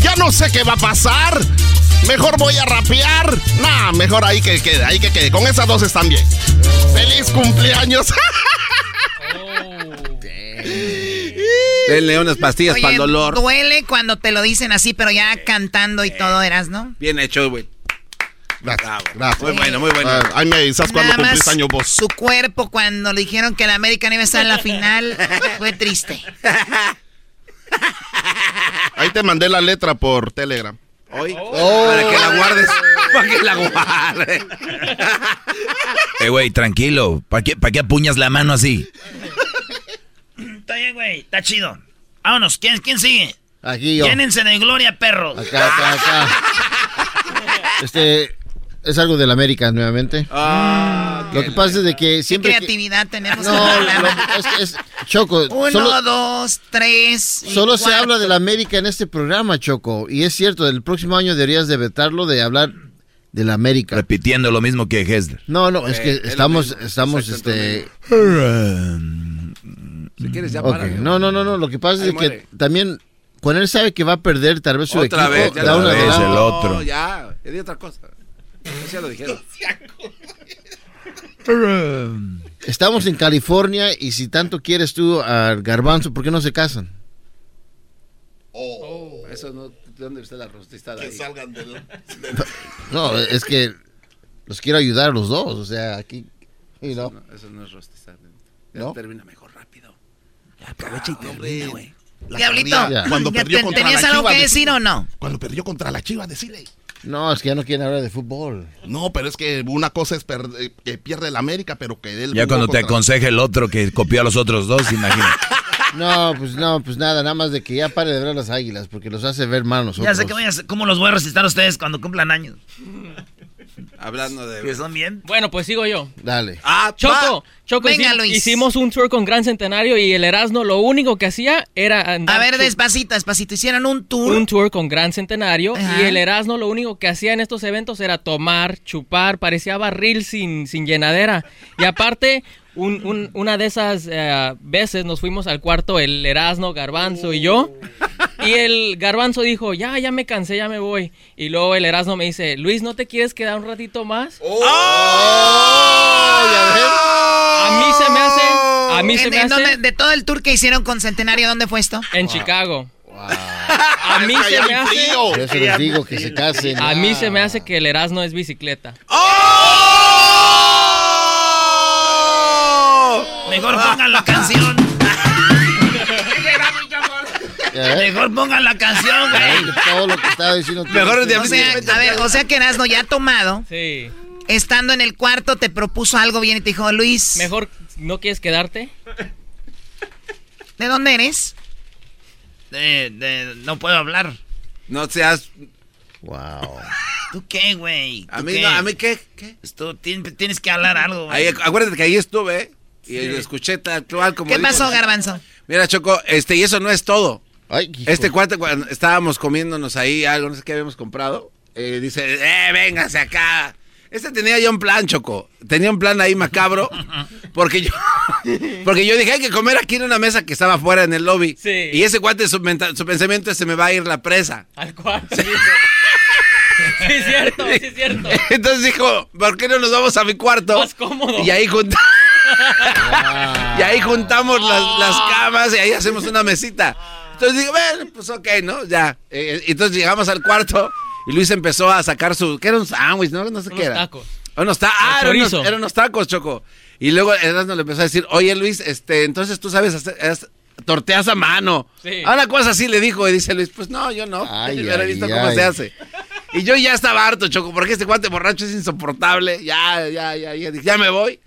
Ya no sé qué va a pasar. Mejor voy a rapear. Nah, mejor ahí que quede, ahí que quede. Con esas dos están bien. ¡Feliz cumpleaños! Denle unas pastillas para el dolor. duele cuando te lo dicen así, pero ya cantando y todo, eras, ¿no? Bien hecho, güey. Gracias, gracias. Muy bueno, muy bueno. Ah, ahí me avisas cuando cumplís más años vos. Su cuerpo cuando le dijeron que la América no iba a estar en la final fue triste. Ahí te mandé la letra por Telegram. Hoy. Para que la guardes. Para que la guardes. Eh, güey, tranquilo. ¿Para qué, ¿Para qué apuñas la mano así? Está bien, güey. Está chido. Vámonos. ¿Quién, quién sigue? Aquí yo. Llénense de gloria, perros. Acá, acá, acá. Este. Es algo del América nuevamente. Ah, Lo que pasa es de que ¿Qué siempre. que- creatividad tenemos en No, programa? lo- es, que es- Choco. Uno, solo dos, tres. y solo se cuatro. habla del América en este programa, Choco. Y es cierto, el próximo año deberías de vetarlo de hablar del América. Repitiendo lo mismo que Hessler. No, no, es Eh, que lo estamos, estamos, este. Si quieres, ya para. No, no, no, no. Lo que pasa Ahí es que también cuando él sabe que va a perder tal vez su Otra equipo, vez. Ya da una vez, el otro. No, ya. Ya di otra cosa. Eso ya lo dijeron. Estamos en California y si tanto quieres tú al garbanzo, ¿por qué no se casan? Eso no. ¿De dónde está la rostizada? Que ahí? salgan del. No, es que los quiero ayudar a los dos, o sea, aquí Y no. No, eso no es rostizar. ¿No? Termina mejor rápido. Ya aprovecha y termina, güey. La Diablito, cuando ¿ya perdió contra ¿tenías la algo Chivas, que decir o no? Cuando perdió contra la Chivas, decirle. No, es que ya no quieren hablar de fútbol. No, pero es que una cosa es per- eh, que pierde el América, pero que él Ya cuando te contra- aconseja el otro que copió a los otros dos, imagínate. No, pues no, pues nada, nada más de que ya pare de ver las águilas, porque los hace ver mal a nosotros. Ya sé que voy a hacer- cómo los voy a resistir a ustedes cuando cumplan años. Hablando de. Que son bien. Bueno, pues sigo yo. Dale. Ah, Choco, Choco, Venga, Luis. hicimos un tour con Gran Centenario y el Erasmo lo único que hacía era andar A ver, despacito, despacito. Hicieron un tour. un tour con Gran Centenario Ajá. y el Erasmo lo único que hacía en estos eventos era tomar, chupar, parecía barril sin, sin llenadera. Y aparte, un- un- una de esas eh, veces nos fuimos al cuarto el Erasmo, Garbanzo y yo. Y el Garbanzo dijo, ya, ya me cansé, ya me voy. Y luego el Erasmo me dice, Luis, ¿no te quieres quedar un ratito más? Oh. A mí se me hace, a mí se ¿En- me en hace dónde- de todo el tour que hicieron con Centenario, ¿dónde fue esto? en Chicago. A mí se me hace. Por eso les digo que se casen. a mí se me hace que el Erasmo es bicicleta. Mejor pongan la canción. ¿Eh? Mejor pongan la canción, güey. Todo lo que estaba diciendo. tú. Mejor de O sea, a ver, o sea que Erasmo ya tomado, Sí. estando en el cuarto, te propuso algo bien y te dijo, Luis, Mejor, ¿no quieres quedarte? ¿de dónde eres? De- de- no puedo hablar. No seas. Wow. ¿Tú qué, güey? A ¿Tú mí, qué? no, a mí qué. ¿Qué? Tú tienes que hablar algo, güey. Acuérdate que ahí estuve ¿eh? y lo escuché tal cual como. ¿Qué dijo. pasó, Garbanzo? Mira, Choco, este, y eso no es todo. Ay. Este cuate, cuando estábamos comiéndonos ahí algo, no sé qué habíamos comprado, eh, dice, eh, véngase acá. Este tenía ya un plan, Choco. Tenía un plan ahí macabro. Porque yo, porque yo dije, hay que comer aquí en una mesa que estaba afuera en el lobby. Sí. Y ese cuate, su, pensamiento es, se me va a ir la presa. Al cuarto. Sí, es cierto, sí es cierto. Entonces dijo, ¿por qué no nos vamos a mi cuarto? Más cómodo. Y ahí, junta- y ahí juntamos las, las camas y ahí hacemos una mesita. Entonces digo, bueno, pues ok, ¿no? Ya. Eh, entonces llegamos al cuarto y Luis empezó a sacar su... ¿Qué era un sándwich? No, no sé qué Unos era. tacos. Unos ta- ah, eran unos, eran unos tacos, Choco. Y luego Erasmo le empezó a decir, oye Luis, este, entonces tú sabes hacer... es- torteas a mano. Sí. A una cosa así le dijo y dice Luis, pues no, yo no. Ay, yo ay, visto cómo ay. se hace. Y yo ya estaba harto, Choco, porque este cuate borracho es insoportable. Ya, ya, ya, ya, dije, ya me voy.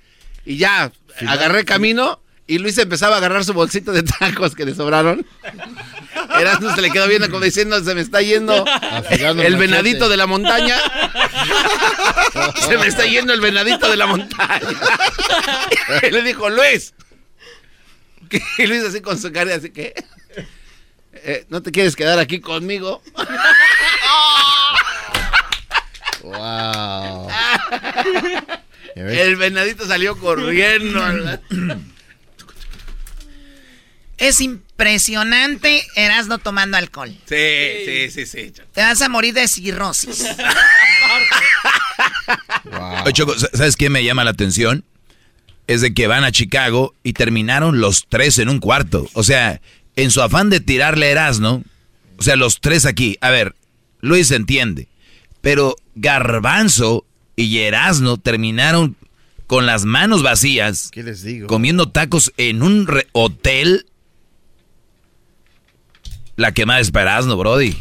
Y ya, agarré camino y Luis empezaba a agarrar su bolsito de tacos que le sobraron. Erasmo se le quedó viendo como diciendo, se me está yendo el venadito de la montaña. se me está yendo el venadito de la montaña. y le dijo, Luis. Y Luis así con su cara, así que... eh, ¿No te quieres quedar aquí conmigo? Wow. El venadito salió corriendo. Es impresionante Erasmo tomando alcohol. Sí, sí, sí, sí. Te vas a morir de cirrosis. Wow. Choco, ¿sabes qué me llama la atención? Es de que van a Chicago y terminaron los tres en un cuarto. O sea, en su afán de tirarle a Erasmo, o sea, los tres aquí. A ver, Luis entiende. Pero Garbanzo y Erasmo terminaron con las manos vacías, ¿Qué les digo? comiendo tacos en un hotel. La quemada es para Erasmo, Brody.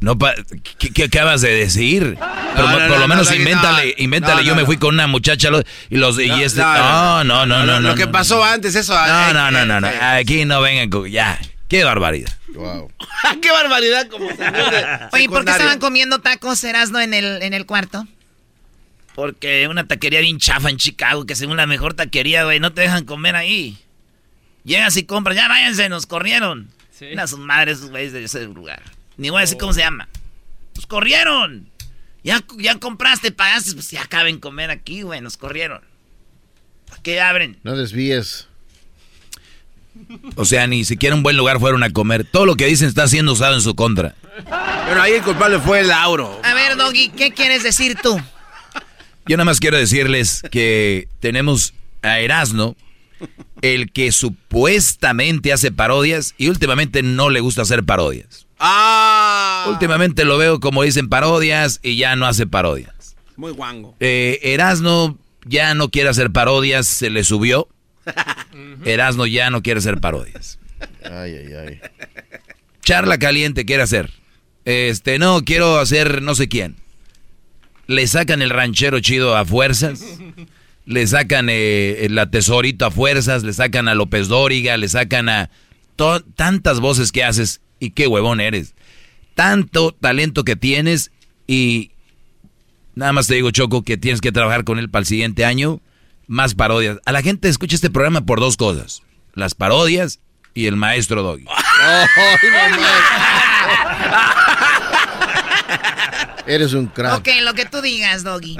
No pa- ¿qué, qué acabas de decir? Pero no, por no, lo menos no, no, invéntale, no, invéntale. no, Yo no, me fui con una muchacha y los y este. No, no, no, no, no. Lo que pasó antes, eso. No, no, no, no, no. Aquí no vengan con. Ya. Qué barbaridad. Wow. ¡Qué barbaridad! Como Oye, ¿por qué estaban comiendo tacos Erasmo en el, en el cuarto? Porque una taquería bien chafa en Chicago, que según la mejor taquería, güey, no te dejan comer ahí. Llegas y compras, ya váyanse, nos corrieron. Sí. Sus madres, esos güeyes de ese lugar. Ni voy a decir cómo se llama. Nos corrieron. Ya, ya compraste, pagaste, pues ya acaben comer aquí, güey, nos corrieron. ¿Para qué abren? No desvíes. O sea, ni siquiera un buen lugar fueron a comer. Todo lo que dicen está siendo usado en su contra. Pero ahí el culpable fue el Lauro. A ver, Doggy, ¿qué quieres decir tú? Yo nada más quiero decirles que tenemos a Erasno, el que supuestamente hace parodias y últimamente no le gusta hacer parodias. ¡Ah! Últimamente lo veo como dicen parodias y ya no hace parodias. Muy guango. Eh, Erasno ya no quiere hacer parodias, se le subió. Erasno ya no quiere hacer parodias. Ay, ay, ay. Charla caliente quiere hacer. Este, no, quiero hacer no sé quién. Le sacan el ranchero chido a fuerzas. Le sacan eh, la tesorito a fuerzas. Le sacan a López Dóriga. Le sacan a tantas voces que haces. Y qué huevón eres. Tanto talento que tienes. Y nada más te digo, Choco, que tienes que trabajar con él para el siguiente año. Más parodias. A la gente escucha este programa por dos cosas. Las parodias y el maestro Doggy. Eres un crack. Ok, lo que tú digas, Doggy.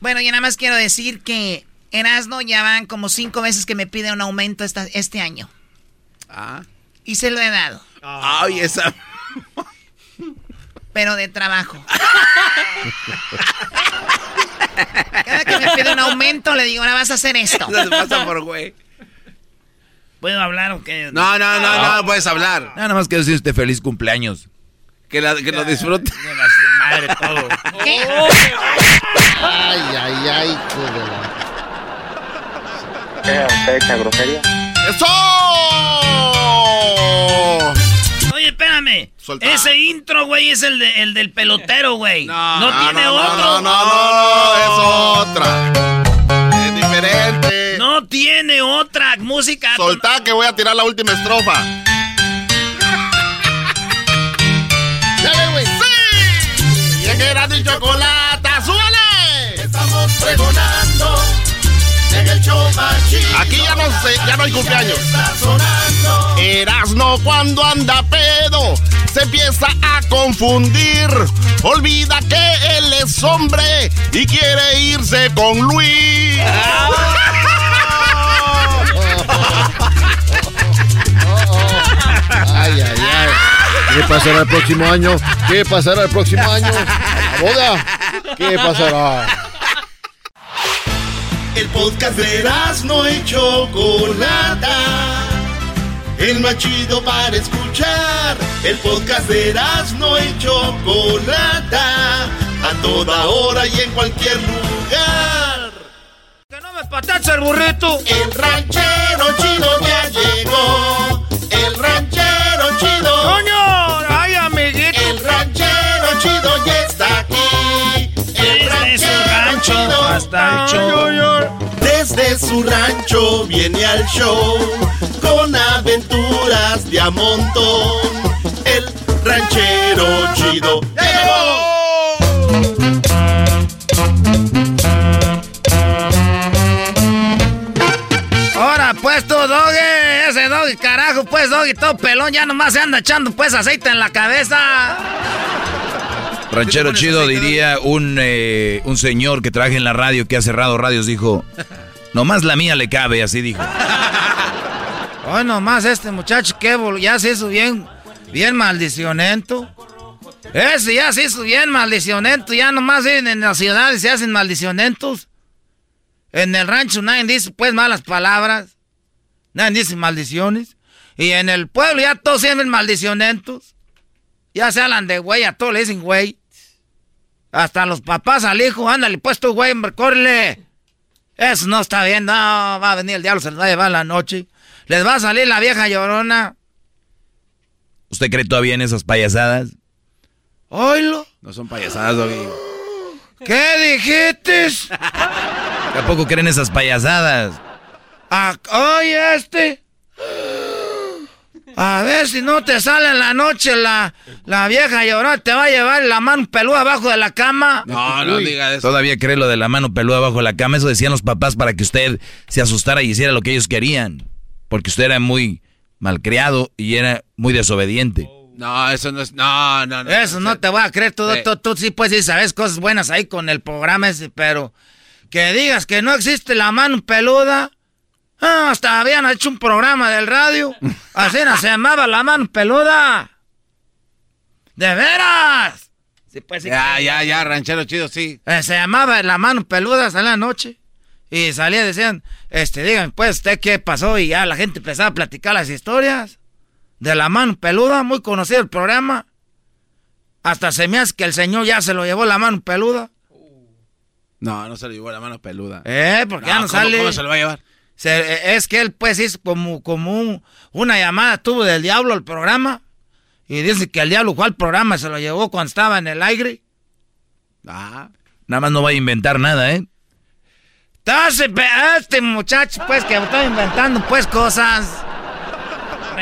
Bueno, yo nada más quiero decir que Erasno ya van como cinco veces que me pide un aumento esta, este año. Ah. Y se lo he dado. Ay, esa. Pero de trabajo. Cada que me pide un aumento le digo, ahora vas a hacer esto. Se pasa por güey. ¿Puedo hablar o qué? No, no, no, no, puedes hablar. Nada más quiero decirte feliz cumpleaños. Que, la, que lo disfrute. Madre todo. ¿Qué? Ay, ay, ay, joder. ¿Qué? ¿Usted grosería? ¡Eso! Oye, espérame. Solta. Ese intro, güey, es el, de- el del pelotero, güey. No, No, tiene no, otro. No, no, no, es otra. Es diferente. No tiene otra música. Soltá que voy a tirar la última estrofa. Erasmo y Chocolata, ¡súbale! Estamos pregonando en el show más chido. Aquí ya no sé, ya no hay cumpleaños. Está sonando. Erasno cuando anda pedo se empieza a confundir. Olvida que él es hombre y quiere irse con Luis. Ay, ay, ay. ¿Qué pasará el próximo año? ¿Qué pasará el próximo año? ¿La boda? ¿Qué pasará? El podcast de no y Chocolata. El más chido para escuchar. El podcast de no y Chocolata. A toda hora y en cualquier lugar. Que no me patacha el burrito. El ranchero chido ya llegó. El ranchero chido. ¡Coño! Chido. hasta el show. Desde su rancho viene al show con aventuras de a montón. El ranchero chido ya llegó. Ahora, pues tú, Doggy, ese Doggy, carajo, pues Doggy, todo pelón, ya nomás se anda echando pues aceite en la cabeza. Ranchero chido diría un, eh, un señor que trabaja en la radio que ha cerrado radios, dijo, nomás la mía le cabe, así dijo. Hoy nomás este muchacho que ya se hizo bien, bien maldicionento. Ese ya se hizo bien maldicionento, ya nomás en, en las ciudades se hacen maldicionentos. En el rancho nadie dice pues malas palabras, nadie dice maldiciones. Y en el pueblo ya todos siempre maldicionentos. Ya se hablan de güey, a todos le dicen güey. Hasta los papás al hijo, ándale pues tú güey, córrele. Eso no está bien, no, va a venir el diablo, se les va a llevar la noche. Les va a salir la vieja llorona. ¿Usted cree todavía en esas payasadas? Oilo. No son payasadas, Doggy. ¿Qué dijiste? ¿Tampoco creen esas payasadas? Ah, oye, este. A ver si no te sale en la noche la, la vieja llorona, te va a llevar la mano peluda abajo de la cama. No, no diga eso. Todavía cree lo de la mano peluda bajo la cama. Eso decían los papás para que usted se asustara y hiciera lo que ellos querían. Porque usted era muy malcriado y era muy desobediente. No, eso no es. No, no, no. Eso no te voy a creer, tú, Sí. tú, tú sí pues sí sabes cosas buenas ahí con el programa ese, pero que digas que no existe la mano peluda. Ah, hasta habían hecho un programa del radio. Así no se llamaba la mano peluda. ¿De veras? Sí, pues, sí Ya, que- ya, ya, ranchero chido, sí. Eh, se llamaba La Mano Peluda en la noche. Y salía, decían, este, dígame, pues, ¿usted qué pasó? Y ya la gente empezaba a platicar las historias de La Mano Peluda, muy conocido el programa. Hasta se me hace que el señor ya se lo llevó La Mano Peluda. No, no se lo llevó la mano peluda. Eh, porque ya no ¿cómo- sale. ¿Cómo se lo va a llevar? Se- eh, es que él pues hizo como, como un- una llamada tuvo del diablo al programa. Y dice que el diablo fue al programa, se lo llevó cuando estaba en el aire. Ah. Nada más no va a inventar nada, ¿eh? Entonces, este muchacho, pues, que está inventando, pues, cosas.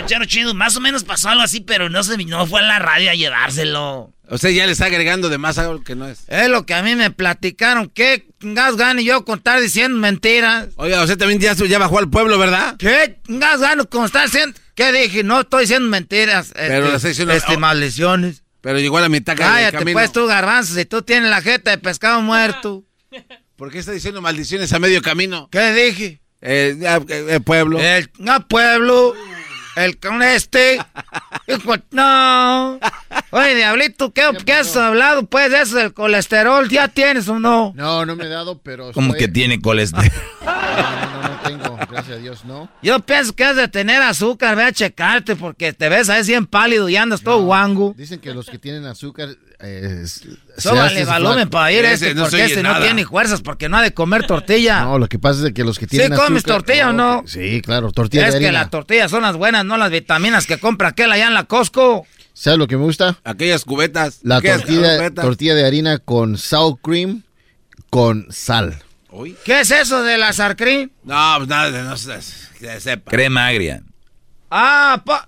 Ranchero chido, más o menos pasó algo así, pero no, se, no fue a la radio a llevárselo. Usted ya le está agregando de más algo que no es. Es lo que a mí me platicaron. ¿Qué gas gano yo con estar diciendo mentiras? Oiga, usted también ya, ya bajó al pueblo, ¿verdad? ¿Qué gas gano con estar diciendo? ¿Qué dije? No estoy diciendo mentiras. Pero este, le está diciendo- este, oh. maldiciones. Pero llegó a la mitad del Cállate, camino. pues, tú, garbanzo, si tú tienes la jeta de pescado muerto. ¿Por qué está diciendo maldiciones a medio camino? ¿Qué dije? Eh, ya, eh, eh, pueblo. El pueblo. El con este. Hijo, no. Oye, diablito, ¿qué, ¿qué, has hablado pues eso del colesterol? ¿Ya tienes o no? No, no me he dado, pero. Como estoy- que tiene colesterol. No, no, no tengo, gracias a Dios, no. Yo pienso que has de tener azúcar, ve a checarte porque te ves ahí bien pálido y andas todo guango. Dicen que los que tienen azúcar. Eh, Sóbale volumen para ir este porque este no tiene fuerzas porque no ha de comer tortilla. No, lo que pasa es que los que ¿Sí tienen comes azúcar- tortilla o no? que- Sí, claro, tortilla es de que harina. las tortillas son las buenas, no las vitaminas que compra aquel allá en la Costco. ¿Sabes lo que me gusta? Aquellas cubetas. La ¿Qué es tortilla, cubetas? tortilla de harina con sour cream con sal. ¿Qué es eso de la sarcrín? No, pues nada, no se, se sepa. Crema agria. Ah, po-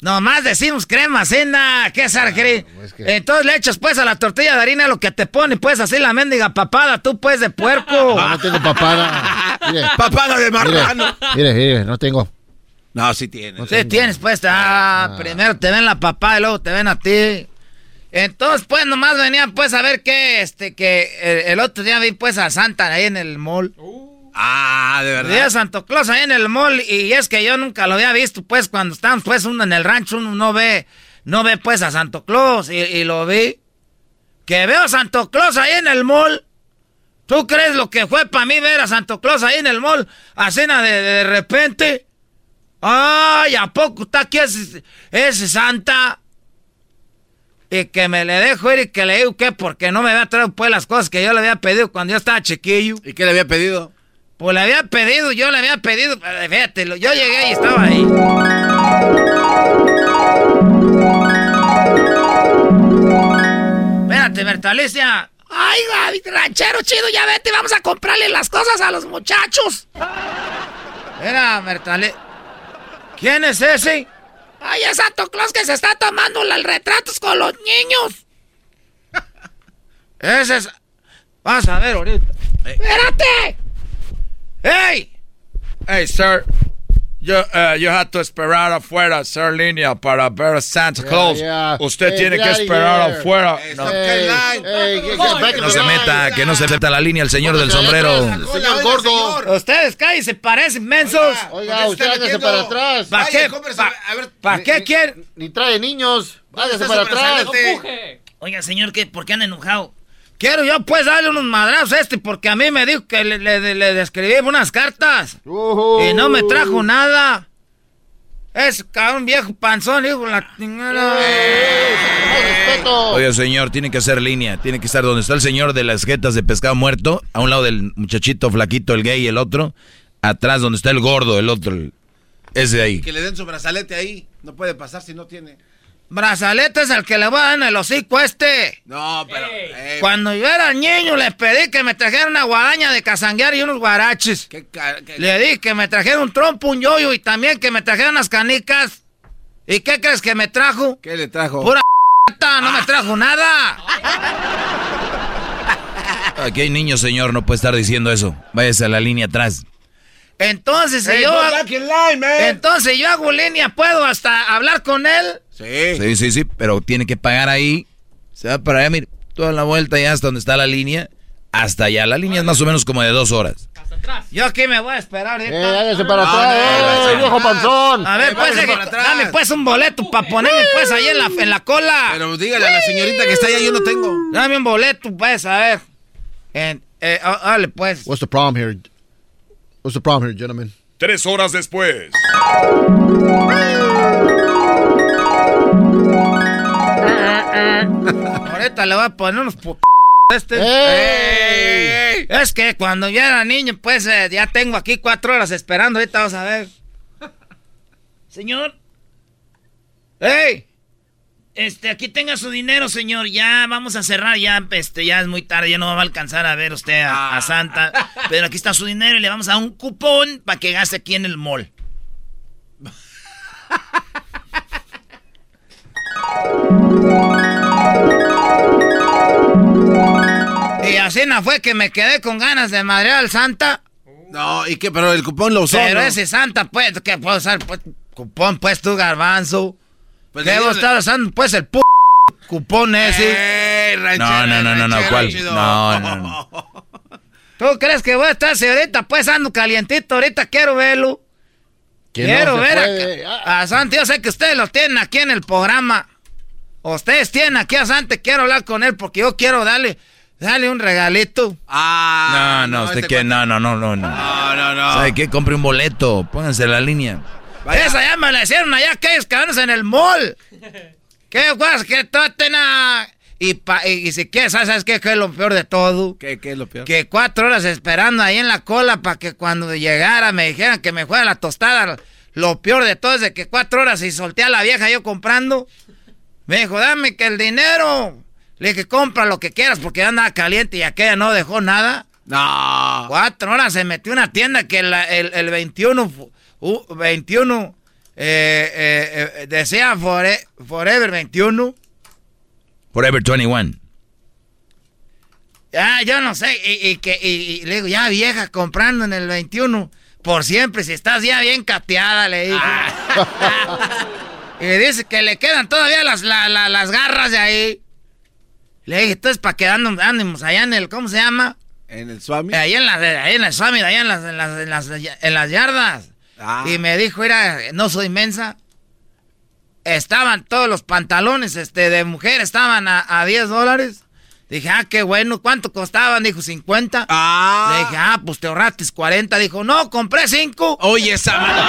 nomás decimos crema, cena, ¿qué es sarcrín? Entonces le echas pues a la tortilla de harina lo que te pone pues así la mendiga papada, tú pues de puerco. No, no tengo papada. Mire, Papada de marrano. mire, mire, no tengo. No, sí tiene. Sí, tienes pues, ah, primero te ven la papá y luego te ven a ti. Entonces, pues, nomás venía pues a ver que, este, que el, el otro día vi pues a Santa ahí en el mall. Ah, de verdad. Santo Claus ahí en el mall y es que yo nunca lo había visto, pues, cuando estamos pues uno en el rancho, uno no ve, no ve pues a Santo Claus y, y lo vi. Que veo a Santo Claus ahí en el mall. ¿Tú crees lo que fue para mí ver a Santo Claus ahí en el mall? A cena de, de repente. Ay, ¿a poco está aquí ese, ese Santa? Y que me le dejo ir y que le digo que porque no me había traído pues las cosas que yo le había pedido cuando yo estaba chiquillo. ¿Y qué le había pedido? Pues le había pedido, yo le había pedido, fíjate, yo llegué y estaba ahí. Espérate, Bertalicia. Ay, ranchero chido, ya vete, vamos a comprarle las cosas a los muchachos. Era, Bertalicia. ¿Quién es ese? Ay, es Santo Claus que se está tomando los retratos con los niños. Ese es... Vas a ver ahorita. ¡Espérate! ¡Hey! Hey, sir. Yo, eh, you have to esperar afuera, sir, línea, para ver a Santa Claus. yeah. Usted Hey, tiene que esperar here. afuera. Hey, No. hey, in No se meta, que no se meta la línea el señor del sombrero. Señor gordo. Ustedes cállense, parecen mensos. Oiga, usted hágase para atrás. ¿Para qué? ¿Para qué quieren? Ni trae niños. Hágase para atrás. Oiga, señor, ¿qué? ¿por qué han enojado? Quiero yo pues darle unos madrazos a este porque a mí me dijo que le, le, le describí unas cartas. Y no me trajo nada. Es cabrón viejo panzón, hijo de la chingada. Oiga, señor, tiene que hacer línea. Tiene que estar donde está el señor de las jetas de pescado muerto. A un lado del muchachito flaquito, el gay, el otro. Atrás donde está el gordo, el otro. el- Ese de ahí. Que le den su brazalete ahí. No puede pasar si no tiene. Brazalete es el que le va a dar en el hocico este. No, pero. eh, Cuando yo era niño le pedí que me trajera una guadaña de casanguear y unos guaraches. qué Le di que me trajera un trompo, un yoyo y también que me trajera unas canicas. ¿Y qué crees que me trajo? ¿Qué le trajo? Pura no me trajo nada. Aquí hay niños, señor, no puede estar diciendo eso. Váyase a la línea atrás. Entonces, si Hey, yo line, entonces yo hago línea, puedo hasta hablar con él. Sí. Sí, sí, sí, pero tiene que pagar ahí. Se va para allá, mire, toda la vuelta ya hasta donde está la línea. Hasta allá. La línea es más o menos como de dos horas. Yo aquí me voy a esperar. Eh, hágase para No, atrás, no, eh, no, viejo panzón. A ver, Eh, pues, eh, atrás. dame pues un boleto para ponerme pues ahí en la, en la cola. Pero dígale a la señorita que está allá, yo no tengo. Dame un boleto, pues, a ver. En- eh, ah, dale, pues. What's the problem here? What's the problem here, gentlemen? Tres horas después. Ahorita le voy a poner unos este. Ey. Es que cuando yo era niño, pues eh, ya tengo aquí cuatro horas esperando. Ahorita vamos a ver. Señor, ¡Ey! Este, aquí tenga su dinero, señor. Ya vamos a cerrar, ya, este, ya es muy tarde, ya no va a alcanzar a ver usted a, a Santa. Pero aquí está su dinero y le vamos a un cupón para que gaste aquí en el mall. Y así no fue que me quedé con ganas de madrear al Santa. No, ¿y qué? Pero el cupón lo usó, Pero ¿no? ese Santa, pues, que puedo usar, pues, cupón, pues, tú, garbanzo. Pues ¿Qué vos estás usando, pues, el p cupón ese? Ey, ranchero, No, no, no, no, no, ¿cuál? No, no, no. ¿Tú crees que voy a estar si ahorita, pues, ando calientito? Ahorita quiero verlo. Quiero no ver a, a Santi. Yo sé que ustedes lo tienen aquí en el programa. Ustedes tienen aquí a Santi. Quiero hablar con él porque yo quiero darle, darle un regalito. Ah, No, no, usted este que no, no, no, no, no. No, no, no. ¿Sabe qué? Compre un boleto, pónganse en la línea. Esa ya me la hicieron allá aquellos cabrones en el mall. ¿Qué guas? Que traten a... Y, pa- y, y si quieres, ¿sabes sabes qué? ¿Qué es lo peor de todo? ¿Qué, qué es lo peor? Que cuatro horas esperando ahí en la cola para que cuando llegara me dijeran que me fuera la tostada. Lo peor de todo es de que cuatro horas y solté a la vieja yo comprando. Me dijo, dame que el dinero. Le dije, compra lo que quieras porque ya andaba caliente y aquella no dejó nada. No. Cuatro horas se metió en una tienda que la- el, el 21, fu- uh, 21 eh, eh, eh, decía fore- Forever 21. Forever 21. Ah, yo no sé. Y, y que, y, y le digo, ya vieja, comprando en el 21. Por siempre, si estás ya bien cateada, le digo. y dice que le quedan todavía las, la- la- las garras de ahí. Le dije, entonces, para que ando- andemos allá en el, ¿cómo se llama? ¿En el Swami? Ahí en las, ahí en el Summit, allá en las, en las, en las, en las yardas. Ah. Y me dijo, mira, no soy mensa. Estaban todos los pantalones este, de mujer, estaban a, a 10 dólares. Dije, ah, qué bueno. ¿Cuánto costaban? Dijo, 50. Ah. Le dije, ah, pues te ahorraste 40. Dijo, no, compré 5. Oye, esa mano.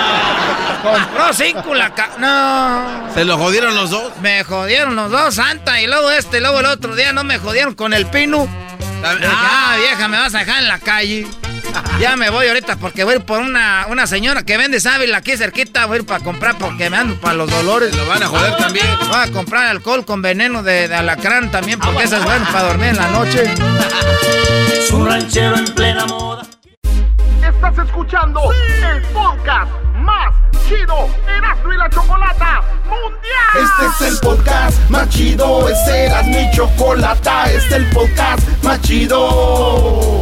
Compró 5 la ca... No. ¿Se lo jodieron los dos? Me jodieron los dos, Santa. Y luego este, y luego el otro día no me jodieron con el pino. Dije, ah, vieja, me vas a dejar en la calle. Ya me voy ahorita porque voy a ir por una, una señora que vende sábila aquí cerquita. Voy a ir para comprar porque me ando para los dolores. Lo van a joder también. Voy a comprar alcohol con veneno de, de alacrán también porque eso es bueno para dormir en la noche. Es un ranchero en plena moda. Estás escuchando el podcast más chido Erasmo y la Chocolata Mundial. Este es el podcast más chido. Este era mi chocolata. Este es el podcast más chido.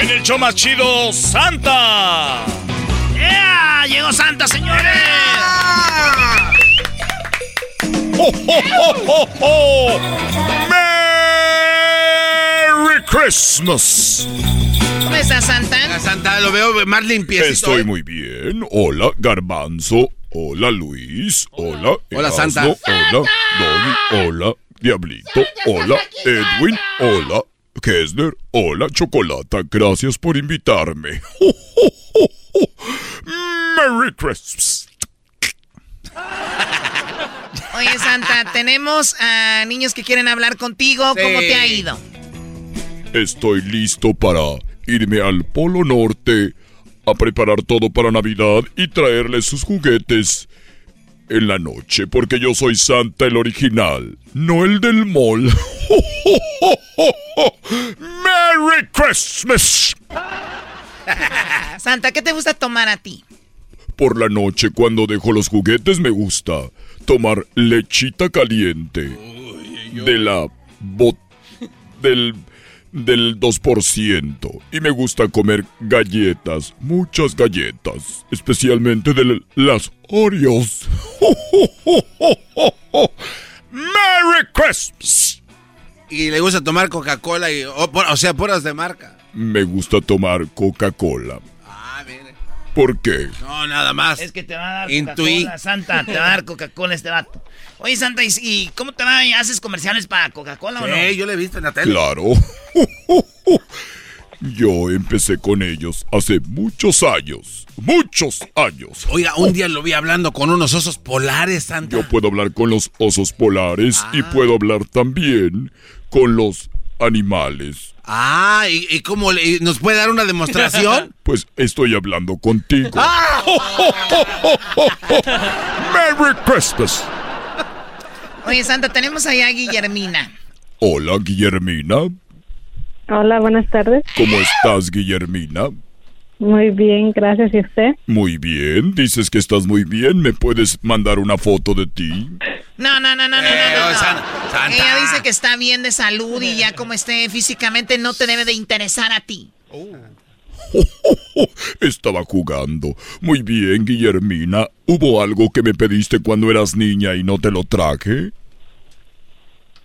En el show más chido, Santa. ¡Yeah! ¡Llegó Santa, señores! ¡Oh, oh, oh, oh, oh! ¡Merry Christmas! ¿Cómo estás, Santa? Santa, lo veo más limpiecito. Estoy muy bien. Hola, Garbanzo. Hola, Luis. Hola, Hola, Erasmo. Santa. Hola, Doggy. Hola, Diablito. Hola, Edwin. Hola, Kessler. Hola, Chocolata. Gracias por invitarme. Merry Christmas. Oye, Santa, tenemos a niños que quieren hablar contigo. ¿Cómo te ha ido? Estoy listo para irme al Polo Norte a preparar todo para Navidad y traerles sus juguetes en la noche, porque yo soy Santa el original, no el del mall. ¡Merry Christmas! Santa, ¿qué te gusta tomar a ti? Por la noche, cuando dejo los juguetes, me gusta tomar lechita caliente de la bot del del 2% y me gusta comer galletas, muchas galletas, especialmente de las Oreos. Merry Christmas. Y le gusta tomar Coca-Cola y, o, o sea, puras de marca. Me gusta tomar Coca-Cola. Ah. ¿Por qué? No, nada más. Es que te va a dar. Coca-Cola, Santa. Te va a dar Coca-Cola este vato. Oye, Santa, ¿y, cómo te va? ¿Haces comerciales para Coca-Cola o no? Sí, yo le he visto en la tele. Claro. Yo empecé con ellos hace muchos años. Muchos años. Oiga, un día lo vi hablando con unos osos polares, Santa. Yo puedo hablar con los osos polares y puedo hablar también con los animales. Ah, ¿y, y cómo le- nos puede dar una demostración? Pues estoy hablando contigo. Ah. Merry Christmas. Oye, Santa, tenemos allá a Guillermina. Hola, Guillermina. Hola, buenas tardes. ¿Cómo estás, Guillermina? Muy bien, gracias. ¿Y usted? Muy bien. Dices que estás muy bien. ¿Me puedes mandar una foto de ti? No, no, no, no, no, no, no, no. Santa. Ella dice que está bien de salud y ya como esté físicamente no te debe de interesar a ti. Estaba jugando. Muy bien, Guillermina. ¿Hubo algo que me pediste cuando eras niña y no te lo traje?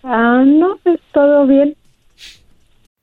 Ah, no, es todo bien.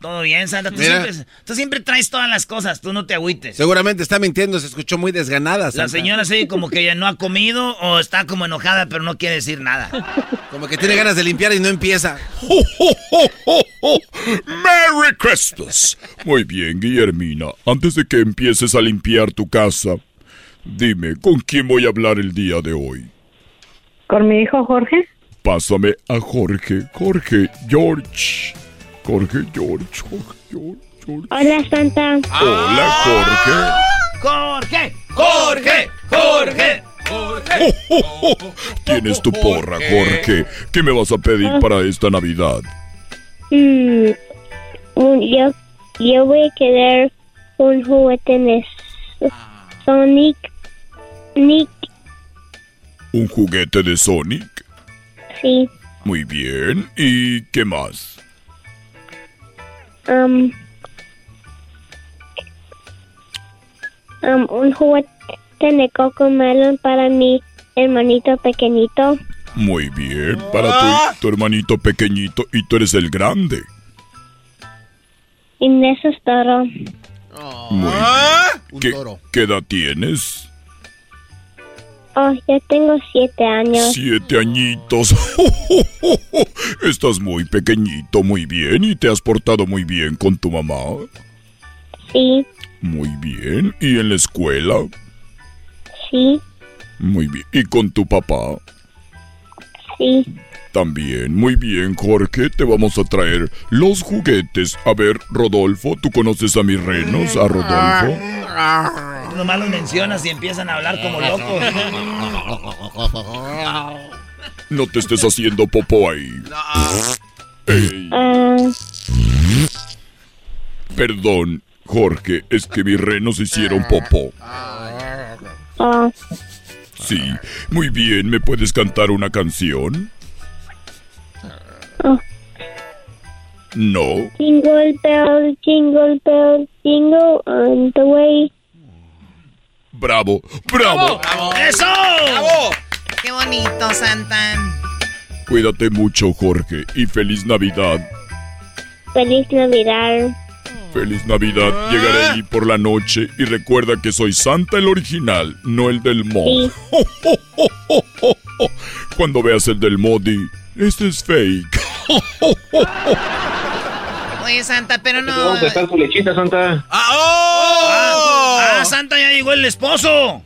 Todo bien, Santa. Tú Mira. siempre, tú siempre traes todas las cosas. Tú no te agüites. Seguramente está mintiendo, se escuchó muy desganada. La Santa. señora se ve como que ya no ha comido o está como enojada, pero no quiere decir nada. Como que tiene ganas de limpiar y no empieza. ¡Merry Christmas! Muy bien, Guillermina. Antes de que empieces a limpiar tu casa, dime, ¿con quién voy a hablar el día de hoy? ¿Con mi hijo Jorge? Pásame a Jorge. Jorge, George. Jorge, George, Jorge, George, George. Hola, Santa. Hola, Jorge. Jorge, Jorge, Jorge. Tienes tu porra, Jorge. ¿Qué me vas a pedir para esta Navidad? Mm, un- yo, yo voy a querer un juguete de Sonic. Nick, ¿Un juguete de Sonic? sí. Muy bien. ¿Y qué más? Um, um, un juguete de Coco Melon para mi hermanito pequeñito. Muy bien. Para tu, tu hermanito pequeñito y tú eres el grande. Y eso es todo. Muy bien. ¿Qué, qué edad tienes? Oh, ya tengo siete años. Siete añitos. Estás muy pequeñito, muy bien. ¿Y te has portado muy bien con tu mamá? Sí, Muy bien. ¿Y en la escuela? sí, Muy bien. ¿Y con tu papá? sí. También, muy bien, Jorge. Te vamos a traer los juguetes. A ver, Rodolfo, ¿tú conoces a mis renos? ¿A Rodolfo? Nomás los mencionas y empiezan a hablar como locos. No te estés haciendo popó ahí. Ah, perdón, Jorge, es que mis renos hicieron popó. oh, Sí, muy bien, ¿me puedes cantar una canción? Oh. No. Jingle bell, jingle bell, jingle on the way. Bravo, bravo. ¡Eso! Qué bonito, Santa. Cuídate mucho, Jorge, y feliz Navidad. Feliz Navidad. Feliz Navidad. Llegaré ahí por la noche y recuerda que soy Santa el original, no el del mod. Cuando veas el del mod, este es fake. Oye, Santa, pero no. Vamos a estar su lechita, Santa. ¡Ah, oh! ah, Santa, ya llegó el esposo.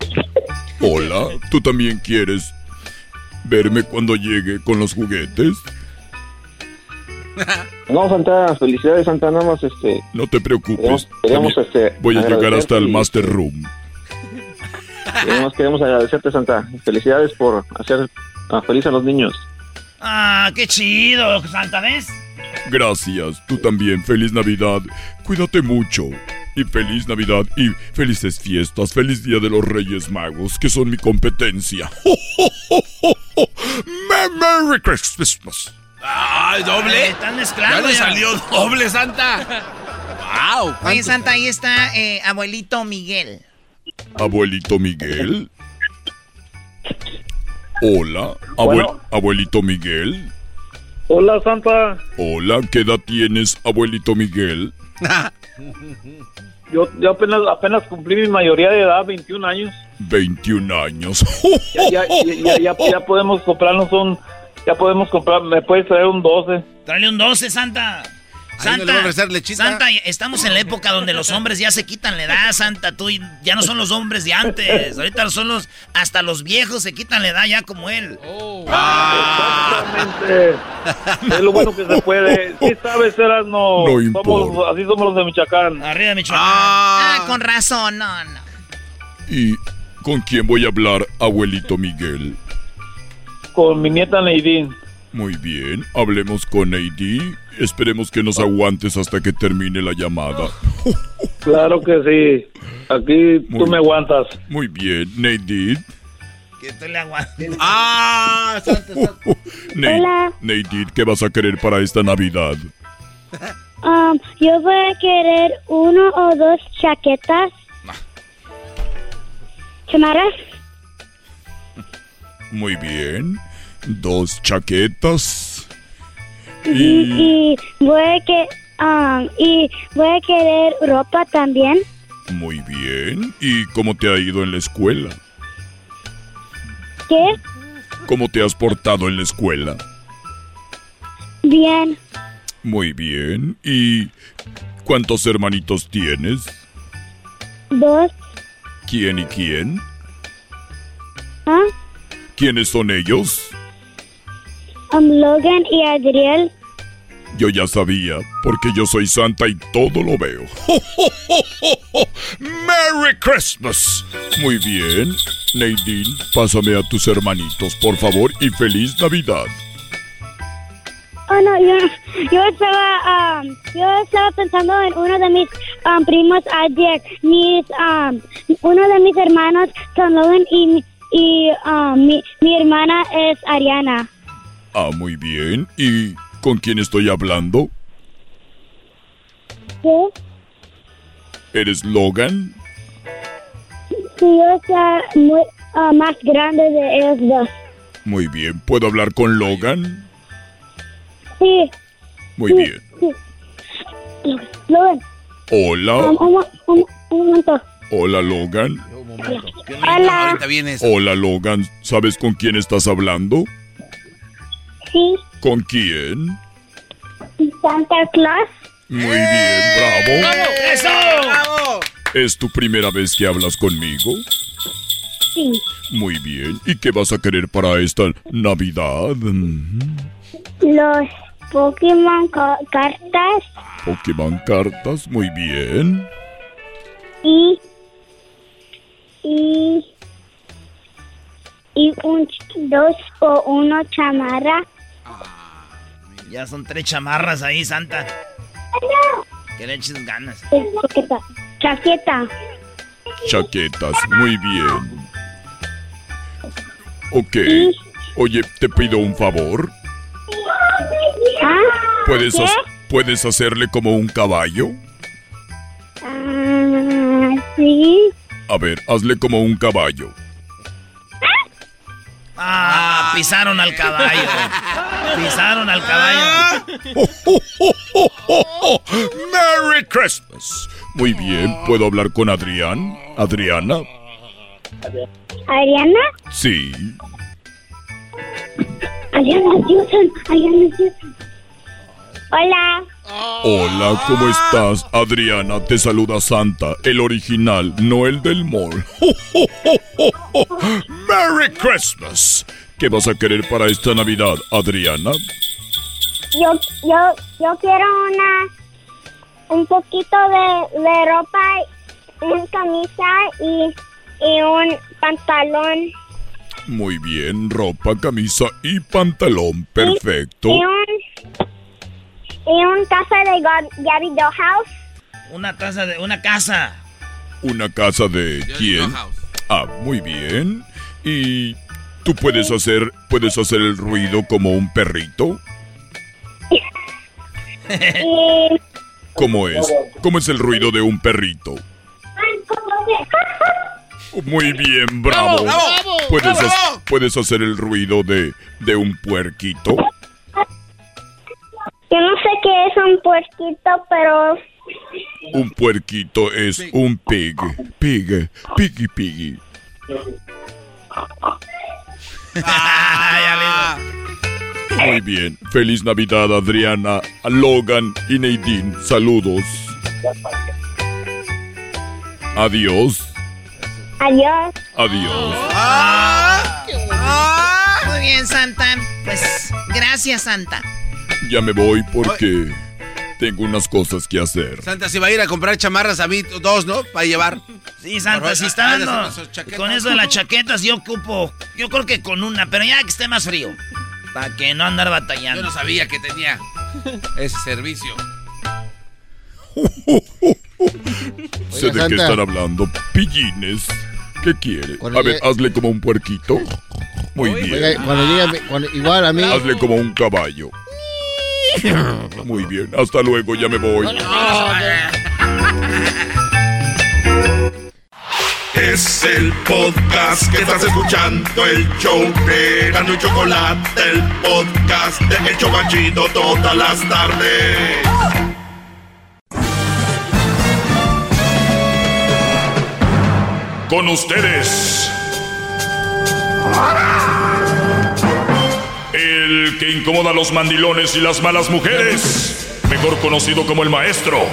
Hola, ¿tú también quieres verme cuando llegue con los juguetes? No, Santa, felicidades, Santa, nada más, este... No te preocupes. Queremos, queremos, este, Voy a llegar hasta el Master Room. Queremos, queremos agradecerte, Santa. Felicidades por hacer feliz a los niños. Ah, qué chido, Santa, ¿ves? Gracias, tú también. Feliz Navidad. Cuídate mucho. Y feliz Navidad y felices fiestas. Feliz Día de los Reyes Magos, que son mi competencia. Merry Christmas. ¡Ay, doble! están mezclando. Ya salió doble, Santa. ¡Wow! Oye, Santa, ahí está eh, abuelito Miguel. ¿Abuelito Miguel? Hola, abuelito Miguel. Hola, Santa. Hola, ¿qué edad tienes, abuelito Miguel? yo, yo apenas, apenas cumplí mi mayoría de edad, 21 años. 21 años. ya, ya, ya, ya, podemos comprarnos un... Ya podemos comprar, me puedes traer un 12. Dale un 12, Santa. Santa, Santa, estamos en la época donde los hombres ya se quitan la edad, Santa. Tú ya no son los hombres de antes. Ahorita son los, hasta los viejos se quitan la edad ya como él. Oh. Exactamente. es lo bueno que se puede. Si sabes, eras no. somos, así somos los de Michoacán. Arriba Michoacán. Ah. ah, con razón, no, no. ¿Y con quién voy a hablar, abuelito Miguel? Con mi nieta Neidín. Muy bien, hablemos con Neidín Esperemos que nos aguantes hasta que termine la llamada. Claro que sí. Aquí tú me aguantas. Muy bien, Nadine. Que tú le aguantes. ¡Ah! Hola. Nadine, ¿qué vas a querer para esta Navidad? Um, yo voy a querer uno o dos chaquetas. ¿Chamarras? Muy bien. Dos chaquetas. Y, voy a que um, y voy a querer ropa también. Muy bien. ¿Y cómo te ha ido en la escuela? ¿Qué? ¿Cómo te has portado en la escuela? Bien. Muy bien. ¿Y cuántos hermanitos tienes? Dos. ¿Quién y quién? ¿Ah? ¿Quiénes son ellos? Logan y Adriel. Yo ya sabía, porque yo soy santa y todo lo veo. ¡Merry Christmas! Muy bien. Nadine, pásame a tus hermanitos, por favor, y feliz Navidad. Oh, no, yo, yo estaba, um, yo estaba pensando en uno de mis um, primos ayer. Mis, um, uno de mis hermanos son Logan y, y mi, mi hermana es Ariana. Ah, muy bien. ¿Y con quién estoy hablando? ¿Qué? ¿Eres Logan? Sí, yo soy muy, ah, más grande de ellos dos. Muy bien. ¿Puedo hablar con Logan? Sí. Muy bien. Logan. Hola. Um, un, momento. Hola, Logan. Hola. Hola, Logan. ¿Sabes con quién estás hablando? ¿Con quién? Santa Claus. Muy bien, bravo. ¡Eso! ¡Bravo! ¿Es tu primera vez que hablas conmigo? Sí. Muy bien. ¿Y qué vas a querer para esta Navidad? Los Pokémon cartas. Pokémon cartas, muy bien. Y. Y. Y un, dos o uno chamarra. Ya son tres chamarras ahí, Santa. Que le eches ganas. Chaqueta. Chaqueta. Chaquetas, muy bien. Ok. Oye, te pido un favor. ¿Ah? ¿Puedes, ¿Puedes hacerle como un caballo? Ah, sí. A ver, hazle como un caballo. Ah, pisaron al caballo. Pisaron al caballo. Merry Christmas. Muy bien, ¿puedo hablar con Adrián? ¿Adriana? ¿Adriana? Sí. Adriana Hola. Hola, ¿cómo estás? Adriana, te saluda Santa, el original, no el del mall. ¡Merry Christmas! ¿Qué vas a querer para esta Navidad, Adriana? Yo, yo, yo quiero una, un poquito de, de ropa, una camisa y, y un pantalón. Muy bien, ropa, camisa y pantalón, perfecto. Y un, y un taza de Gab- Gabby Dollhouse. Una taza de. Una casa. ¿Una casa de quién? Ah, muy bien. ¿Y tú puedes hacer, puedes hacer el ruido como un perrito? y ¿Cómo es? ¿Cómo es el ruido de un perrito? Muy bien, bravo. ¡Bravo, bravo! ¿Puedes, ¡Bravo! ha- puedes hacer el ruido de, de un puerquito? Yo no sé qué es un puerquito, pero Un puerquito es un pig. Pig. Piggy piggy. Muy bien. Feliz Navidad, Adriana, a Logan y Nadine. Saludos. Adiós. adiós. Adiós. Muy bien, Santa. Pues gracias, Santa. Ya me voy porque tengo unas cosas que hacer. Santa se va a ir a comprar chamarras a mí, dos, ¿no? Para llevar. Sí, Santa, si está dando. Con eso de las chaquetas, yo ocupo. Yo creo que con una, pero ya que esté más frío. Para que no andar batallando. Yo no sabía que tenía ese servicio. sé de qué están hablando. Pillines. ¿Qué quiere? Cuando A ver, llegue- hazle como un puerquito. Muy bien. Oiga, cuando llegue, cuando- igual a mí. Hazle como un caballo. Muy bien. Hasta luego, ya me voy. Es el podcast que estás escuchando, el show de y Chocolate, el podcast de El Chobachito todas las tardes. Con ustedes. El que incomoda a los mandilones y las malas mujeres. Mejor conocido como el maestro.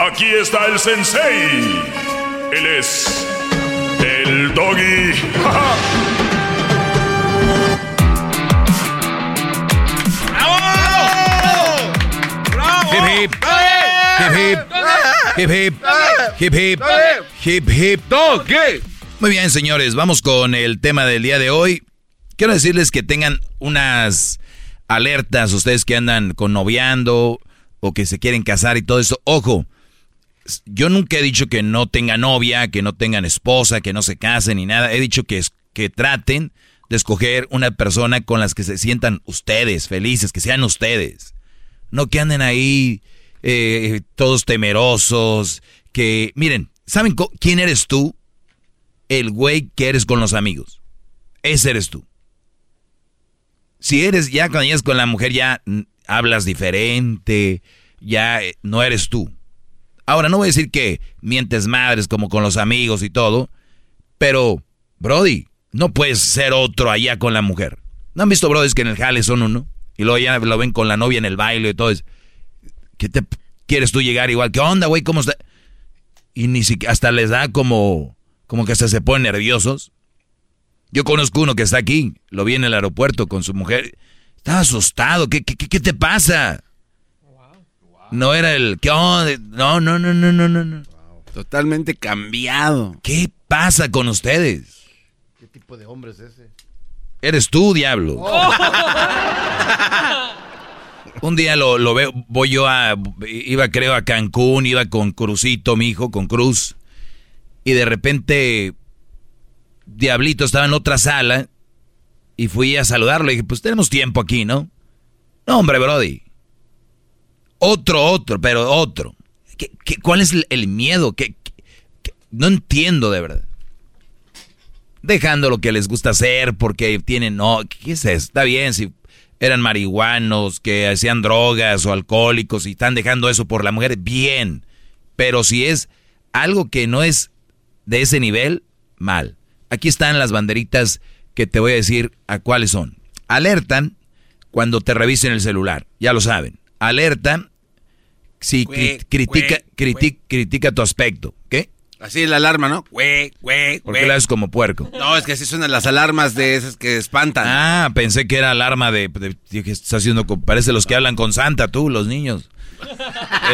Aquí está el sensei. Él es el doggy. Hip hip. Hip hip. Hip hip. Hip hip. Hip hip. Muy bien, señores, vamos con el tema del día de hoy. Quiero decirles que tengan unas alertas ustedes que andan con noviando o que se quieren casar y todo eso. Ojo, yo nunca he dicho que no tengan novia, que no tengan esposa, que no se casen ni nada. He dicho que, que traten de escoger una persona con las que se sientan ustedes felices, que sean ustedes. No que anden ahí eh, todos temerosos, que miren, ¿saben quién eres tú? El güey que eres con los amigos. Ese eres tú. Si eres ya cuando llegas con la mujer ya hablas diferente, ya eh, no eres tú. Ahora no voy a decir que mientes madres como con los amigos y todo, pero Brody, no puedes ser otro allá con la mujer. ¿No han visto brodis que en el jale son uno? Y luego ya lo ven con la novia en el baile y todo eso. ¿Qué te quieres tú llegar igual? ¿Qué onda, güey? ¿Cómo está? Y ni siquiera hasta les da como como que hasta se ponen nerviosos. Yo conozco uno que está aquí, lo vi en el aeropuerto con su mujer. Estaba asustado. ¿Qué, qué, qué- te pasa? No era el ¿qué onda? No, no, no, no, no, no, no. Totalmente cambiado. ¿Qué pasa con ustedes? ¿Qué tipo de hombre es ese? Eres tú, diablo. Un día lo, lo veo, voy yo a, iba creo a Cancún, iba con Crucito, mi hijo, con Cruz, y de repente Diablito estaba en otra sala y fui a saludarlo y dije, pues tenemos tiempo aquí, ¿no? No, hombre, Brody. Otro, otro, pero otro. ¿Qué, qué- cuál es el, miedo? ¿Qué, qué- qué? No entiendo de verdad. Dejando lo que les gusta hacer porque tienen, no, ¿qué es eso? Está bien si eran marihuanos, que hacían drogas o alcohólicos y están dejando eso por la mujer, bien. Pero si es algo que no es de ese nivel, mal. Aquí están las banderitas que te voy a decir a cuáles son. Alertan cuando te revisen el celular. Ya lo saben. Alerta si critica, güey, critic- critica tu aspecto. ¿Qué? Así es la alarma, ¿no? Güey, güey, ¿Por qué la haces como puerco? No, es que así suenan las alarmas de esas que espantan. Ah, pensé que era alarma de, de- de que estás haciendo parece los que hablan con Santa, tú, los niños.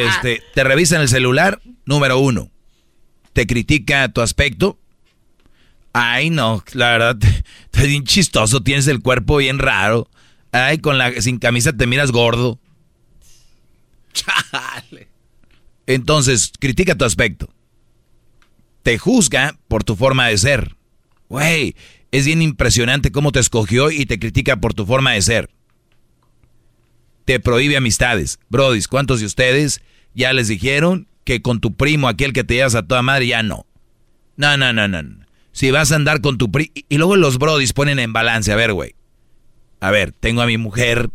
Este, te revisan el celular, número uno. Te critica tu aspecto. Ay, no, la verdad, estás bien chistoso, tienes el cuerpo bien raro. Ay, con la sin camisa te miras gordo. Entonces, critica tu aspecto. Te juzga por tu forma de ser. Güey, es bien impresionante cómo te escogió y te critica por tu forma de ser. Te prohíbe amistades. Brodis, ¿cuántos de ustedes ya les dijeron que con tu primo, aquel que te llevas a toda madre, ya no? No, no, no, no. Si vas a andar con tu primo... Y luego los brodis ponen en balance. A ver, güey. A ver, tengo a mi mujer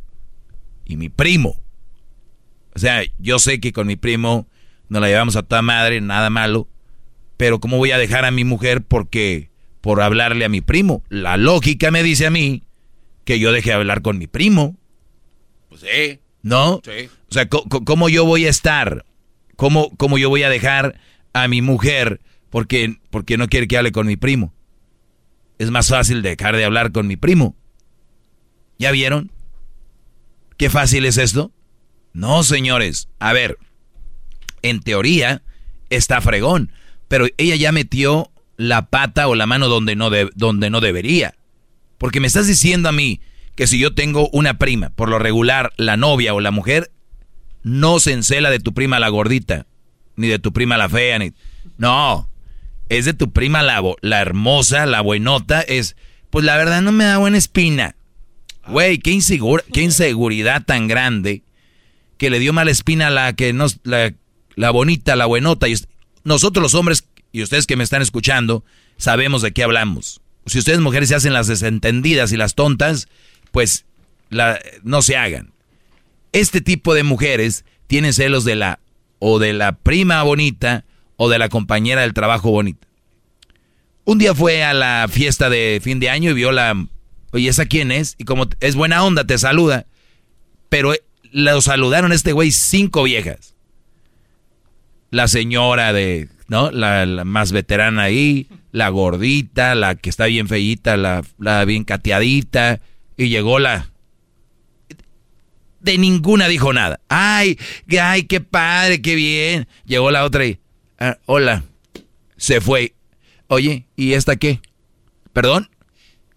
y mi primo. O sea, yo sé que con mi primo nos la llevamos a toda madre, nada malo. Pero ¿cómo voy a dejar a mi mujer porque por hablarle a mi primo? La lógica me dice a mí que yo deje de hablar con mi primo. Pues sí. ¿No? Sí. O sea, co- ¿cómo yo voy a estar? ¿Cómo, cómo yo voy a dejar a mi mujer porque, porque no quiere que hable con mi primo? Es más fácil dejar de hablar con mi primo. ¿Ya vieron? ¿Qué fácil es esto? No, señores. A ver, en teoría está fregón, pero ella ya metió la pata o la mano donde no, de- donde no debería. Porque me estás diciendo a mí que si yo tengo una prima, por lo regular, la novia o la mujer, no se encela de tu prima la gordita, ni de tu prima la fea, ni... No, es de tu prima la, la hermosa, la buenota, es... Pues la verdad no me da buena espina. Güey, qué, insegura- qué inseguridad tan grande que le dio mala espina a la que nos... La, la bonita, la buenota. Y nosotros los hombres, y ustedes que me están escuchando, sabemos de qué hablamos. Si ustedes mujeres se hacen las desentendidas y las tontas, pues la, no se hagan. Este tipo de mujeres tienen celos de la o de la prima bonita o de la compañera del trabajo bonita. Un día fue a la fiesta de fin de año y vio la... Oye, ¿esa quién es? Y como es buena onda, te saluda. Pero eh, lo saludaron este güey cinco viejas. La señora de, ¿no? La, más veterana ahí, la gordita, la que está bien feíta, la, la bien cateadita. Y llegó la... De ninguna dijo nada. Ay, ay, qué padre, qué bien. Llegó la otra y... "Ah, hola. Se fue. Oye, ¿y esta qué? ¿Perdón?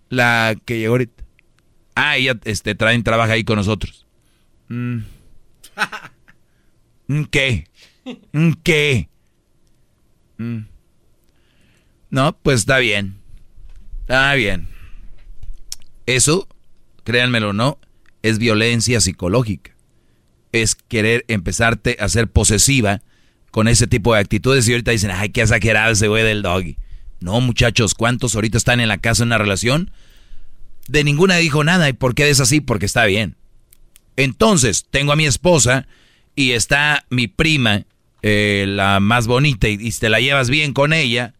La que llegó ahorita. Ah, ella este, traen, trabaja ahí con nosotros. Mm. ¿Qué? ¿Qué? Mm. No, pues está bien. Está bien. Eso, créanmelo o no, es violencia psicológica. Es querer empezarte a ser posesiva con ese tipo de actitudes y ahorita dicen, ay, qué exagerado ese güey del doggy. No, muchachos, ¿cuántos ahorita están en la casa en una relación? De ninguna dijo nada. ¿Y por qué es así? Porque está bien. Entonces, tengo a mi esposa y está mi prima, eh, la más bonita, y, y te la llevas bien con ella.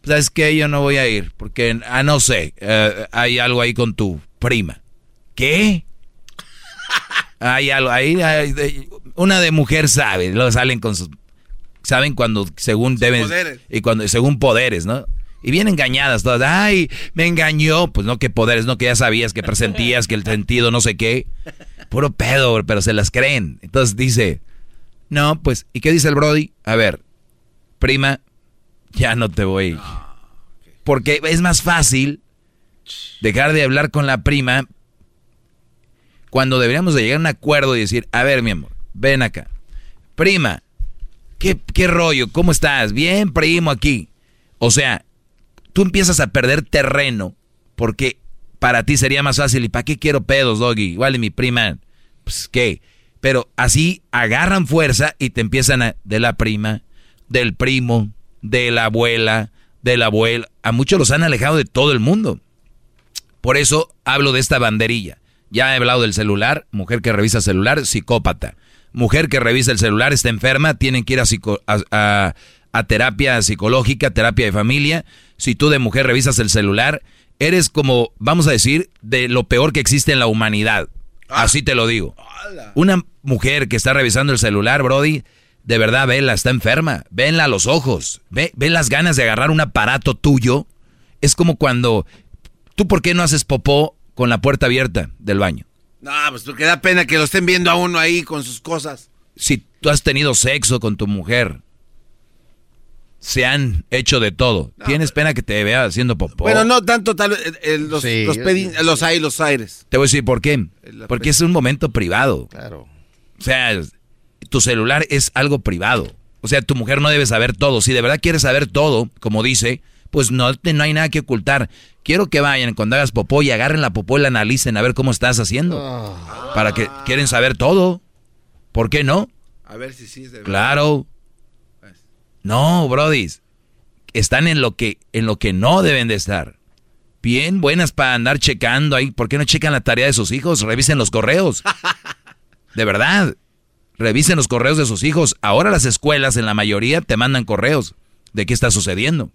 Pues, ¿Sabes qué? Yo no voy a ir, porque, ah, no sé, eh, hay algo ahí con tu prima. ¿Qué? Hay algo ahí, hay- una de mujer sabe, lo salen con sus, saben cuando según deben, poderes. y cuando según poderes, ¿no? Y bien engañadas todas, ay, me engañó, pues no que poderes, no que ya sabías, que presentías, que el sentido, no sé qué, puro pedo, pero se las creen. Entonces dice, no, pues, ¿y qué dice el Brody? A ver, prima, ya no te voy. Porque es más fácil dejar de hablar con la prima cuando deberíamos de llegar a un acuerdo y decir, a ver, mi amor, ven acá. Prima, ¿qué, qué rollo? ¿Cómo estás? Bien, primo, aquí. O sea, tú empiezas a perder terreno porque para ti sería más fácil. ¿Y para qué quiero pedos, Doggy? Igual y mi prima, pues qué. Pero así agarran fuerza y te empiezan a, de la prima, del primo, de la abuela, de la abuela. A muchos los han alejado de todo el mundo. Por eso hablo de esta banderilla. Ya he hablado del celular, mujer que revisa celular, psicópata. Mujer que revisa el celular, está enferma, tienen que ir a, psico- a- a- a terapia psicológica, terapia de familia. Si tú de mujer revisas el celular, eres como, vamos a decir, de lo peor que existe en la humanidad. Así te lo digo. Una mujer que está revisando el celular, Brody, de verdad, vela, está enferma. Venla a los ojos. Ve, ve las ganas de agarrar un aparato tuyo. Es como cuando... ¿Tú por qué no haces popó con la puerta abierta del baño? No, pues porque da pena que lo estén viendo a uno ahí con sus cosas. Si tú has tenido sexo con tu mujer, se han hecho de todo. ¿Tienes pena que te vea haciendo popó? Bueno, no tanto tal, eh, eh, los, Sí, los, yo- pedin- los hay, los aires. Te voy a decir por qué. Porque es un momento privado. Claro. O sea, tu celular es algo privado. O sea, tu mujer no debe saber todo. Si de verdad quieres saber todo, como dice, pues no, te- no hay nada que ocultar. Quiero que vayan cuando hagas popó y agarren la popó y la analicen a ver cómo estás haciendo. Para que quieren saber todo. ¿Por qué no? A ver si sí es de verdad. Claro. No, brodis. Están en lo que en lo que no deben de estar. Bien buenas para andar checando ahí. ¿Por qué no checan la tarea de sus hijos? Revisen los correos. De verdad. Revisen los correos de sus hijos. Ahora las escuelas en la mayoría te mandan correos de qué está sucediendo.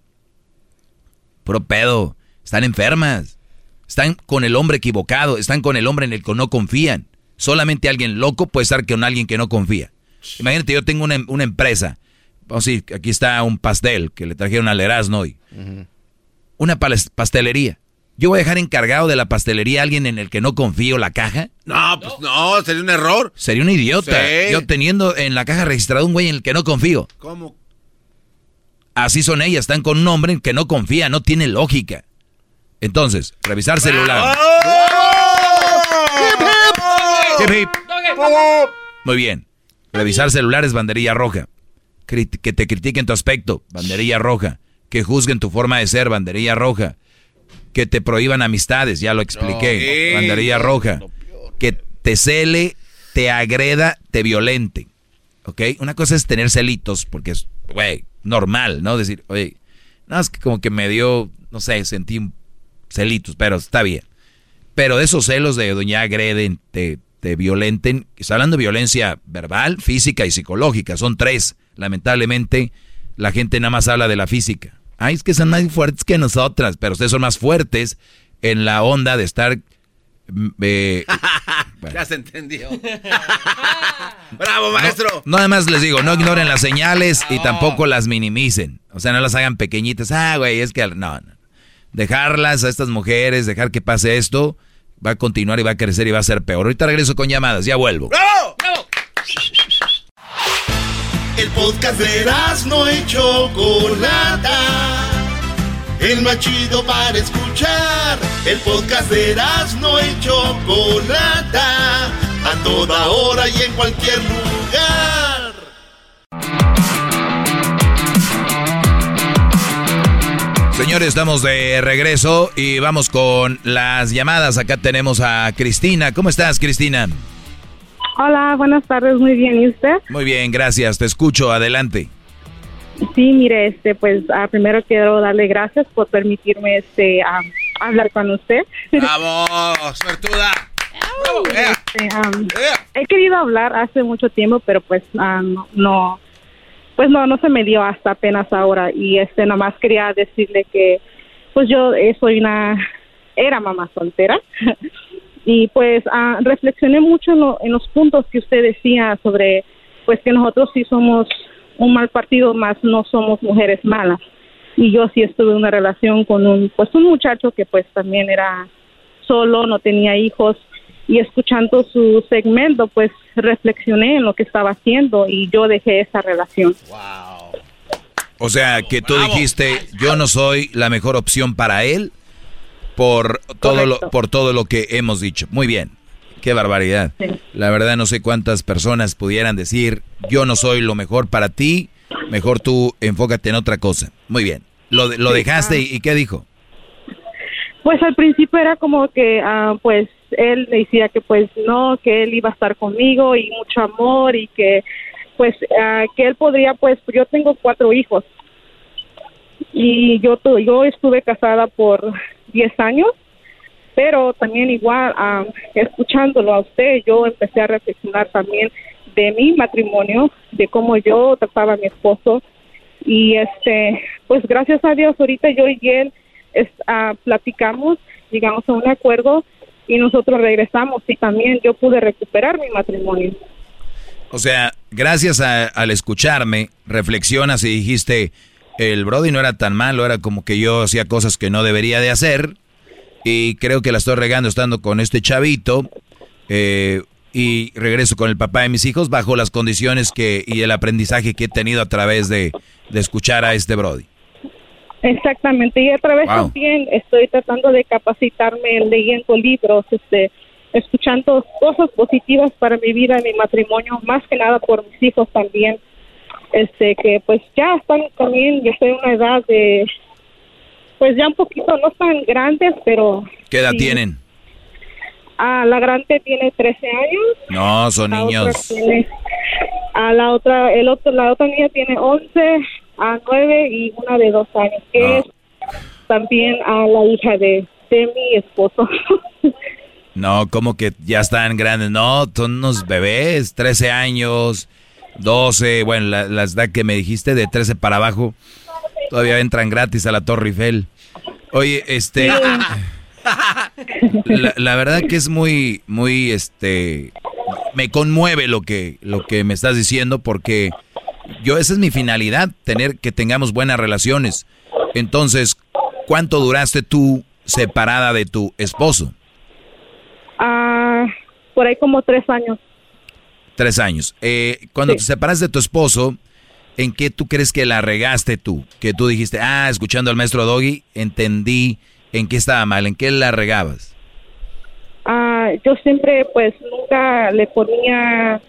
Puro pedo. Están enfermas. Están con el hombre equivocado. Están con el hombre en el que no confían. Solamente alguien loco puede estar con alguien que no confía. Imagínate, yo tengo una, una empresa. Vamos a decir, aquí está un pastel que le trajeron al Erasmo hoy. Una pastelería. ¿Yo voy a dejar encargado de la pastelería a alguien en el que no confío la caja? No, pues no, sería un error. Sería un idiota. Sí. Yo teniendo en la caja registrado un güey en el que no confío. ¿Cómo? Así son ellas, están con un hombre en que no confía, no tiene lógica. Entonces, revisar celular. Hip, hip. Muy bien. Revisar celular es banderilla roja. Crit- que te critiquen tu aspecto, banderilla roja. Que juzguen tu forma de ser, banderilla roja. Que te prohíban amistades, ya lo expliqué, banderilla roja. Que te cele, te agreda, te violente. ¿Ok? Una cosa es tener celitos, porque es, güey, normal, ¿no? Decir, oye, no, es que como que me dio, no sé, sentí un celitos, pero está bien. Pero de esos celos de doña agreden, te, te violenten, está hablando de violencia verbal, física y psicológica, son tres. Lamentablemente, la gente nada más habla de la física. Ay, es que son más fuertes que nosotras, pero ustedes son más fuertes en la onda de estar... mm, eh, Ya se entendió. Bravo, maestro. no, además les digo, no ignoren las señales y tampoco las minimicen. O sea, no las hagan pequeñitas. Ah, güey, es que... No, no. Dejarlas a estas mujeres, dejar que pase esto, va a continuar y va a crecer y va a ser peor. Ahorita regreso con llamadas, ya vuelvo. El podcast de no y Chocolata. El más chido para escuchar. El podcast de no y Chocolata. A toda hora y en cualquier lugar. Señores, estamos de regreso y vamos con las llamadas. Acá tenemos a Cristina. ¿Cómo estás, Cristina? Hola, buenas tardes, muy bien, ¿y usted? Muy bien, gracias. Te escucho. Adelante. Sí, mire, este, pues ah, primero quiero darle gracias por permitirme este ah, hablar con usted. Vamos, suertuda. Este, am, he querido hablar hace mucho tiempo, pero pues ah, no, no, pues no, no se me dio hasta apenas ahora. Y este, nomás quería decirle que, pues yo eh, soy una, era mamá soltera. Y pues ah, reflexioné mucho en, lo- en los puntos que usted decía sobre, pues que nosotros sí somos un mal partido, más no somos mujeres malas. Y yo sí estuve en una relación con un, pues un muchacho que pues también era solo, no tenía hijos y escuchando su segmento pues reflexioné en lo que estaba haciendo y yo dejé esa relación. O sea, que tú dijiste, yo no soy la mejor opción para él por todo, lo, por todo lo que hemos dicho. Muy bien. Qué barbaridad. La verdad no sé cuántas personas pudieran decir, yo no soy lo mejor para ti, mejor tú enfócate en otra cosa. Muy bien. Lo, de- lo Sí, dejaste ah. y, y ¿qué dijo? Pues al principio era como que ah, pues él decía que pues no, que él iba a estar conmigo y mucho amor y que pues ah, que él podría pues yo tengo cuatro hijos. Y yo yo estuve casada por 10 años pero también igual ah, escuchándolo a usted yo empecé a reflexionar también de mi matrimonio de cómo yo trataba a mi esposo. Y este pues gracias a Dios ahorita yo y él ah, platicamos llegamos a un acuerdo y nosotros regresamos y también yo pude recuperar mi matrimonio. O sea, gracias a, al escucharme, reflexionas y dijiste, el Brody no era tan malo, era como que yo hacía cosas que no debería de hacer y creo que la estoy regando estando con este chavito eh, y regreso con el papá de mis hijos bajo las condiciones que y el aprendizaje que he tenido a través de, de escuchar a este Brody. Exactamente, y a través Wow. también estoy tratando de capacitarme leyendo libros, este, escuchando cosas positivas para mi vida y mi matrimonio, más que nada por mis hijos también, este, que pues ya están también, yo estoy en una edad de, pues ya un poquito, no tan grandes, pero ¿Qué edad Sí. tienen? ah, la grande tiene 13 años, No, son la niños. tiene, a la otra, el otro, la otra niña tiene 11, a 9 y una de 2 años, que es también a la hija de, de mi esposo. No, como que ya están grandes. No, son unos bebés, 13 años, 12, bueno, la, las edad que me dijiste de 13 para abajo, todavía entran gratis a la Torre Eiffel. Oye, este... La, la verdad que es muy, muy, este... Me conmueve lo que, lo que me estás diciendo porque yo, esa es mi finalidad, tener que tengamos buenas relaciones. Entonces, ¿cuánto duraste tú separada de tu esposo? Ah, por ahí como tres años. Tres años. Eh, cuando te separas de tu esposo, ¿en qué tú crees que la regaste tú? Que tú dijiste, ah, escuchando al maestro Doggy, entendí en qué estaba mal, en qué la regabas. Ah, yo siempre, pues, nunca le ponía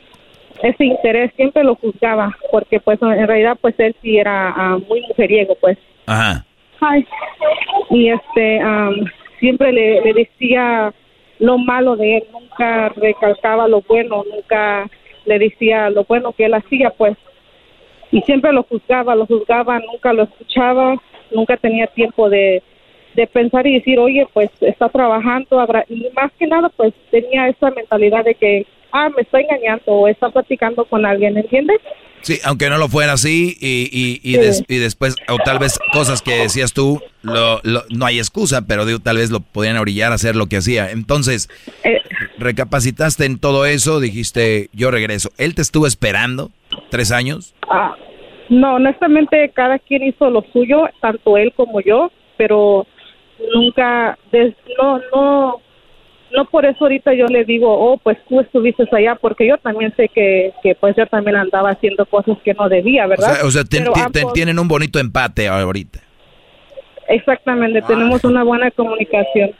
ese interés, siempre lo juzgaba, porque, pues, en realidad, pues, él sí era ah, muy mujeriego, pues. Ajá. Ay. Y, este, am, siempre le, le decía lo malo de él, nunca recalcaba lo bueno, nunca le decía lo bueno que él hacía, pues. Y siempre lo juzgaba, lo juzgaba, nunca lo escuchaba, nunca tenía tiempo de, de pensar y decir, oye, pues está trabajando, habrá- y más que nada, pues tenía esa mentalidad de que, ah, me está engañando o está platicando con alguien, ¿entiendes? Sí, aunque no lo fuera así y, y, y, Sí. des- y después, o tal vez cosas que decías tú, lo, lo- no hay excusa, pero digo, tal vez lo podían orillar a hacer lo que hacía. Entonces, Eh. recapacitaste en todo eso, dijiste, yo regreso. ¿Él te estuvo esperando tres años? Ah, no, honestamente cada quien hizo lo suyo, tanto él como yo, pero nunca, des- no, no, no por eso ahorita yo le digo, oh, pues tú estuviste allá, porque yo también sé que, que pues yo también andaba haciendo cosas que no debía, O ¿verdad? sea, o sea, ten- ten- tienen un bonito empate ahorita. exactamente, tenemos una buena comunicación.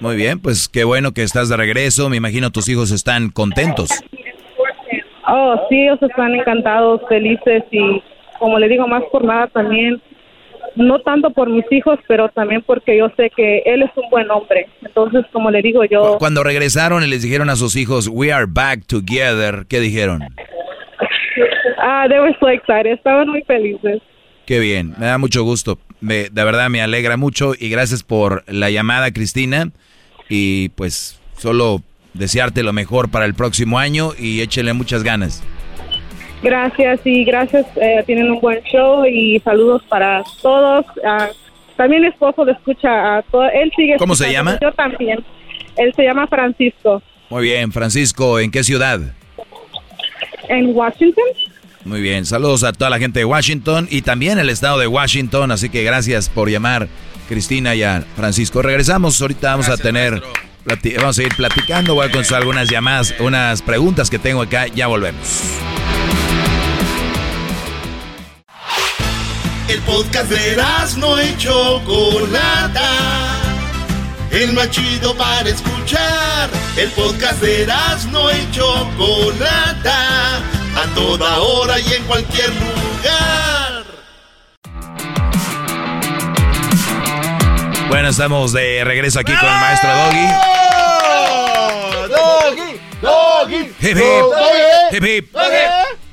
Muy bien, pues qué bueno que estás de regreso. Me imagino tus hijos están contentos. Oh, sí, ellos están encantados, felices y como le digo, más por nada también, no tanto por mis hijos, pero también porque yo sé que él es un buen hombre. Entonces, como le digo yo, Cuando regresaron y les dijeron a sus hijos, we are back together, ¿qué dijeron? ah, they were so excited, estaban muy felices. Qué bien, me da mucho gusto. Me, de verdad me alegra mucho y gracias por la llamada, Cristina. Y pues solo desearte lo mejor para el próximo año y échele muchas ganas. Gracias y gracias, eh, tienen un buen show y saludos para todos. Ah, también mi esposo le escucha a todo, él sigue ¿Cómo se llama? Yo también. Él se llama Francisco Muy bien, Francisco, ¿en qué ciudad? en Washington. Muy bien, saludos a toda la gente de Washington y también el estado de Washington, así que gracias por llamar Cristina y a Francisco. Regresamos, ahorita vamos a tener, vamos a seguir platicando, voy a contestar algunas llamadas, unas preguntas que tengo acá, ya volvemos. El podcast de no y Chocolata. El más chido para escuchar. El podcast de no y Chocolata. A toda hora y en cualquier lugar. Bueno, estamos de regreso aquí con el maestro Doggy. Doggy, doggy, Hip, hip. Hip, hip.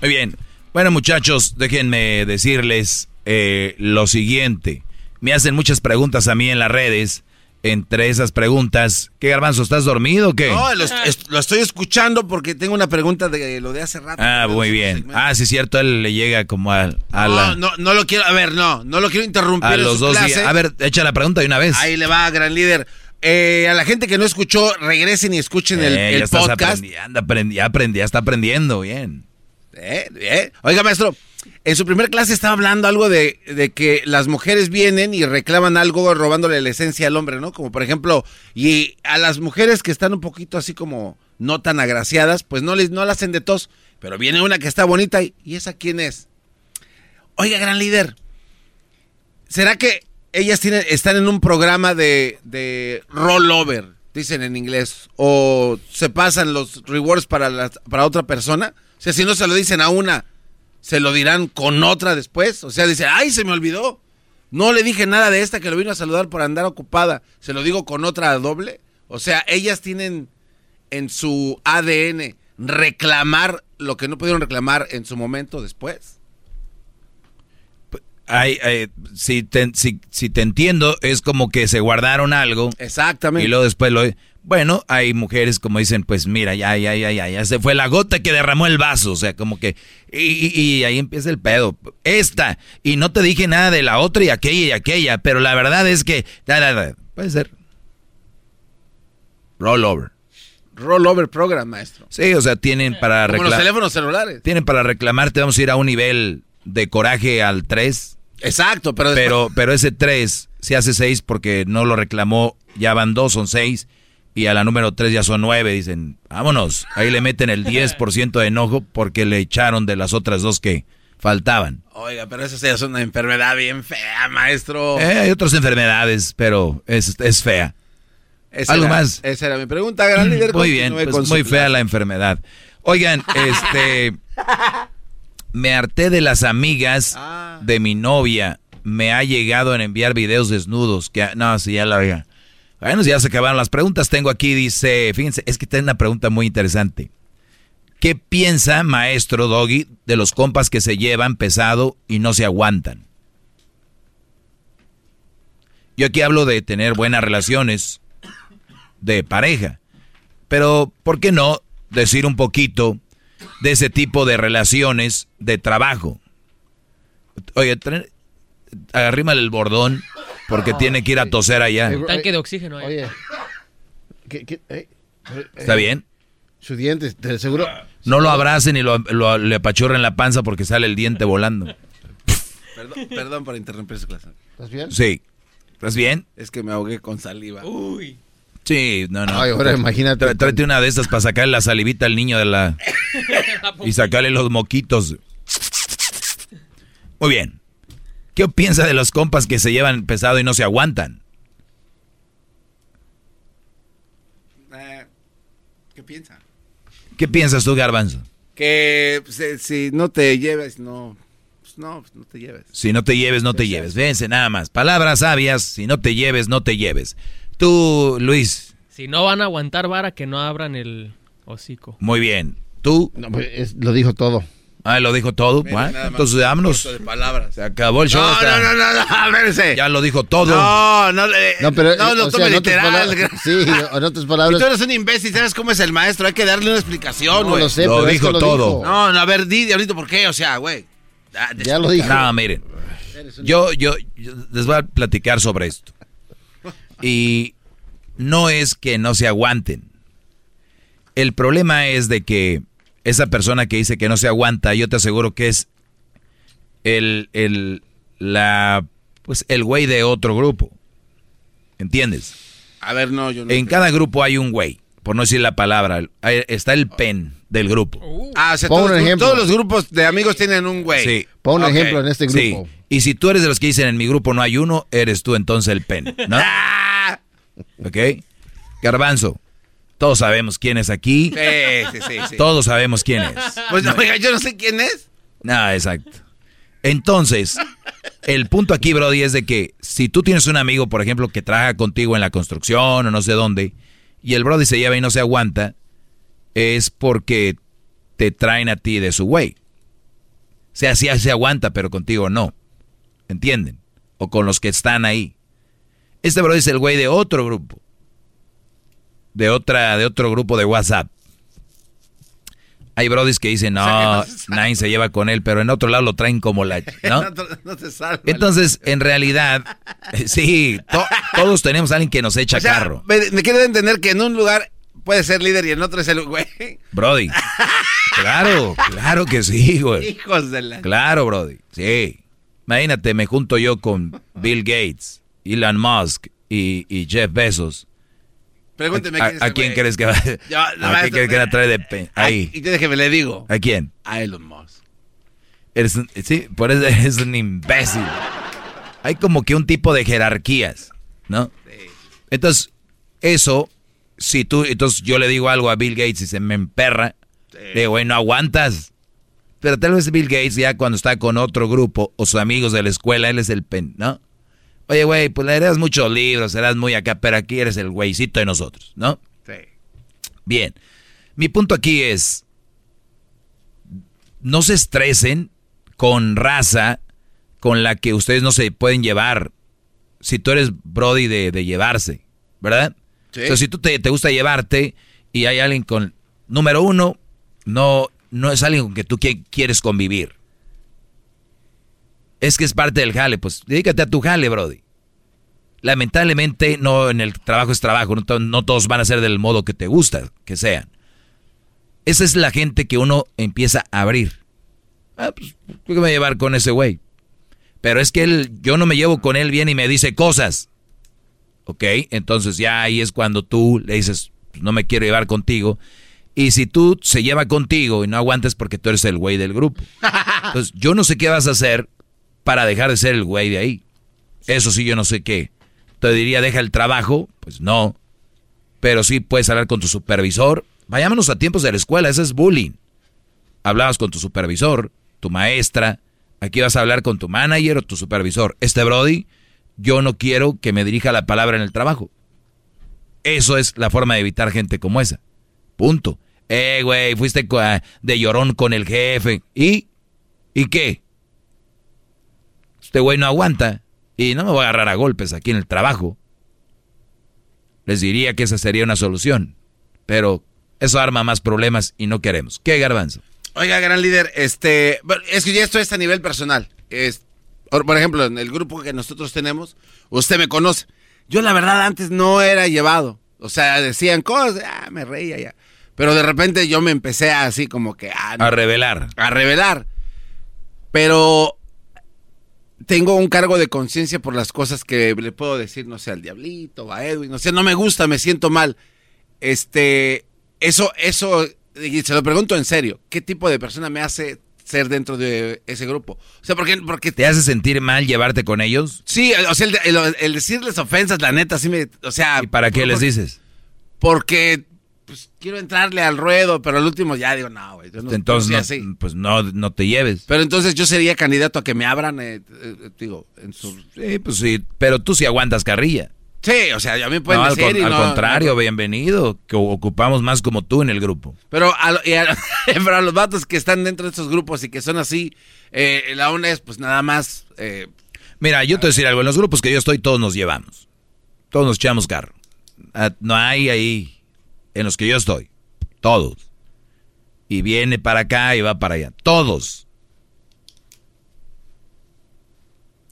Muy bien. Bueno, muchachos, déjenme decirles eh, lo siguiente. Me hacen muchas preguntas a mí en las redes. Entre esas preguntas, ¿qué garbanzo? ¿Estás dormido o qué? No, lo, est- lo estoy escuchando porque tengo una pregunta de lo de hace rato. Ah, muy bien. Ah, sí, cierto, él le llega como a, a la- No, no, no lo quiero, a ver, no, no lo quiero interrumpir. a en los su dos clase. días. A ver, echa la pregunta de una vez. Ahí le va, gran líder. eh, a la gente que no escuchó, regresen y escuchen el, Eh, el ya estás podcast. aprendi- ya aprendí, ya está aprendiendo bien. Eh. Oiga, maestro, en su primer clase estaba hablando algo de, de que las mujeres vienen y reclaman algo robándole la esencia al hombre, ¿no? Como por ejemplo, y a las mujeres que están un poquito así como no tan agraciadas, pues no les no la hacen de tos, pero viene una que está bonita y, ¿y esa quién es? Oiga, gran líder, ¿será que ellas tienen, están en un programa de, de rollover, dicen en inglés, o se pasan los rewards para, las- para otra persona? O sea, si no se lo dicen a una, ¿se lo dirán con otra después? O sea, dice, ay, se me olvidó. No le dije nada de esta que lo vino a saludar por andar ocupada. ¿Se lo digo con otra doble? O sea, ellas tienen en su ADN reclamar lo que no pudieron reclamar en su momento después. Ay, ay, si, te, si, si te entiendo, es como que se guardaron algo. Exactamente. Y luego después lo... Bueno, hay mujeres como dicen, pues mira, ya, ya, ya, ya, ya se fue la gota que derramó el vaso. O sea, como que... Y, y- y ahí empieza el pedo. Esta. Y no te dije nada de la otra y aquella y aquella. Pero la verdad es que... da, da, da, Puede ser. Rollover. Rollover program, maestro. Sí, o sea, tienen para Como los reclamar... teléfonos celulares. Tienen para reclamarte, vamos a ir a un nivel de coraje al 3. Exacto, pero... Pero, pero ese 3 se hace 6 porque no lo reclamó, ya van 2, son 6. Y a la número 3 ya son 9, dicen, vámonos. Ahí le meten el 10% de enojo porque le echaron de las otras dos que faltaban. Oiga, pero esa es una enfermedad bien fea, maestro. Eh, hay otras enfermedades, pero es, es fea. Esa Algo era- más. Esa era mi pregunta, gran líder. Muy bien, pues muy fea la enfermedad. Oigan, este, me harté de las amigas Ah. de mi novia. Me ha llegado en enviar videos desnudos. Que, no, sí, ya la oiga. Bueno, ya se acabaron las preguntas. Tengo aquí, dice, fíjense, es que tiene una pregunta muy interesante. ¿Qué piensa, maestro Doggy, de los compas que se llevan pesado y no se aguantan? Yo aquí hablo de tener buenas relaciones de pareja. Pero, ¿por qué no decir un poquito de ese tipo de relaciones de trabajo? Oye, arrímale el bordón porque tiene que ir a toser allá. Un tanque de oxígeno ahí. Oye. ¿qué- qué- eh? ¿Está bien? Su diente, de seguro. No lo abracen y lo, lo- le apachurren la panza porque sale el diente volando. Perdón, perdón por interrumpir su clase. ¿Estás bien? Sí. ¿Estás bien? Es que me ahogué con saliva. Uy. Sí, no, no. Ay, ahora imagínate. Tra- tráete una de estas para sacarle la salivita al niño de la... y sacarle los moquitos. Muy bien. ¿Qué piensa de los compas que se llevan pesado y no se aguantan? Eh, ¿Qué piensa? ¿Qué piensas tú, Garbanzo? Que pues, eh, si no te lleves, no. Pues no, pues no te lleves. Si no te lleves, no te lleves. Véanse nada más. Palabras sabias, si no te lleves, no te lleves. Tú, Luis, Si no van a aguantar vara, que no abran el hocico. muy bien. Tú... No, pues, es- lo dijo todo. Ah, lo dijo todo. Miren, Bueno, entonces vámonos. Se acabó el show. No, está- no, no, no, no, espérese. Ya lo dijo todo. No, no, eh, No, pero. no eh, lo o tome literal. palabras- Sí, en otras palabras. tú eres un imbécil, ¿sabes cómo es el maestro? Hay que darle una explicación, No güey. lo sé, Lo pero es dijo que lo todo. dijo. No, no, a ver, di ahorita por qué, o sea, güey. Ah, Ya lo dijo. No, miren. Yo, yo, yo les voy a platicar sobre esto. Y no es que no se aguanten. El problema es de que esa persona que dice que no se aguanta, yo te aseguro que es el, el, la, pues el güey de otro grupo. ¿Entiendes? A ver, no, yo no. En cada grupo hay un güey, por no decir la palabra. Está el pen del grupo. Ah, o sea, todos, un los- ejemplo. todos los grupos de amigos tienen un güey. Sí. Pon un ejemplo en este Sí. grupo. Y si tú eres de los que dicen en mi grupo no hay uno, eres tú entonces el pen, ¿no? Ah. ¿Ok? Garbanzo, todos sabemos quién es aquí. Sí, sí, sí, sí. Todos sabemos quién es. Pues, oiga, yo no sé quién es. No, exacto. Entonces, el punto aquí, Brody, es de que si tú tienes un amigo, por ejemplo, que trabaja contigo en la construcción o no sé dónde, y el Brody se lleva y no se aguanta, es porque te traen a ti de su güey. O sea, sí se aguanta, pero contigo no. ¿Entienden? O con los que están ahí. Este Brody es el güey de otro grupo. De otra, de otro grupo de WhatsApp. Hay brodis que dicen, no, nadie se lleva con él, pero en otro lado lo traen como la... ¿no? no, se salva Entonces, en realidad, sí, todos tenemos a alguien que nos echa carro. Me, me quiero entender que en un lugar puede ser líder y en otro es el güey. Brody. claro, claro que sí, güey. Hijos de la... Claro, Brody, sí. Imagínate, me junto yo con Bill Gates, Elon Musk y, Jeff Bezos. Pregúnteme a, quién, ¿a quién crees que va, a quién crees que va a traer de ahí? Y déjeme le digo. ¿A quién? A Elon Musk. Eres sí, por eso eres un imbécil. Hay como que un tipo de jerarquías, ¿no? Sí. Entonces, eso, si tú, entonces yo le digo algo a Bill Gates y se me emperra, sí. le digo, güey, no aguantas. Pero tal vez Bill Gates ya cuando está con otro grupo o sus amigos de la escuela, él es el pen, ¿no? Oye, güey, pues le das muchos libros, serás muy acá, pero aquí eres el güeycito de nosotros, ¿no? Sí. Bien. Mi punto aquí es, no se estresen con raza con la que ustedes no se pueden llevar. Si tú eres Brody de, llevarse, ¿verdad? Sí. Entonces, si tú te, te gusta llevarte y hay alguien con, número uno, no no es alguien con que tú quieres convivir. Es que es parte del jale, pues dedícate a tu jale, Brody. Lamentablemente, no en el trabajo es trabajo, no, todos van a ser del modo que te gusta que sean. Esa es la gente que uno empieza a abrir. Ah, pues, ¿qué me voy a llevar con ese güey? Pero es que él, yo no me llevo con él bien y me dice cosas. ¿Ok? Entonces ya ahí es cuando tú le dices, no me quiero llevar contigo. Y si tú se lleva contigo y no aguantes porque tú eres el güey del grupo. Entonces, yo no sé qué vas a hacer para dejar de ser el güey de ahí. Eso sí, yo no sé qué. Te diría, deja el trabajo. Pues no. Pero sí puedes hablar con tu supervisor. Vayámonos a tiempos de la escuela, ese es bullying. Hablabas con tu supervisor, tu maestra. Aquí vas a hablar con tu manager o tu supervisor. Este Brody, yo no quiero que me dirija la palabra en el trabajo. Eso es la forma de evitar gente como esa. Punto. Eh, güey, fuiste de llorón con el jefe. ¿Y? ¿Y qué? Este güey no aguanta. Y no me voy a agarrar a golpes aquí en el trabajo. Les diría que esa sería una solución. Pero eso arma más problemas y no queremos. ¿Qué, Garbanzo? Oiga, gran líder, este, es que ya esto es a nivel personal. Es, por ejemplo, en el grupo que nosotros tenemos, usted me conoce. Yo la verdad antes no era llevado. O sea, decían cosas, ah, me reía ya. Pero de repente yo me empecé así como que... Ah, a revelar. A revelar. Pero tengo un cargo de conciencia por las cosas que le puedo decir, no sé, al diablito, a Edwin, no sé, no me gusta, me siento mal. Este, eso, eso, y se lo pregunto en serio, ¿qué tipo de persona me hace ser dentro de ese grupo? O sea, porque, porque ¿Te hace sentir mal llevarte con ellos? Sí, o sea, el, decirles ofensas, la neta, sí me, o sea... ¿Y para qué les dices? Porque pues quiero entrarle al ruedo, pero al último ya digo, no, güey. entonces, pues no, no te lleves. Pero entonces yo sería candidato a que me abran, eh, eh, digo, en su... Sí, pues sí, pero tú sí aguantas carrilla. Sí, o sea, ya me pueden decir al, y al contrario, bienvenido, que ocupamos más como tú en el grupo. Pero a, a, los vatos que están dentro de estos grupos y que son así, eh, la onda es pues nada más... Mira, yo te voy a decir algo, en los grupos que yo estoy todos nos llevamos, todos nos echamos carro. Ah, no hay ahí en los que yo estoy. Todos. Y viene para acá y va para allá. Todos.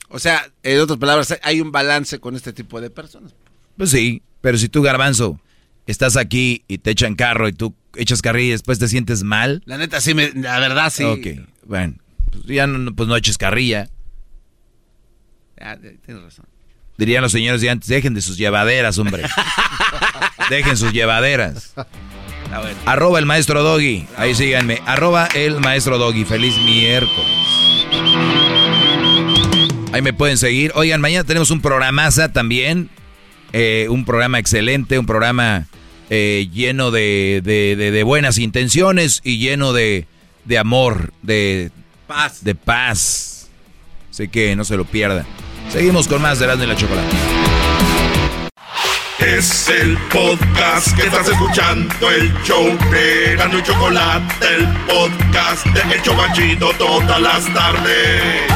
O sea, en otras palabras, hay un balance con este tipo de personas. Pues sí, pero si tú, garbanzo, estás aquí y te echan carro y tú echas carrilla y después te sientes mal. La neta, sí, me, la verdad, sí. Ok, bueno, pues ya no, pues no eches carrilla. Ya, tienes razón. Dirían los señores de antes, dejen de sus llevaderas, hombre. dejen sus llevaderas. Arroba el maestro Doggy. Ahí síganme. Arroba el maestro Doggy. Feliz miércoles. Ahí me pueden seguir. Oigan, mañana tenemos un programaza también. Eh, un programa excelente, un programa eh, lleno de, de, buenas intenciones y lleno de, de amor, de paz. De paz. Así que no se lo pierdan. Seguimos con más de y la Chocolate. Es el podcast que estás escuchando, el show de Erasmo y Chocolate, el podcast de El todas las tardes.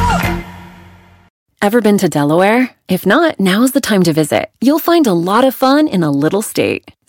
Ever been to Delaware? If not, now is the time to visit. You'll find a lot of fun in a little state.